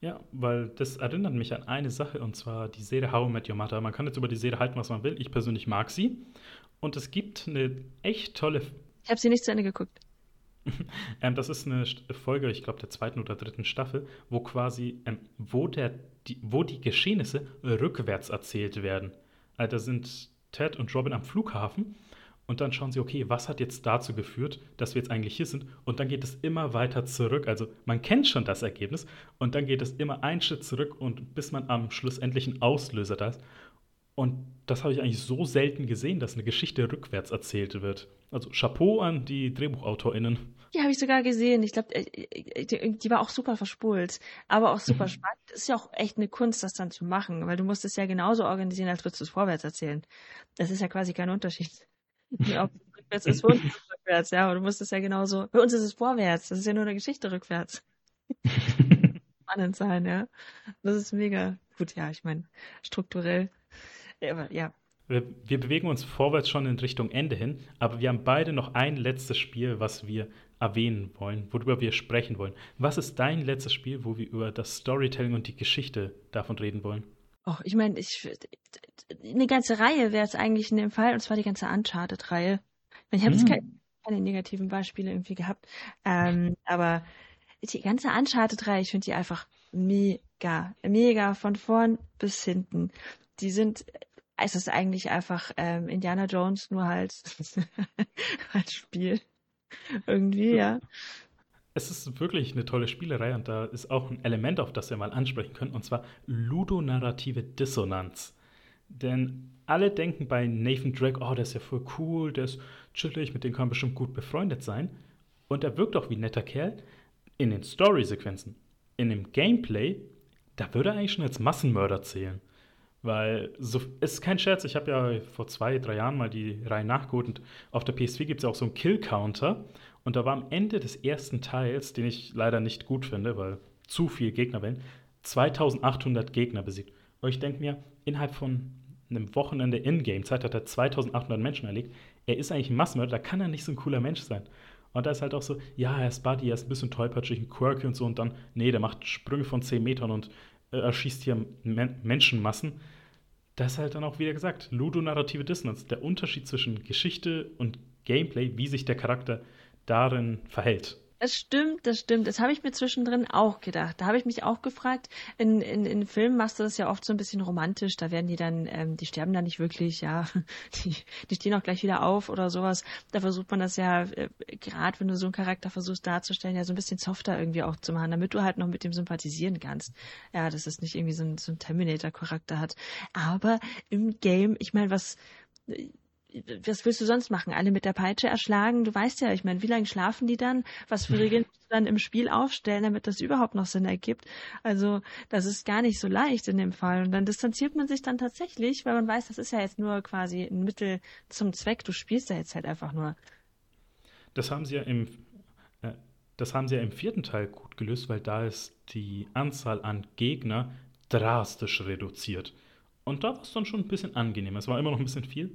Ja, weil das erinnert mich an eine Sache und zwar die Serie How I Met Your Mother. Man kann jetzt über die Serie halten, was man will. Ich persönlich mag sie. Und es gibt eine echt tolle. Ich habe sie nicht zu Ende geguckt. ähm, das ist eine Folge, ich glaube, der zweiten oder dritten Staffel, wo quasi, ähm, wo, der, die, wo die Geschehnisse rückwärts erzählt werden. Also da sind Ted und Robin am Flughafen und dann schauen sie, okay, was hat jetzt dazu geführt, dass wir jetzt eigentlich hier sind? Und dann geht es immer weiter zurück. Also man kennt schon das Ergebnis und dann geht es immer einen Schritt zurück und bis man am schlussendlichen Auslöser da ist. Und das habe ich eigentlich so selten gesehen, dass eine Geschichte rückwärts erzählt wird. Also Chapeau an die DrehbuchautorInnen. Die habe ich sogar gesehen. Ich glaube, äh, äh, die war auch super verspult, aber auch super spannend. Ist ja auch echt eine Kunst, das dann zu machen, weil du musst es ja genauso organisieren, als würdest du es vorwärts erzählen. Das ist ja quasi kein Unterschied. Ja, rückwärts ist uns rückwärts, ja, aber du musst es ja genauso. Für uns ist es vorwärts, das ist ja nur eine Geschichte rückwärts. Spannend sein, ja. Das ist mega. Gut, ja, ich meine, strukturell. Ja, aber ja. Wir, wir, bewegen uns vorwärts schon in Richtung Ende hin, aber wir haben beide noch ein letztes Spiel, was wir erwähnen wollen, worüber wir sprechen wollen. Was ist dein letztes Spiel, wo wir über das Storytelling und die Geschichte davon reden wollen? Och, ich meine, ich eine ganze Reihe wäre es eigentlich in dem Fall, und zwar die ganze Uncharted-Reihe. Ich habe jetzt hm. keine, keine, negativen Beispiele irgendwie gehabt, ähm, aber die ganze Uncharted-Reihe, ich finde die einfach mega, mega von vorn bis hinten. Die sind, es ist eigentlich einfach ähm, Indiana Jones nur halt als Spiel. Irgendwie, ja. Es ist wirklich eine tolle Spielerei und da ist auch ein Element, auf das wir mal ansprechen können, und zwar ludonarrative Dissonanz. Denn alle denken bei Nathan Drake, oh, der ist ja voll cool, der ist chillig, mit dem kann man bestimmt gut befreundet sein. Und er wirkt auch wie ein netter Kerl in den Story-Sequenzen. In dem Gameplay, da würde er eigentlich schon als Massenmörder zählen. Weil so, es ist kein Scherz, ich habe ja vor zwei, drei Jahren mal die Reihe nachgeholt und auf der PS4 gibt es ja auch so einen Kill-Counter. Und da war am Ende des ersten Teils, den ich leider nicht gut finde, weil zu viel Gegner wären, 2800 Gegner besiegt. Und ich denke mir, innerhalb von einem Wochenende Ingame-Zeit hat er 2800 Menschen erlegt. Er ist eigentlich ein Massenmörder, da kann er nicht so ein cooler Mensch sein. Und da ist halt auch so, ja, er ist Buddy, er ist ein bisschen tollpatschig, ein Quirky und so. Und dann, nee, der macht Sprünge von 10 Metern und äh, erschießt hier Men Menschenmassen. Das halt dann auch wieder gesagt, ludonarrative Dissonanz. Der Unterschied zwischen Geschichte und Gameplay, wie sich der Charakter darin verhält. Das stimmt, das stimmt. Das habe ich mir zwischendrin auch gedacht. Da habe ich mich auch gefragt, in, in, in Filmen machst du das ja oft so ein bisschen romantisch. Da werden die dann, ähm, die sterben dann nicht wirklich, ja. Die, die stehen auch gleich wieder auf oder sowas. Da versucht man das ja, äh, gerade wenn du so einen Charakter versuchst darzustellen, ja so ein bisschen softer irgendwie auch zu machen, damit du halt noch mit dem sympathisieren kannst. Ja, dass es nicht irgendwie so ein, so ein Terminator-Charakter hat. Aber im Game, ich meine, was was willst du sonst machen? Alle mit der Peitsche erschlagen? Du weißt ja, ich meine, wie lange schlafen die dann? Was für Regeln musst du dann im Spiel aufstellen, damit das überhaupt noch Sinn ergibt? Also, das ist gar nicht so leicht in dem Fall. Und dann distanziert man sich dann tatsächlich, weil man weiß, das ist ja jetzt nur quasi ein Mittel zum Zweck. Du spielst ja jetzt halt einfach nur. Das haben sie ja im, äh, das haben sie ja im vierten Teil gut gelöst, weil da ist die Anzahl an Gegner drastisch reduziert. Und da war es dann schon ein bisschen angenehmer. Es war immer noch ein bisschen viel,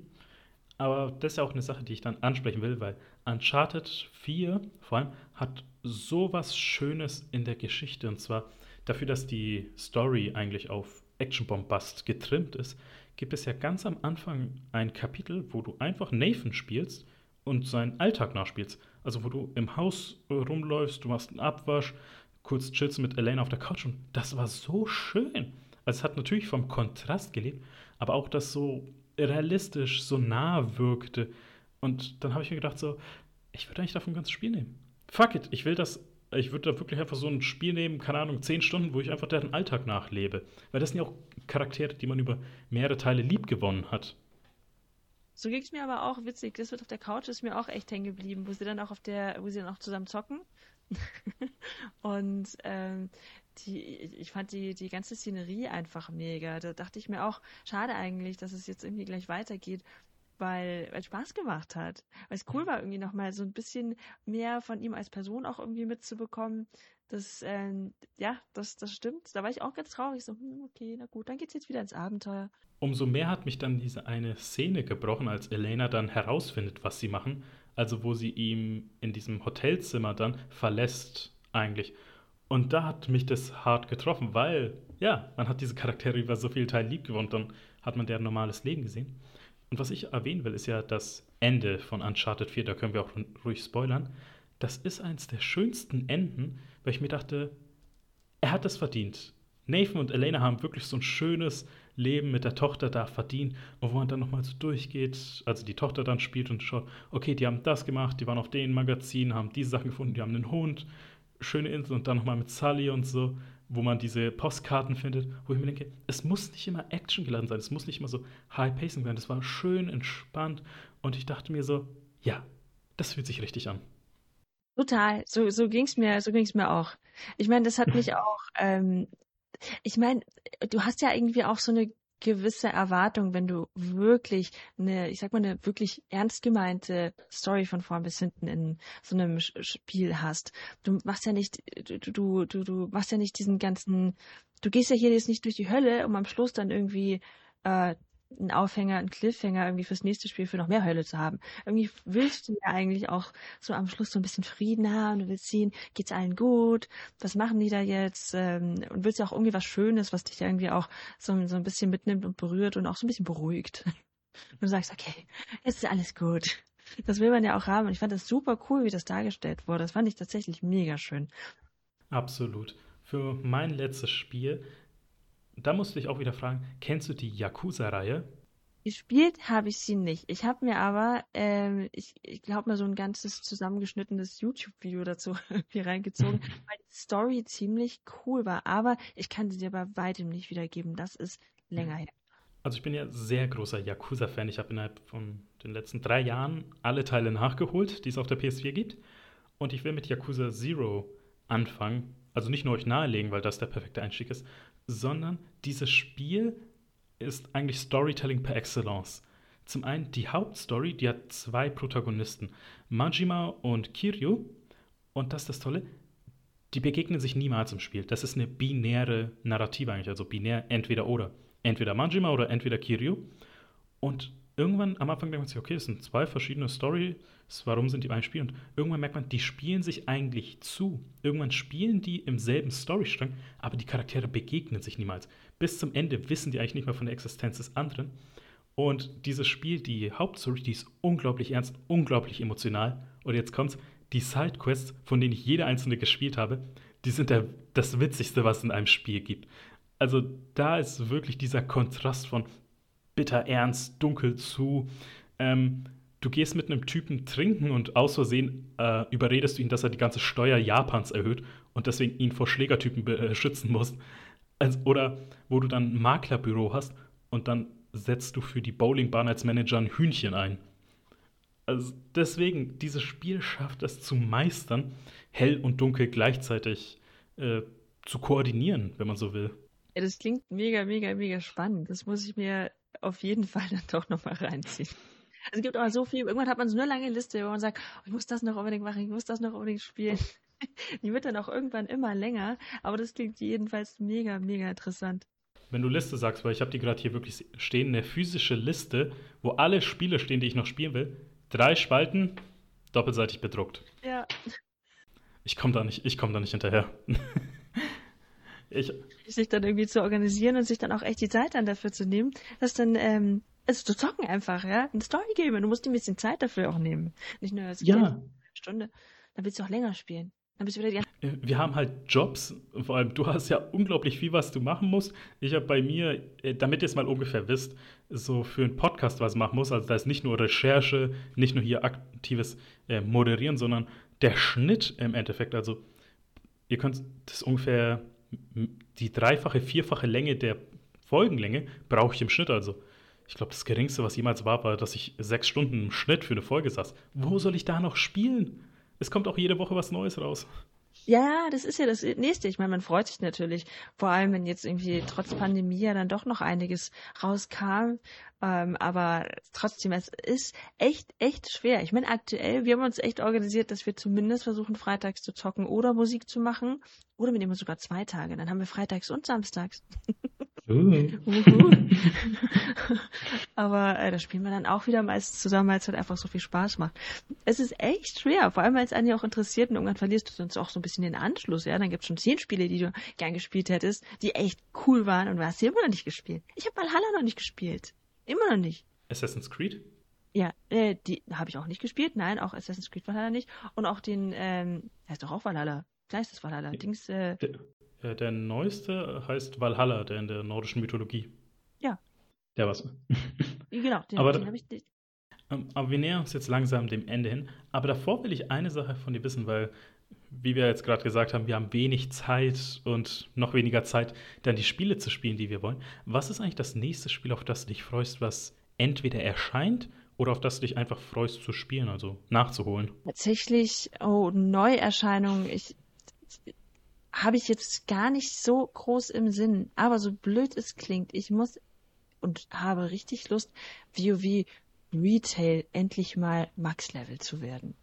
aber das ist ja auch eine Sache, die ich dann ansprechen will, weil Uncharted 4 vor allem hat sowas Schönes in der Geschichte. Und zwar dafür, dass die Story eigentlich auf Action-Bombast getrimmt ist, gibt es ja ganz am Anfang ein Kapitel, wo du einfach Nathan spielst und seinen Alltag nachspielst. Also wo du im Haus rumläufst, du machst einen Abwasch, kurz chillst mit Elaine auf der Couch und das war so schön. Also es hat natürlich vom Kontrast gelebt, aber auch das so realistisch, so nah wirkte. Und dann habe ich mir gedacht, so, ich würde eigentlich davon ein ganzes Spiel nehmen. Fuck it, ich will das, ich würde da wirklich einfach so ein Spiel nehmen, keine Ahnung, zehn Stunden, wo ich einfach deren Alltag nachlebe. Weil das sind ja auch Charaktere, die man über mehrere Teile lieb gewonnen hat. So ging es mir aber auch witzig. Das wird auf der Couch ist mir auch echt hängen geblieben, wo sie dann auch auf der, wo sie dann auch zusammen zocken. und ähm, die, ich fand die, die ganze Szenerie einfach mega. Da dachte ich mir auch, schade eigentlich, dass es jetzt irgendwie gleich weitergeht, weil weil Spaß gemacht hat. Weil es cool war, irgendwie nochmal so ein bisschen mehr von ihm als Person auch irgendwie mitzubekommen. Das, ähm, ja, das, das stimmt. Da war ich auch ganz traurig. So, hm, okay, na gut, dann geht's jetzt wieder ins Abenteuer. Umso mehr hat mich dann diese eine Szene gebrochen, als Elena dann herausfindet, was sie machen. Also wo sie ihm in diesem Hotelzimmer dann verlässt eigentlich. Und da hat mich das hart getroffen, weil, ja, man hat diese Charaktere über so viel Teil lieb gewonnen, dann hat man deren normales Leben gesehen. Und was ich erwähnen will, ist ja das Ende von Uncharted 4, da können wir auch ruhig spoilern. Das ist eins der schönsten Enden, weil ich mir dachte, er hat es verdient. Nathan und Elena haben wirklich so ein schönes Leben mit der Tochter da verdient und wo man dann nochmal so durchgeht, also die Tochter dann spielt und schaut, okay, die haben das gemacht, die waren auf den Magazinen, haben diese Sachen gefunden, die haben einen Hund, schöne Insel und dann nochmal mit Sully und so, wo man diese Postkarten findet, wo ich mir denke, es muss nicht immer Action geladen sein, es muss nicht immer so High Pacing sein, das war schön entspannt und ich dachte mir so, ja, das fühlt sich richtig an. Total, so, so ging es mir, so ging's mir auch. Ich meine, das hat mich auch, ähm, ich meine, du hast ja irgendwie auch so eine gewisse Erwartung, wenn du wirklich eine, ich sag mal, eine wirklich ernst gemeinte Story von vorn bis hinten in so einem Spiel hast. Du machst ja nicht, du, du, du, machst ja nicht diesen ganzen, du gehst ja hier jetzt nicht durch die Hölle, um am Schluss dann irgendwie äh, einen Aufhänger, einen Cliffhanger irgendwie fürs nächste Spiel für noch mehr Hölle zu haben. Irgendwie willst du ja eigentlich auch so am Schluss so ein bisschen Frieden haben. Du willst sehen, geht's allen gut? Was machen die da jetzt? Ähm, und willst ja auch irgendwie was Schönes, was dich irgendwie auch so, so ein bisschen mitnimmt und berührt und auch so ein bisschen beruhigt. Und du sagst, okay, jetzt ist alles gut. Das will man ja auch haben. Und ich fand das super cool, wie das dargestellt wurde. Das fand ich tatsächlich mega schön. Absolut. Für mein letztes Spiel da musste ich auch wieder fragen, kennst du die Yakuza-Reihe? Gespielt habe ich sie nicht. Ich habe mir aber, ähm, ich, ich glaube mal so ein ganzes zusammengeschnittenes YouTube-Video dazu irgendwie reingezogen, weil die Story ziemlich cool war. Aber ich kann sie dir bei weitem nicht wiedergeben. Das ist länger her. Also ich bin ja sehr großer Yakuza-Fan. Ich habe innerhalb von den letzten drei Jahren alle Teile nachgeholt, die es auf der PS4 gibt. Und ich will mit Yakuza Zero anfangen. Also nicht nur euch nahelegen, weil das der perfekte Einstieg ist, sondern dieses Spiel ist eigentlich Storytelling per excellence. Zum einen die Hauptstory, die hat zwei Protagonisten, Majima und Kiryu. Und das ist das Tolle, die begegnen sich niemals im Spiel. Das ist eine binäre Narrative eigentlich, also binär entweder oder. Entweder Majima oder entweder Kiryu. Und irgendwann am Anfang denkt man sich, okay, das sind zwei verschiedene Stories, warum sind die beim Spiel? Und irgendwann merkt man, die spielen sich eigentlich zu. Irgendwann spielen die im selben Storystrang, aber die Charaktere begegnen sich niemals. Bis zum Ende wissen die eigentlich nicht mehr von der Existenz des anderen. Und dieses Spiel, die Hauptstory, die ist unglaublich ernst, unglaublich emotional. Und jetzt kommt's, die Sidequests, von denen ich jede einzelne gespielt habe, die sind der, das Witzigste, was es in einem Spiel gibt. Also da ist wirklich dieser Kontrast von, bitter ernst, dunkel zu. Ähm, du gehst mit einem Typen trinken und aus Versehen äh, überredest du ihn, dass er die ganze Steuer Japans erhöht und deswegen ihn vor Schlägertypen äh, schützen musst. Also, oder wo du dann ein Maklerbüro hast und dann setzt du für die Bowlingbahn als Manager ein Hühnchen ein. Also deswegen, dieses Spiel schafft es zu meistern, hell und dunkel gleichzeitig äh, zu koordinieren, wenn man so will. Ja, das klingt mega, mega, mega spannend. Das muss ich mir auf jeden Fall dann doch nochmal reinziehen. Also es gibt aber so viel, irgendwann hat man so eine lange Liste, wo man sagt, oh, ich muss das noch unbedingt machen, ich muss das noch unbedingt spielen. Die wird dann auch irgendwann immer länger, aber das klingt jedenfalls mega, mega interessant. Wenn du Liste sagst, weil ich habe die gerade hier wirklich stehen, eine physische Liste, wo alle Spiele stehen, die ich noch spielen will. Drei Spalten, doppelseitig bedruckt. Ja. Ich komme da nicht, ich komme da nicht hinterher. Ich, sich dann irgendwie zu organisieren und sich dann auch echt die Zeit dann dafür zu nehmen, dass dann, ähm, also zu zocken einfach, ja, eine Story geben. Du musst dir ein bisschen Zeit dafür auch nehmen. Nicht nur als ja. Stunde. Dann willst du auch länger spielen. Dann bist du wieder die äh, Wir haben halt Jobs, vor allem du hast ja unglaublich viel, was du machen musst. Ich habe bei mir, äh, damit ihr es mal ungefähr wisst, so für einen Podcast was machen muss. Also da ist nicht nur Recherche, nicht nur hier aktives äh, Moderieren, sondern der Schnitt im Endeffekt. Also ihr könnt das ungefähr die dreifache, vierfache Länge der Folgenlänge brauche ich im Schnitt also. Ich glaube, das geringste, was jemals war, war, dass ich sechs Stunden im Schnitt für eine Folge saß. Wo soll ich da noch spielen? Es kommt auch jede Woche was Neues raus. Ja, das ist ja das Nächste. Ich meine, man freut sich natürlich, vor allem wenn jetzt irgendwie trotz Pandemie ja dann doch noch einiges rauskam. Ähm, aber trotzdem, es ist echt, echt schwer. Ich meine, aktuell, wir haben uns echt organisiert, dass wir zumindest versuchen, freitags zu zocken oder Musik zu machen. Oder wir nehmen sogar zwei Tage. Dann haben wir freitags und samstags. Aber äh, da spielen wir dann auch wieder meistens zusammen, weil es halt einfach so viel Spaß macht. Es ist echt schwer, vor allem weil es einen ja auch interessiert und irgendwann verlierst du sonst auch so ein bisschen den Anschluss. Ja, dann gibt es schon zehn Spiele, die du gern gespielt hättest, die echt cool waren und du hast sie immer noch nicht gespielt. Ich habe Valhalla noch nicht gespielt. Immer noch nicht. Assassin's Creed? Ja, äh, die habe ich auch nicht gespielt. Nein, auch Assassin's Creed Valhalla nicht. Und auch den, ähm, heißt doch auch Valhalla. Gleich ist Valhalla. Dings, äh, der, der neueste heißt Valhalla, der in der nordischen Mythologie. Ja. Der was. genau, den, aber, den habe ich nicht. Ähm, aber wir nähern uns jetzt langsam dem Ende hin. Aber davor will ich eine Sache von dir wissen, weil, wie wir jetzt gerade gesagt haben, wir haben wenig Zeit und noch weniger Zeit, dann die Spiele zu spielen, die wir wollen. Was ist eigentlich das nächste Spiel, auf das du dich freust, was entweder erscheint oder auf das du dich einfach freust zu spielen, also nachzuholen? Tatsächlich, oh, Neuerscheinungen. Ich, habe ich jetzt gar nicht so groß im Sinn. Aber so blöd es klingt, ich muss und habe richtig Lust, WoW Retail endlich mal Max-Level zu werden.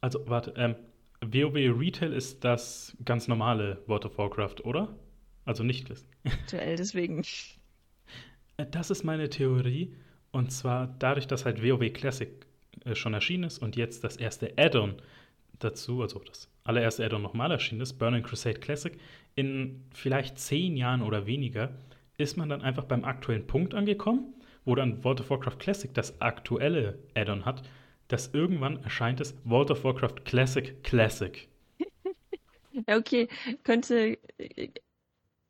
Also, warte, ähm, WoW Retail ist das ganz normale World of Warcraft, oder? Also nicht das. Aktuell, deswegen. Äh, das ist meine Theorie. Und zwar dadurch, dass halt WoW Classic äh, schon erschienen ist und jetzt das erste Add-on dazu, also das allererste Addon nochmal erschienen ist, Burning Crusade Classic, in vielleicht zehn Jahren oder weniger, ist man dann einfach beim aktuellen Punkt angekommen, wo dann World of Warcraft Classic das aktuelle Addon hat, dass irgendwann erscheint es World of Warcraft Classic Classic. okay, könnte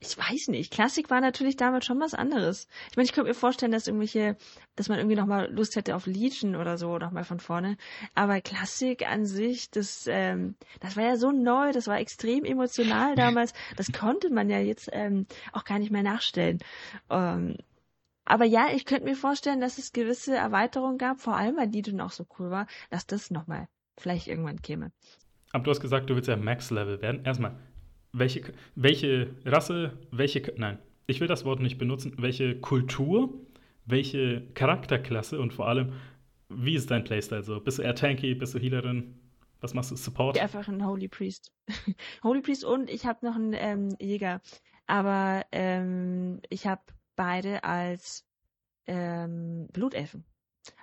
ich weiß nicht. Klassik war natürlich damals schon was anderes. Ich meine, ich könnte mir vorstellen, dass irgendwelche, dass man irgendwie nochmal Lust hätte auf Legion oder so, nochmal von vorne. Aber Klassik an sich, das, ähm, das war ja so neu, das war extrem emotional damals. Das konnte man ja jetzt ähm, auch gar nicht mehr nachstellen. Ähm, aber ja, ich könnte mir vorstellen, dass es gewisse Erweiterungen gab, vor allem weil Legion auch so cool war, dass das nochmal vielleicht irgendwann käme. Aber du hast gesagt, du willst ja Max-Level werden. Erstmal, welche, welche Rasse, welche, nein, ich will das Wort nicht benutzen, welche Kultur, welche Charakterklasse und vor allem, wie ist dein Playstyle so? Bist du eher tanky, bist du Healerin? Was machst du? Support? Ich einfach ein Holy Priest. Holy Priest und ich habe noch einen ähm, Jäger. Aber ähm, ich habe beide als ähm, Blutelfen.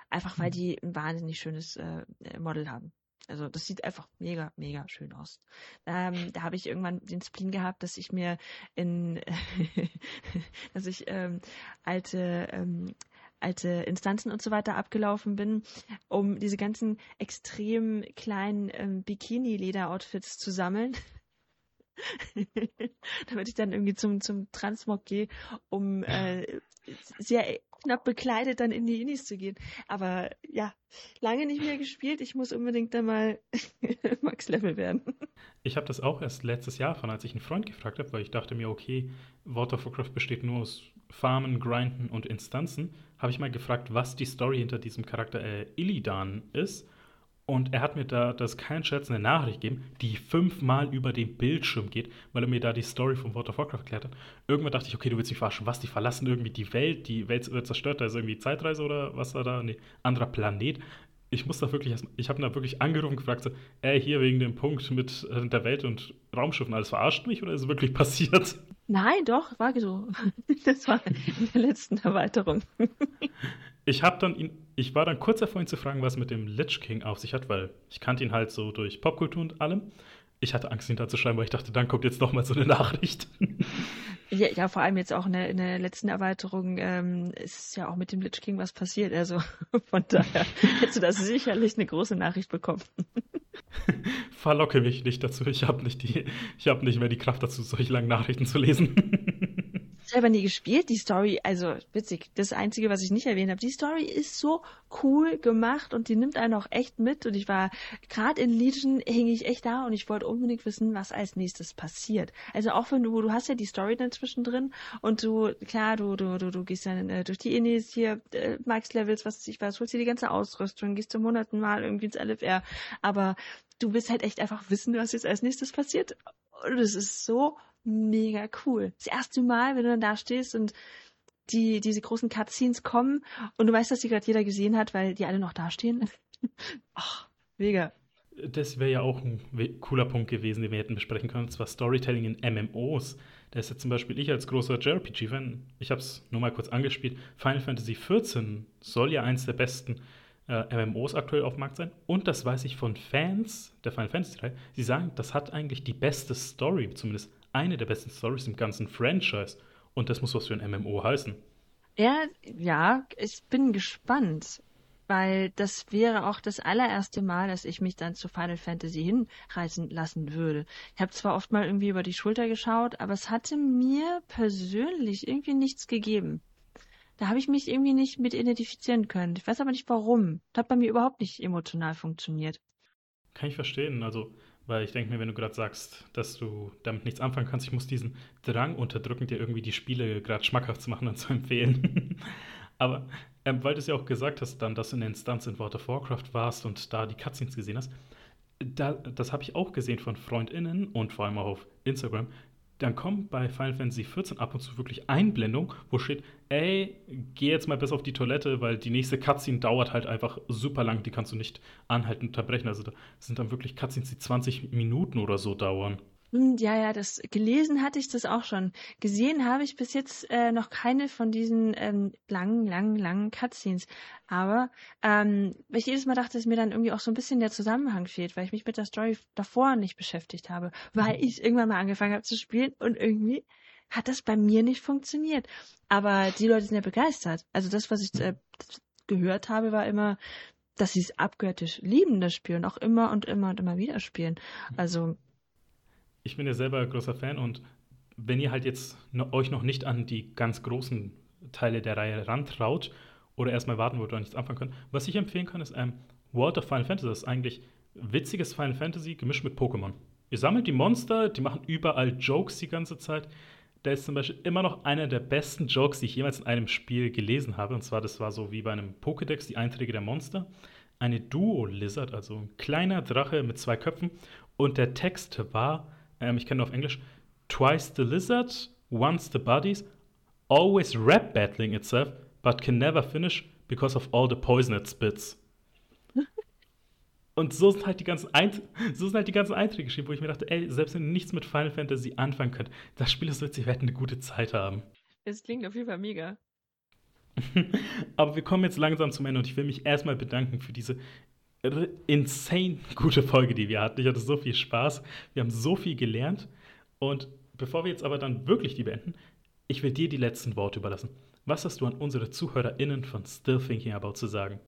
Einfach weil hm. die ein wahnsinnig schönes äh, Model haben. Also das sieht einfach mega, mega schön aus. Ähm, da habe ich irgendwann den Spleen gehabt, dass ich mir in, dass ich ähm, alte ähm, alte Instanzen und so weiter abgelaufen bin, um diese ganzen extrem kleinen ähm, Bikini-Leder-Outfits zu sammeln. Damit ich dann irgendwie zum, zum Transmog gehe, um äh, sehr knapp bekleidet dann in die Inis zu gehen. Aber ja, lange nicht mehr gespielt. Ich muss unbedingt da mal Max Level werden. Ich habe das auch erst letztes Jahr von, als ich einen Freund gefragt habe, weil ich dachte mir, okay, World of Warcraft besteht nur aus Farmen, Grinden und Instanzen. Habe ich mal gefragt, was die Story hinter diesem Charakter äh, Illidan ist. Und er hat mir da, das ist kein Scherz, eine Nachricht gegeben, die fünfmal über den Bildschirm geht, weil er mir da die Story von World of Warcraft erklärt hat. Irgendwann dachte ich, okay, du willst mich verarschen. Was, die verlassen irgendwie die Welt, die Welt wird zerstört, da ist irgendwie Zeitreise oder was war da? Nee, anderer Planet. Ich muss da wirklich, ich habe da wirklich angerufen und gefragt, so, ey, hier wegen dem Punkt mit äh, der Welt und Raumschiffen, alles verarscht mich oder ist es wirklich passiert? Nein, doch, war so. Das war in der letzten Erweiterung. Ich habe dann ihn, ich war dann kurz davor, ihn zu fragen, was mit dem Lich King auf sich hat, weil ich kannte ihn halt so durch Popkultur und allem. Ich hatte Angst, ihn da zu schreiben, weil ich dachte, dann kommt jetzt noch mal so eine Nachricht. Ja, ja vor allem jetzt auch in der, in der letzten Erweiterung ähm, ist ja auch mit dem Lich King was passiert. Also von daher hättest du da sicherlich eine große Nachricht bekommen. Verlocke mich nicht dazu. Ich habe nicht, die, ich hab nicht mehr die Kraft dazu, solche langen Nachrichten zu lesen. Selber nie gespielt. Die Story, also witzig, das Einzige, was ich nicht erwähnt habe, die Story ist so cool gemacht und die nimmt einen auch echt mit. Und ich war gerade in Legion, hing ich echt da und ich wollte unbedingt wissen, was als nächstes passiert. Also auch wenn du, du hast ja die Story dann zwischendrin und du, klar, du, du, du, du gehst dann äh, durch die Inis hier, äh, Max-Levels, was ich weiß, holst dir die ganze Ausrüstung, gehst zum hunderten Mal irgendwie ins LFR. Aber du willst halt echt einfach wissen, was jetzt als nächstes passiert. Und es ist so mega cool. Das erste Mal, wenn du dann da stehst und die, diese großen Cutscenes kommen und du weißt, dass die gerade jeder gesehen hat, weil die alle noch dastehen. Ach, mega. Das wäre ja auch ein cooler Punkt gewesen, den wir hätten besprechen können, und zwar Storytelling in MMOs. Da ist ja zum Beispiel ich als großer JRPG-Fan, ich habe es nur mal kurz angespielt, Final Fantasy XIV soll ja eins der besten äh, MMOs aktuell auf dem Markt sein. Und das weiß ich von Fans der Final Fantasy 3. Sie sagen, das hat eigentlich die beste Story, zumindest eine der besten Stories im ganzen Franchise. Und das muss was für ein MMO heißen. Ja, ja, ich bin gespannt, weil das wäre auch das allererste Mal, dass ich mich dann zu Final Fantasy hinreißen lassen würde. Ich habe zwar oft mal irgendwie über die Schulter geschaut, aber es hatte mir persönlich irgendwie nichts gegeben. Da habe ich mich irgendwie nicht mit identifizieren können. Ich weiß aber nicht warum. Das hat bei mir überhaupt nicht emotional funktioniert. Kann ich verstehen. Also weil ich denke mir, wenn du gerade sagst, dass du damit nichts anfangen kannst, ich muss diesen Drang unterdrücken, dir irgendwie die Spiele gerade schmackhaft zu machen und zu empfehlen. Aber ähm, weil du es ja auch gesagt hast, dann, dass du in der Instanz in World of Warcraft warst und da die Cutscenes gesehen hast, da, das habe ich auch gesehen von FreundInnen und vor allem auch auf Instagram, dann kommt bei Final Fantasy XIV ab und zu wirklich Einblendung, wo steht, ey, geh jetzt mal besser auf die Toilette, weil die nächste Cutscene dauert halt einfach super lang, die kannst du nicht anhalten und unterbrechen. Also da sind dann wirklich Cutscenes, die 20 Minuten oder so dauern. Hm, ja, ja, das gelesen hatte ich das auch schon. Gesehen habe ich bis jetzt äh, noch keine von diesen ähm, langen, langen, langen Cutscenes. Aber ähm, weil ich jedes Mal dachte, dass mir dann irgendwie auch so ein bisschen der Zusammenhang fehlt, weil ich mich mit der Story davor nicht beschäftigt habe, weil mhm. ich irgendwann mal angefangen habe zu spielen und irgendwie hat das bei mir nicht funktioniert. Aber die Leute sind ja begeistert. Also das, was ich äh, gehört habe, war immer, dass sie es abgöttisch lieben, das Spiel und auch immer und immer und immer wieder spielen. Also ich bin ja selber großer Fan und wenn ihr halt jetzt no, euch noch nicht an die ganz großen Teile der Reihe rantraut oder erstmal warten wollt oder nichts anfangen könnt, was ich empfehlen kann, ist ähm, World of Final Fantasy. Das ist eigentlich witziges Final Fantasy gemischt mit Pokémon. Ihr sammelt die Monster, die machen überall Jokes die ganze Zeit. Da ist zum Beispiel immer noch einer der besten Jokes, die ich jemals in einem Spiel gelesen habe. Und zwar, das war so wie bei einem Pokédex, die Einträge der Monster. Eine Duo-Lizard, also ein kleiner Drache mit zwei Köpfen. Und der Text war, ähm, ich kenne nur auf Englisch, twice the lizard, once the bodies, always rap battling itself, but can never finish because of all the poison it spits. Und so sind halt die ganzen, Eint so sind halt die ganzen Einträge geschrieben, wo ich mir dachte, ey, selbst wenn ihr nichts mit Final Fantasy anfangen könnt, das Spiel ist witzig, wir werden eine gute Zeit haben. Es klingt auf jeden Fall mega. Aber wir kommen jetzt langsam zum Ende und ich will mich erstmal bedanken für diese insane gute Folge, die wir hatten. Ich hatte so viel Spaß. Wir haben so viel gelernt. Und bevor wir jetzt aber dann wirklich die beenden, ich will dir die letzten Worte überlassen. Was hast du an unsere ZuhörerInnen von Still Thinking About zu sagen?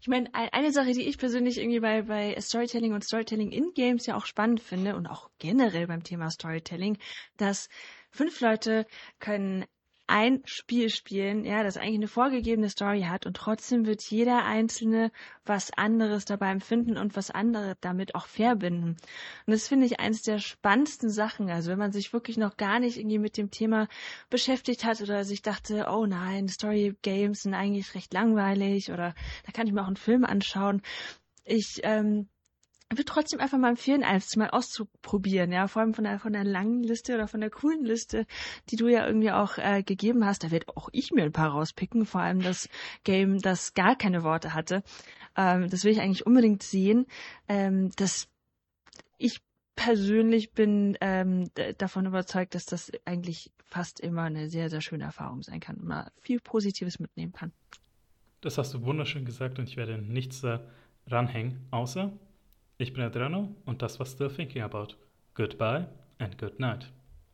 Ich meine, eine Sache, die ich persönlich irgendwie bei, bei Storytelling und Storytelling in Games ja auch spannend finde und auch generell beim Thema Storytelling, dass fünf Leute können ein Spiel spielen, ja, das eigentlich eine vorgegebene Story hat und trotzdem wird jeder Einzelne was anderes dabei empfinden und was andere damit auch verbinden. Und das finde ich eines der spannendsten Sachen. Also wenn man sich wirklich noch gar nicht irgendwie mit dem Thema beschäftigt hat oder sich dachte, oh nein, Story Games sind eigentlich recht langweilig oder da kann ich mir auch einen Film anschauen. Ich ähm, würde trotzdem einfach mal empfehlen, eins mal auszuprobieren, ja, vor allem von der, von der langen Liste oder von der coolen Liste, die du ja irgendwie auch äh, gegeben hast. Da werde auch ich mir ein paar rauspicken, vor allem das Game, das gar keine Worte hatte. Ähm, das will ich eigentlich unbedingt sehen. Ähm, das, ich persönlich bin ähm, davon überzeugt, dass das eigentlich fast immer eine sehr, sehr schöne Erfahrung sein kann und man viel Positives mitnehmen kann. Das hast du wunderschön gesagt und ich werde nichts da ranhängen, außer ich bin Adriano und das war Still Thinking About. Goodbye and good night.